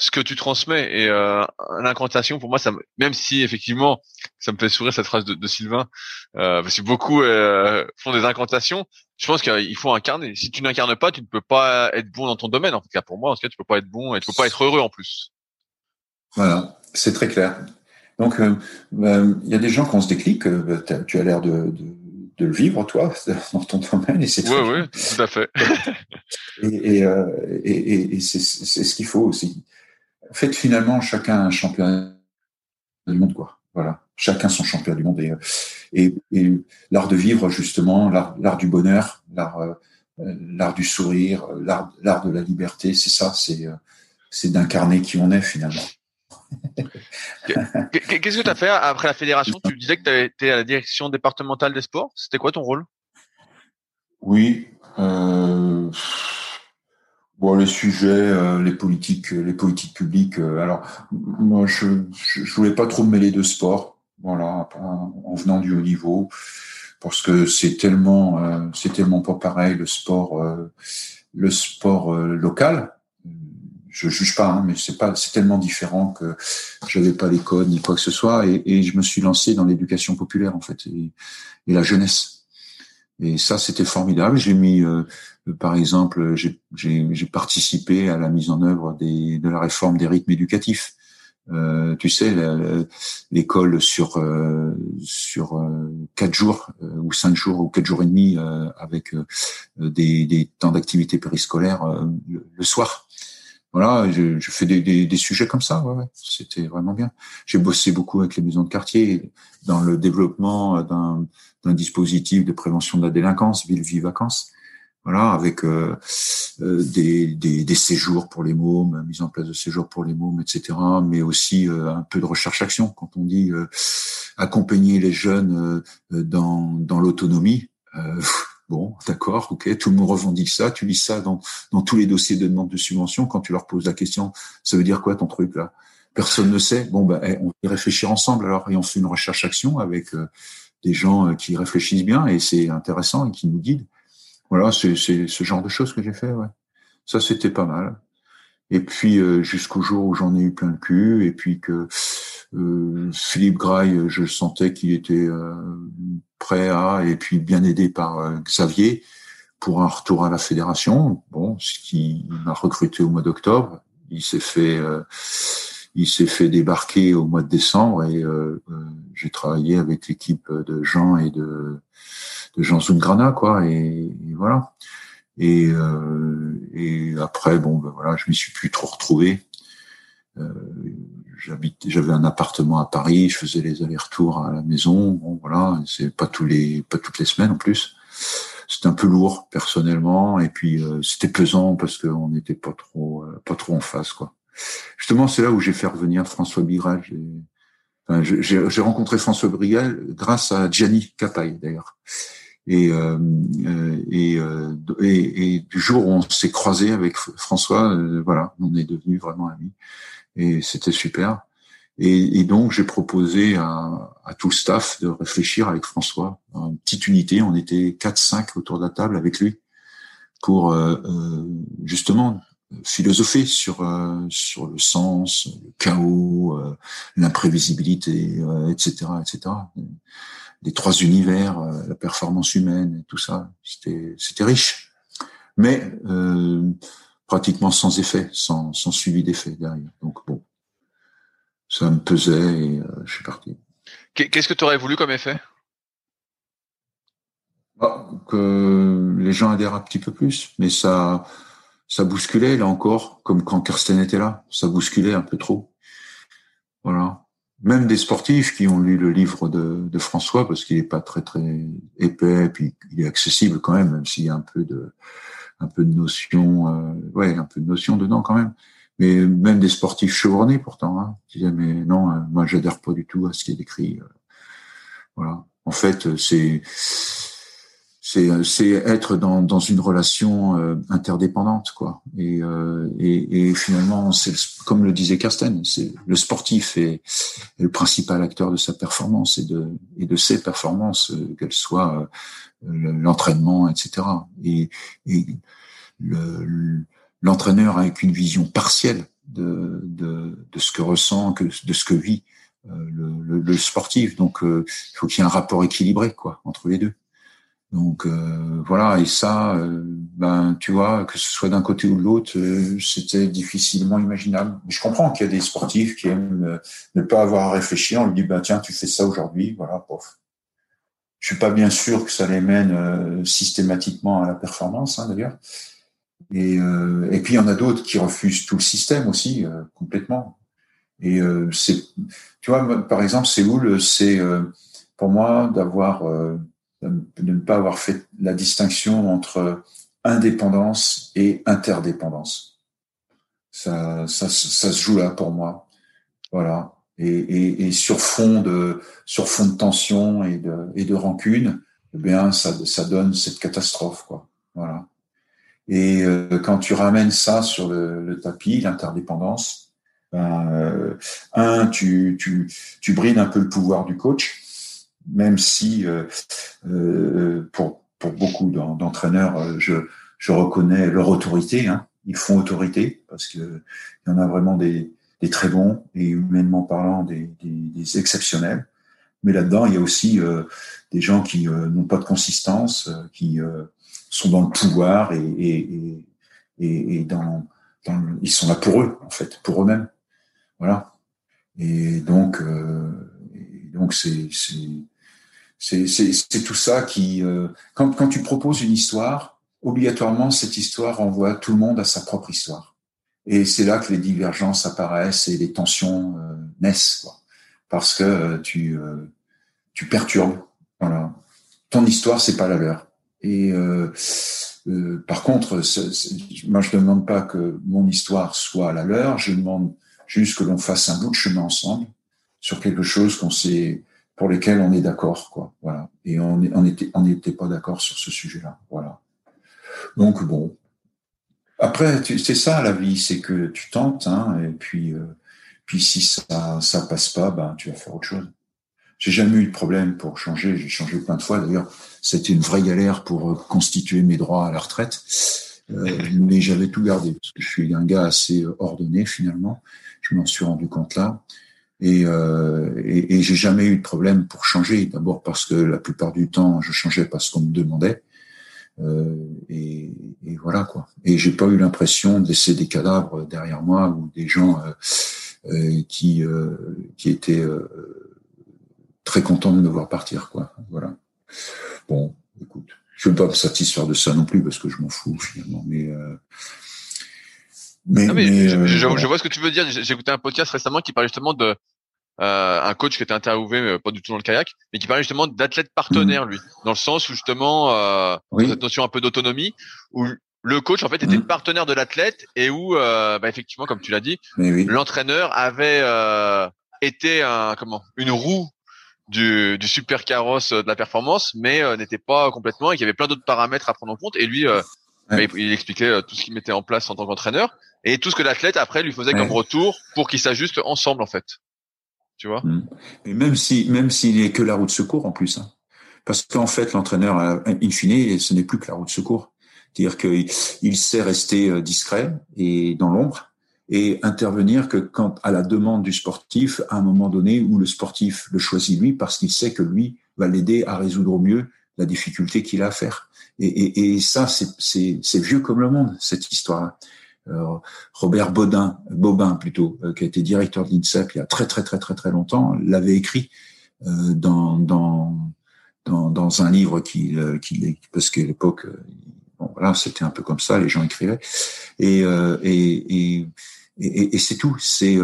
ce que tu transmets et euh, l'incantation pour moi ça même si effectivement ça me fait sourire cette phrase de, de Sylvain euh, parce que beaucoup euh, font des incantations je pense qu'il faut incarner si tu n'incarnes pas tu ne peux pas être bon dans ton domaine en tout cas pour moi en tout cas tu peux pas être bon et tu peux pas être heureux en plus voilà c'est très clair donc euh, euh, il y a des gens qui ont ce déclic tu as l'air de, de de le vivre, toi, [LAUGHS] dans ton domaine. Et c'est oui, oui, tout à fait. [LAUGHS] et, et, et, et c'est ce qu'il faut aussi fait, finalement, chacun un champion du monde, quoi. Voilà. Chacun son champion du monde. Et, et, l'art de vivre, justement, l'art du bonheur, l'art euh, l'art du sourire, l'art de la liberté, c'est ça, c'est c'est d'incarner qui on est, finalement. [LAUGHS] Qu'est-ce que tu as fait après la fédération? Tu disais que tu été à la direction départementale des sports. C'était quoi ton rôle? Oui. Euh Bon, les sujets, euh, les politiques, les politiques publiques. Euh, alors, moi, je, je, voulais pas trop me mêler de sport, voilà, en venant du haut niveau, parce que c'est tellement, euh, c'est tellement pas pareil le sport, le sport local. Je juge pas, hein, mais c'est pas, c'est tellement différent que j'avais pas les codes ni quoi que ce soit, et, je me suis lancé dans l'éducation populaire en fait et, la jeunesse. Et ça, c'était formidable. J'ai mis par exemple, j'ai participé à la mise en œuvre de la réforme des rythmes éducatifs. Euh, tu sais, l'école sur euh, sur euh, quatre jours euh, ou cinq jours ou quatre jours et demi avec des, des, temps d'activité périscolaire le, soir. Voilà, je, je fais des, des, des, sujets comme ça. Ouais, ouais. C'était vraiment bien. J'ai bossé beaucoup avec les maisons de quartier dans le développement d'un dispositif de prévention de la délinquance, ville vie vacances voilà, avec euh, euh, des, des, des, séjours pour les mômes, mise en place de séjours pour les mômes, etc. Mais aussi euh, un peu de recherche-action. Quand on dit accompagner les jeunes dans, dans l'autonomie, bon, d'accord, ok, tout le monde revendique ça. Tu lis ça dans, dans tous les dossiers de demande de subvention. Quand tu leur poses la question, ça veut dire quoi ton truc là? Personne ne sait. Bon, ben, on y réfléchir ensemble alors et on fait une recherche-action avec des gens qui réfléchissent bien et c'est intéressant et qui nous guident. Voilà, c'est ce genre de choses que j'ai fait. Ouais. Ça, c'était pas mal. Et puis euh, jusqu'au jour où j'en ai eu plein le cul, et puis que euh, Philippe Graille, je sentais qu'il était euh, prêt à, et puis bien aidé par Xavier pour un retour à la fédération. Bon, ce qui m'a recruté au mois d'octobre. Il s'est fait, il s'est fait débarquer au mois de décembre, et j'ai travaillé avec l'équipe de Jean et de de Jean Zungrana, quoi, et, voilà. Euh, et après, bon, ben voilà, je m'y suis plus trop retrouvé. Euh, j'avais un appartement à Paris, je faisais les allers-retours à la maison. Bon, voilà, c'est pas tous les, pas toutes les semaines en plus. C'était un peu lourd personnellement, et puis euh, c'était pesant parce qu'on n'était pas trop, euh, pas trop en face, quoi. Justement, c'est là où j'ai fait revenir François. Enfin, j'ai rencontré François Bigrel grâce à Gianni Capaille, d'ailleurs. Euh, euh, euh, et, et, du jour où on s'est croisé avec François, voilà, on est devenus vraiment amis. Et c'était super. Et, donc j'ai proposé à, tout le staff de réfléchir avec François, une petite unité. On était 4-5 autour de la table avec lui pour justement philosopher sur sur le sens, le chaos, l'imprévisibilité, etc., etc les trois univers, euh, la performance humaine et tout ça. C'était, c'était riche, mais euh, pratiquement sans effet, sans, sans suivi d'effet derrière. Donc bon, ça me pesait et euh, je suis parti. Qu'est-ce que tu aurais voulu comme effet? Bah, Que les gens adhèrent un petit peu plus, mais ça, ça bousculait là encore, comme quand Kirsten était là, ça bousculait un peu trop. Voilà même des sportifs qui ont lu le livre de, de François parce qu'il est pas très très épais, puis il est accessible quand même, même s'il y a un peu de un peu de notion, euh, ouais, un peu de notion dedans quand même. Mais même des sportifs chevronnés pourtant, hein, disaient mais non, euh, moi j'adhère pas du tout à ce qui est écrit. Euh, voilà. En fait, c'est c'est être dans, dans une relation euh, interdépendante quoi et, euh, et, et, finalement c'est comme le disait Carsten c'est le sportif est, le principal acteur de sa performance et de et de ses performances euh, qu'elles soient l'entraînement etc et, et l'entraîneur avec une vision partielle de, de, de, ce que ressent, que, de ce que vit le, le, sportif. Donc, il faut qu'il y ait un rapport équilibré quoi entre les deux. Donc euh, voilà, et ça, euh, ben tu vois, que ce soit d'un côté ou de l'autre, euh, c'était difficilement imaginable. Je comprends qu'il y a des sportifs qui aiment ne pas avoir à réfléchir. On lui dit ben tiens, tu fais ça aujourd'hui, voilà, pof. Je suis pas bien sûr que ça les mène systématiquement à la performance, hein, d'ailleurs. Et, et puis il y en a d'autres qui refusent tout le système aussi complètement. Et c'est, tu vois, par exemple, Séoul, c'est pour moi d'avoir de ne pas avoir fait la distinction entre indépendance et interdépendance. Ça, ça, ça se joue là pour moi. Voilà. Et, et, et, sur fond de sur fond de tension et de et de rancune, eh bien ça ça donne cette catastrophe quoi. Voilà. Et euh, quand tu ramènes ça sur le, le tapis, l'interdépendance, ben, euh, un tu tu tu brides un peu le pouvoir du coach même si euh, euh, pour, pour beaucoup d'entraîneurs, euh, je, je reconnais leur autorité. Hein. Ils font autorité parce que il y en a vraiment des, des très bons et humainement parlant des, des, des exceptionnels. Mais là-dedans, il y a aussi des gens qui n'ont pas de consistance, qui sont dans le pouvoir et, et, et, et dans, dans, ils sont là pour eux en fait, pour eux-mêmes. Voilà. Et donc, donc c'est c'est tout ça qui, euh, quand, quand tu proposes une histoire, obligatoirement cette histoire envoie tout le monde à sa propre histoire. Et c'est là que les divergences apparaissent et les tensions euh, naissent, quoi. parce que euh, tu tu perturbes. Voilà, ton histoire c'est pas la leur. Et par contre, moi je ne demande pas que mon histoire soit la leur, je demande juste que l'on fasse un bout de chemin ensemble sur quelque chose qu'on s'est pour lesquels on est d'accord, quoi. Voilà. Et on on était, on n'était pas d'accord sur ce sujet-là. Voilà. Donc bon. Après, c'est ça la vie, c'est que tu tentes, hein, et puis, euh, puis si ça, ça passe pas, ben tu vas faire autre chose. J'ai jamais eu de problème pour changer. J'ai changé plein de fois. D'ailleurs, c'était une vraie galère pour euh, constituer mes droits à la retraite. Euh, [LAUGHS] mais j'avais tout gardé parce que je suis un gars assez ordonné finalement. Je m'en suis rendu compte là. Et, euh, et, et j'ai jamais eu de problème pour changer. D'abord parce que la plupart du temps, je changeais parce qu'on me demandait. Euh, et, et, voilà quoi. Et j'ai pas eu l'impression de laisser des cadavres derrière moi ou des gens euh, euh qui euh, qui étaient euh, très contents de me voir partir quoi. Voilà. Bon, écoute, je veux pas me satisfaire de ça non plus parce que je m'en fous finalement, mais mais, mais, je, je, vois ce que tu veux dire. J'ai écouté un podcast récemment qui parlait justement de euh, un coach qui était interviewé, mais pas du tout dans le kayak, mais qui parlait justement d'athlète partenaire, lui, dans le sens où justement euh, cette notion un peu d'autonomie, où le coach en fait était le partenaire de l'athlète et où, euh, bah, effectivement, comme tu l'as dit, l'entraîneur avait euh, été un comment une roue du, du super carrosse de la performance, mais euh, n'était pas complètement et qu'il y avait plein d'autres paramètres à prendre en compte. Et lui, euh, bah, il, expliquait tout ce qu'il mettait en place en tant qu'entraîneur et tout ce que l'athlète après lui faisait comme retour pour qu'ils s'ajustent ensemble en fait tu vois? Mm. Même si, même s'il est que la roue de secours en plus, hein. parce qu'en fait, l'entraîneur, in fine, ce n'est plus que la roue de secours. C'est-à-dire qu'il il sait rester euh, discret et dans l'ombre et intervenir que quand à la demande du sportif, à un moment donné où le sportif le choisit lui parce qu'il sait que lui va l'aider à résoudre au mieux la difficulté qu'il a à faire. Et, et, et ça, c'est vieux comme le monde, cette histoire. Euh, Robert Baudin, Bobin plutôt, euh, qui a été directeur de l'INSEP il y a très très très très très longtemps, l'avait écrit euh, dans, dans, dans, dans un livre qui, qui parce qu'à l'époque, bon voilà, c'était un peu comme ça, les gens écrivaient, et et, et, et, c'est tout, c'est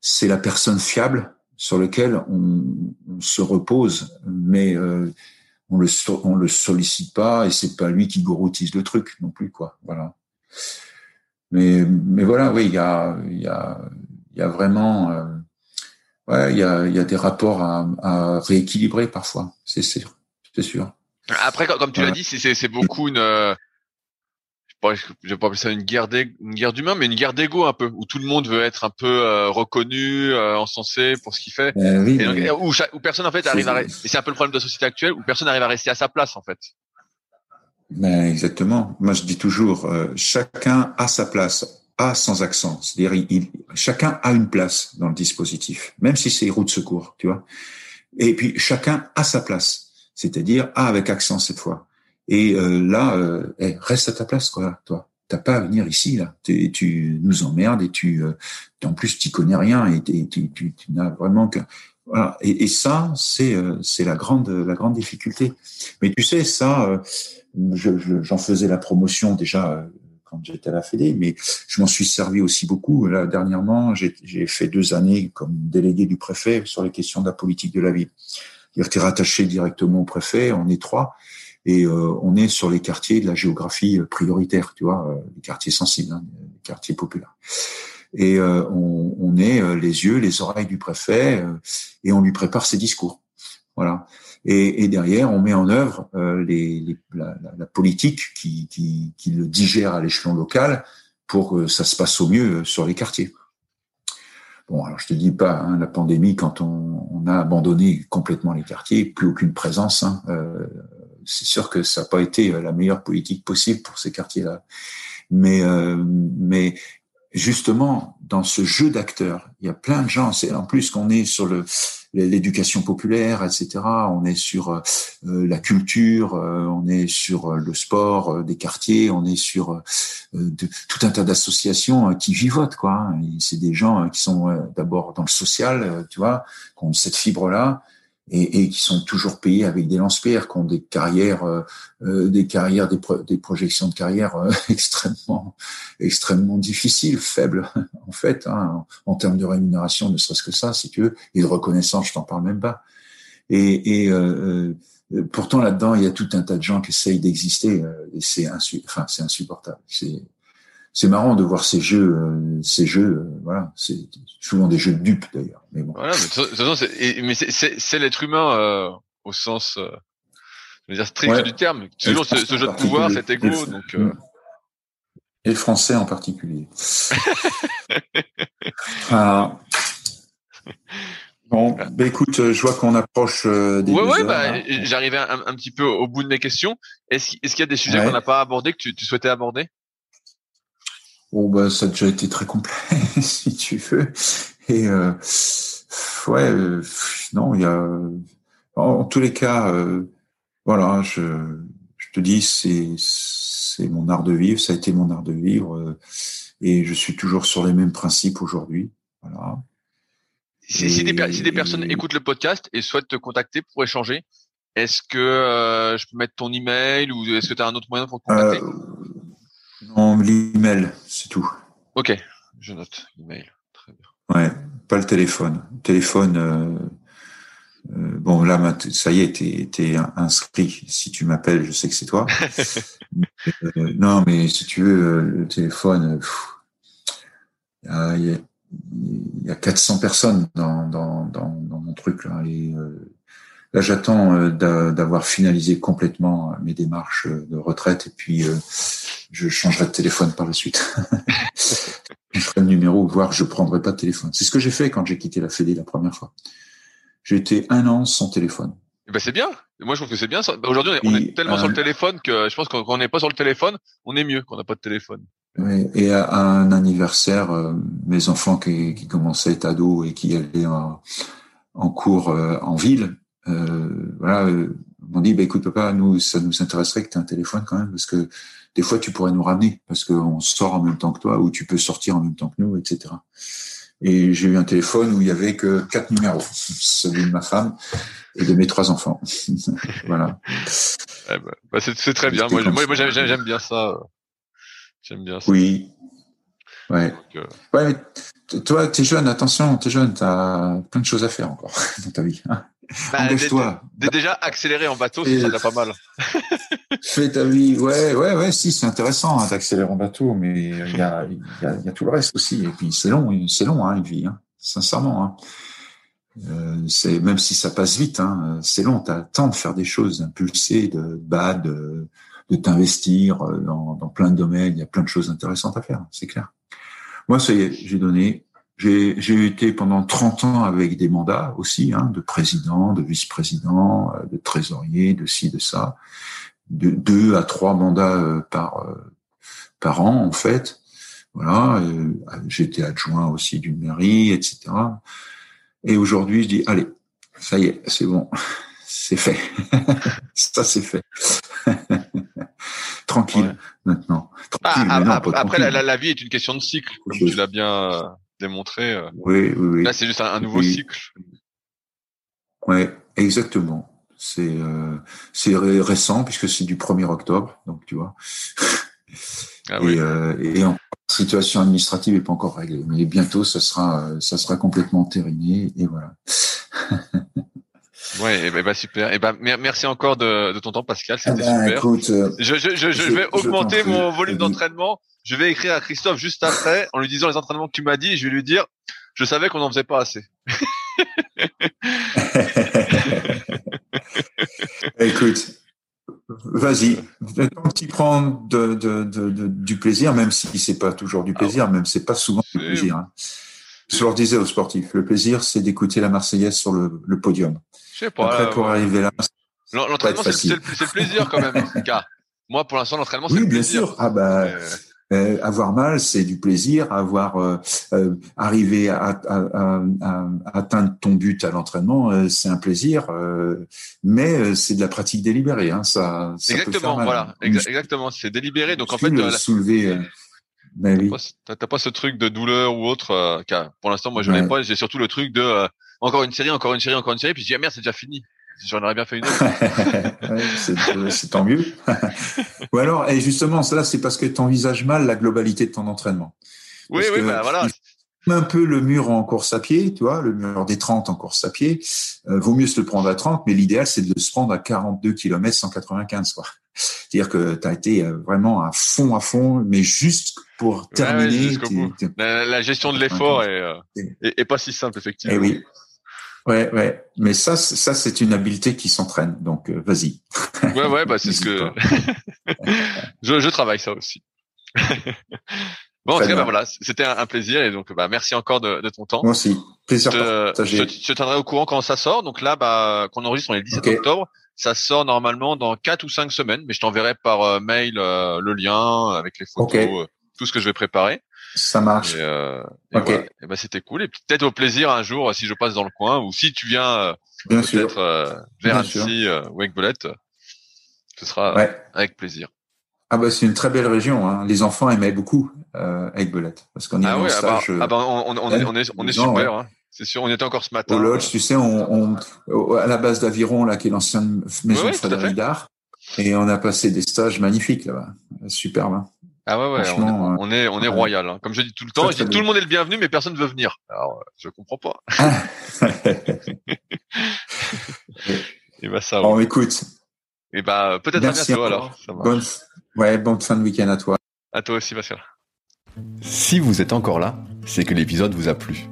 c'est la personne fiable sur lequel on, on se repose, mais on le on le sollicite pas et c'est pas lui qui goroutise le truc non plus quoi, voilà. Mais, mais voilà, oui, il y a, il y a, il y a vraiment, euh, ouais, il y a, il y a des rapports à, à rééquilibrer parfois, c'est sûr, c'est sûr. Après, comme tu l'as dit, c'est beaucoup une, euh, je vais pas appeler ça une guerre une guerre d'humains, mais une guerre d'ego un peu, où tout le monde veut être un peu euh, reconnu, euh, encensé pour ce qu'il fait, oui, et où, où, personne en fait arrive à, et c'est un peu le problème de la société actuelle, où personne n'arrive à rester à sa place en fait. Ben, exactement. Moi, je dis toujours, euh, chacun a sa place, a sans accent. C'est-à-dire, il, chacun a une place dans le dispositif, même si c'est route de secours, tu vois. Et puis, chacun a sa place, c'est-à-dire a avec accent cette fois. Et euh, là, euh, eh, reste à ta place, quoi, toi. T'as pas à venir ici, là. Tu, nous emmerdes et tu, en plus, tu connais rien et tu, tu, tu n'as vraiment que voilà. Et, et ça, c'est c'est la grande la grande difficulté. Mais tu sais, ça, j'en faisais la promotion déjà euh, quand j'étais à la Fédé, mais je m'en suis servi aussi beaucoup. Là, dernièrement, j'ai fait deux années comme délégué du préfet sur les questions de la politique de la ville. Tu es rattaché directement au préfet, on est trois, et euh, on est sur les quartiers de la géographie euh, prioritaire, tu vois, les quartiers sensibles, hein, les quartiers populaires. Et on, on, est les yeux, les oreilles du préfet, et on lui prépare ses discours. Voilà. Et, et, derrière, on met en œuvre euh, les, les, la, la, politique qui, qui, qui le digère à l'échelon local pour que ça se passe au mieux sur les quartiers. Bon, alors je te dis pas, hein, la pandémie, quand on, on, a abandonné complètement les quartiers, plus aucune présence, hein, euh, c'est sûr que ça n'a pas été la meilleure politique possible pour ces quartiers-là. Mais, euh, mais justement, dans ce jeu d'acteurs, il y a plein de gens. C'est en plus qu'on est sur l'éducation populaire, etc. On est sur euh, la culture, euh, on est sur euh, le sport des quartiers, on est sur tout un tas d'associations qui vivotent. Hein. C'est des gens qui sont d'abord dans le social, tu vois, qui ont cette fibre-là, et, et, qui sont toujours payés avec des lance-pierres, qui ont des carrières, euh, euh des carrières, des, des, projections de carrière euh, [LAUGHS] extrêmement, extrêmement difficiles, faibles [LAUGHS] en fait, hein, en, termes de rémunération, ne serait-ce que ça, si tu veux, et de reconnaissance, je t'en parle même pas. Et, et euh, euh pourtant là-dedans, il y a tout un tas de gens qui essayent d'exister, et c'est insu enfin, insupportable. C'est marrant de voir ces jeux, euh, ces jeux, euh, voilà, c'est souvent des jeux de dupes d'ailleurs. Mais bon. Voilà, mais de toute façon, c'est, mais c'est, l'être humain euh, au sens, euh, je veux dire strict ouais. du terme. Toujours ce, ce, jeu de pouvoir, cet donc, euh... Et français en particulier. [LAUGHS] ah. Bon, bah écoute, je vois qu'on approche des. Ouais, ouais, bah, j'arrivais un, un, petit peu au bout de mes questions. Est-ce, qu'il y a des sujets ouais. qu'on n'a pas abordés que tu, tu souhaitais aborder? Bon, bah, ça a déjà été très complet, [LAUGHS] si tu veux. Et euh, ouais, euh, non, il y a, en, tous les cas, euh, voilà, je, je te dis, c'est mon art de vivre, ça a été mon art de vivre, euh, et je suis toujours sur les mêmes principes aujourd'hui. Voilà. Si, et, si, des, si des personnes et... écoutent le podcast et souhaitent te contacter pour échanger, est-ce que euh, je peux mettre ton email ou est-ce que tu as un autre moyen pour te contacter? Euh, non, l'email, c'est tout. Ok, je note l'email. Très bien. Ouais, pas le téléphone. téléphone, euh, euh, bon là, ça y est, t'es, t'es inscrit. Si tu m'appelles, je sais que c'est toi. [LAUGHS] euh, non, mais si tu veux, le téléphone, il y, a, y a 400 personnes dans, dans, dans, dans mon truc là. Et, Là, j'attends euh, d'avoir finalisé complètement mes démarches de retraite et puis euh, je changerai de téléphone par la suite. [LAUGHS] je ferai le numéro, voire je prendrai pas de téléphone. C'est ce que j'ai fait quand j'ai quitté la Fédé la première fois. J'ai été un an sans téléphone. Ben c'est bien. Moi, je trouve que c'est bien. Aujourd'hui, on est tellement euh, sur le téléphone que je pense qu'on n'est pas sur le téléphone, on est mieux qu'on n'a pas de téléphone. Oui, et à, un anniversaire, euh, mes enfants qui, qui commençaient à être ados et qui allaient en, en cours euh, en ville, euh, voilà, euh, m'ont dit, bah, écoute papa, nous, ça nous intéresserait que tu aies un téléphone quand même, parce que des fois, tu pourrais nous ramener, parce qu'on sort en même temps que toi, ou tu peux sortir en même temps que nous, etc. Et j'ai eu un téléphone où il y avait que quatre numéros, celui de ma femme et de mes trois enfants. [LAUGHS] voilà. Eh ben, bah, c'est très bien. Moi, moi, moi j'aime bien ça. J'aime bien ça. Oui. Ouais. Donc, euh... Ouais, toi, t'es jeune, attention, t'es jeune, t'as plein de choses à faire encore [LAUGHS] dans ta vie. Hein. Bah, Engage-toi. Déjà accélérer en bateau, c'est déjà pas mal. [LAUGHS] Fais ta vie, ouais, ouais, ouais, si c'est intéressant hein, d'accélérer en bateau, mais il y a, y, a, y a tout le reste aussi. Et puis c'est long, c'est long hein, une vie, hein, sincèrement. Hein. Euh, c'est même si ça passe vite, hein, c'est long. T'as le temps de faire des choses, d'impulser, de bad, de, de t'investir dans, dans plein de domaines. Il y a plein de choses intéressantes à faire, c'est clair. Moi, ça y est, j'ai donné j'ai été pendant 30 ans avec des mandats aussi, hein, de président, de vice-président, euh, de trésorier, de ci, de ça. de deux à trois mandats par par an en fait. Voilà, j'étais adjoint aussi d'une mairie, etc. Et aujourd'hui, je dis allez, ça y est, c'est bon, [LAUGHS] c'est fait. [LAUGHS] ça c'est fait. [LAUGHS] tranquille maintenant. Ah, après, la, vie est une question de cycle, comme tu l'as bien euh, démontré. Euh. Oui, oui, oui. Là, c'est juste un, nouveau cycle. Oui, exactement. C'est euh, c'est récent puisque c'est du 1er octobre, donc tu vois. [LAUGHS] Ah, et, euh, et en situation administrative n'est pas encore réglée, mais bientôt ça sera ça sera complètement terminé et voilà. [LAUGHS] Ouais, et bah, super. Et ben merci encore de, de ton temps, Pascal. C'était ben, super. Écoute, euh, je, je, je, je, vais augmenter mon volume d'entraînement. Je vais écrire à Christophe juste après en lui disant les entraînements que tu m'as dit. Et je vais lui dire, je savais qu'on n'en faisait pas assez. [LAUGHS] écoute, vas-y. Tant que tu prends de, de, de, du plaisir, même si c'est pas toujours du ah plaisir, même c'est pas souvent du plaisir. Hein. Je leur disais aux sportifs, le plaisir, c'est d'écouter la Marseillaise sur le, le podium. Je sais pas. Après, pour arriver là, l'entraînement, c'est le, le, plaisir quand même. Moi, pour l'instant, l'entraînement, c'est oui, le plaisir. bien sûr. Ah bah. Euh... Euh, avoir mal, c'est du plaisir. Avoir euh, euh arriver à, à, à, à, atteindre ton but à l'entraînement, euh, c'est un plaisir. Euh, mais c'est de la pratique délibérée. Hein, ça, ça exactement. Peut voilà. exactement. C'est délibéré. Donc en fait, la... soulever. Ben oui. T'as pas, pas, ce truc de douleur ou autre. car pour l'instant, moi, je n'ai pas. J'ai surtout le truc de encore une série, encore une série, encore une série, puis je dis ah merde, c'est déjà fini. J'en aurais bien fait une autre. [LAUGHS] c'est tant mieux. [LAUGHS] Ou alors, et justement, cela, c'est parce que tu envisages mal la globalité de ton entraînement. Oui, oui, bah voilà. Un peu le mur en course à pied, tu vois, le mur des 30 en course à pied. Euh, vaut mieux se le prendre à 30, mais l'idéal, c'est de se prendre à 42 km 195, quoi. [LAUGHS] C'est-à-dire que tu as été euh, vraiment à fond, à fond, mais juste pour terminer. la, gestion de l'effort est, euh, est, pas si simple, effectivement. Et eh oui. Ouais, ouais. Mais ça, ça, c'est une habileté qui s'entraîne. Donc, euh, vas-y. Ouais, ouais, bah, c'est ce que [LAUGHS] je, je travaille ça aussi. [LAUGHS] bon, en tout cas, bah, voilà, c'était un, plaisir et donc, bah, merci encore de, de ton temps. Moi aussi. Plaisir je, je, je, tiendrai au courant quand ça sort. Donc là, bah, qu'on enregistre, on est le 17 octobre. Ça sort normalement dans quatre ou cinq semaines, mais je t'enverrai par euh, mail euh, le lien avec les photos, tout ce que je vais préparer. Ça marche. Et, euh, et et ben c'était cool. Et peut-être au plaisir un jour si je passe dans le coin ou si tu viens euh, peut-être euh, vers Annecy euh, ou Aigbelette, ce sera avec plaisir. Ah bah c'est une très belle région. Hein. Les enfants aimaient beaucoup euh, Aigbelette parce qu'on y ah ouais, ah bah, ah bah, on, on, est on est on est super. Hein. C'est sûr, on était encore ce matin. Au lodge, tu sais, on, on à la base d'Aviron là, qui est l'ancienne maison de Frédéric Dard, et on a passé des stages magnifiques là-bas, superbe. Hein. Ah ouais, ouais, on, est, on est, royal. Hein. Comme je dis tout le temps, je dis tout le monde est le bienvenu, mais personne ne veut venir. Alors, euh, je comprends pas. [LAUGHS] [LAUGHS] et bah ça. Bon, écoute. Et bah peut-être à bientôt alors. bonne, ouais, bonne fin de week-end à toi. À toi aussi, Pascal. Si vous êtes encore là, c'est que l'épisode vous a plu.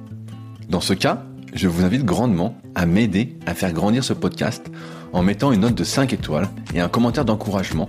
Dans ce cas, je vous invite grandement à m'aider à faire grandir ce podcast en mettant une note de 5 étoiles et un commentaire d'encouragement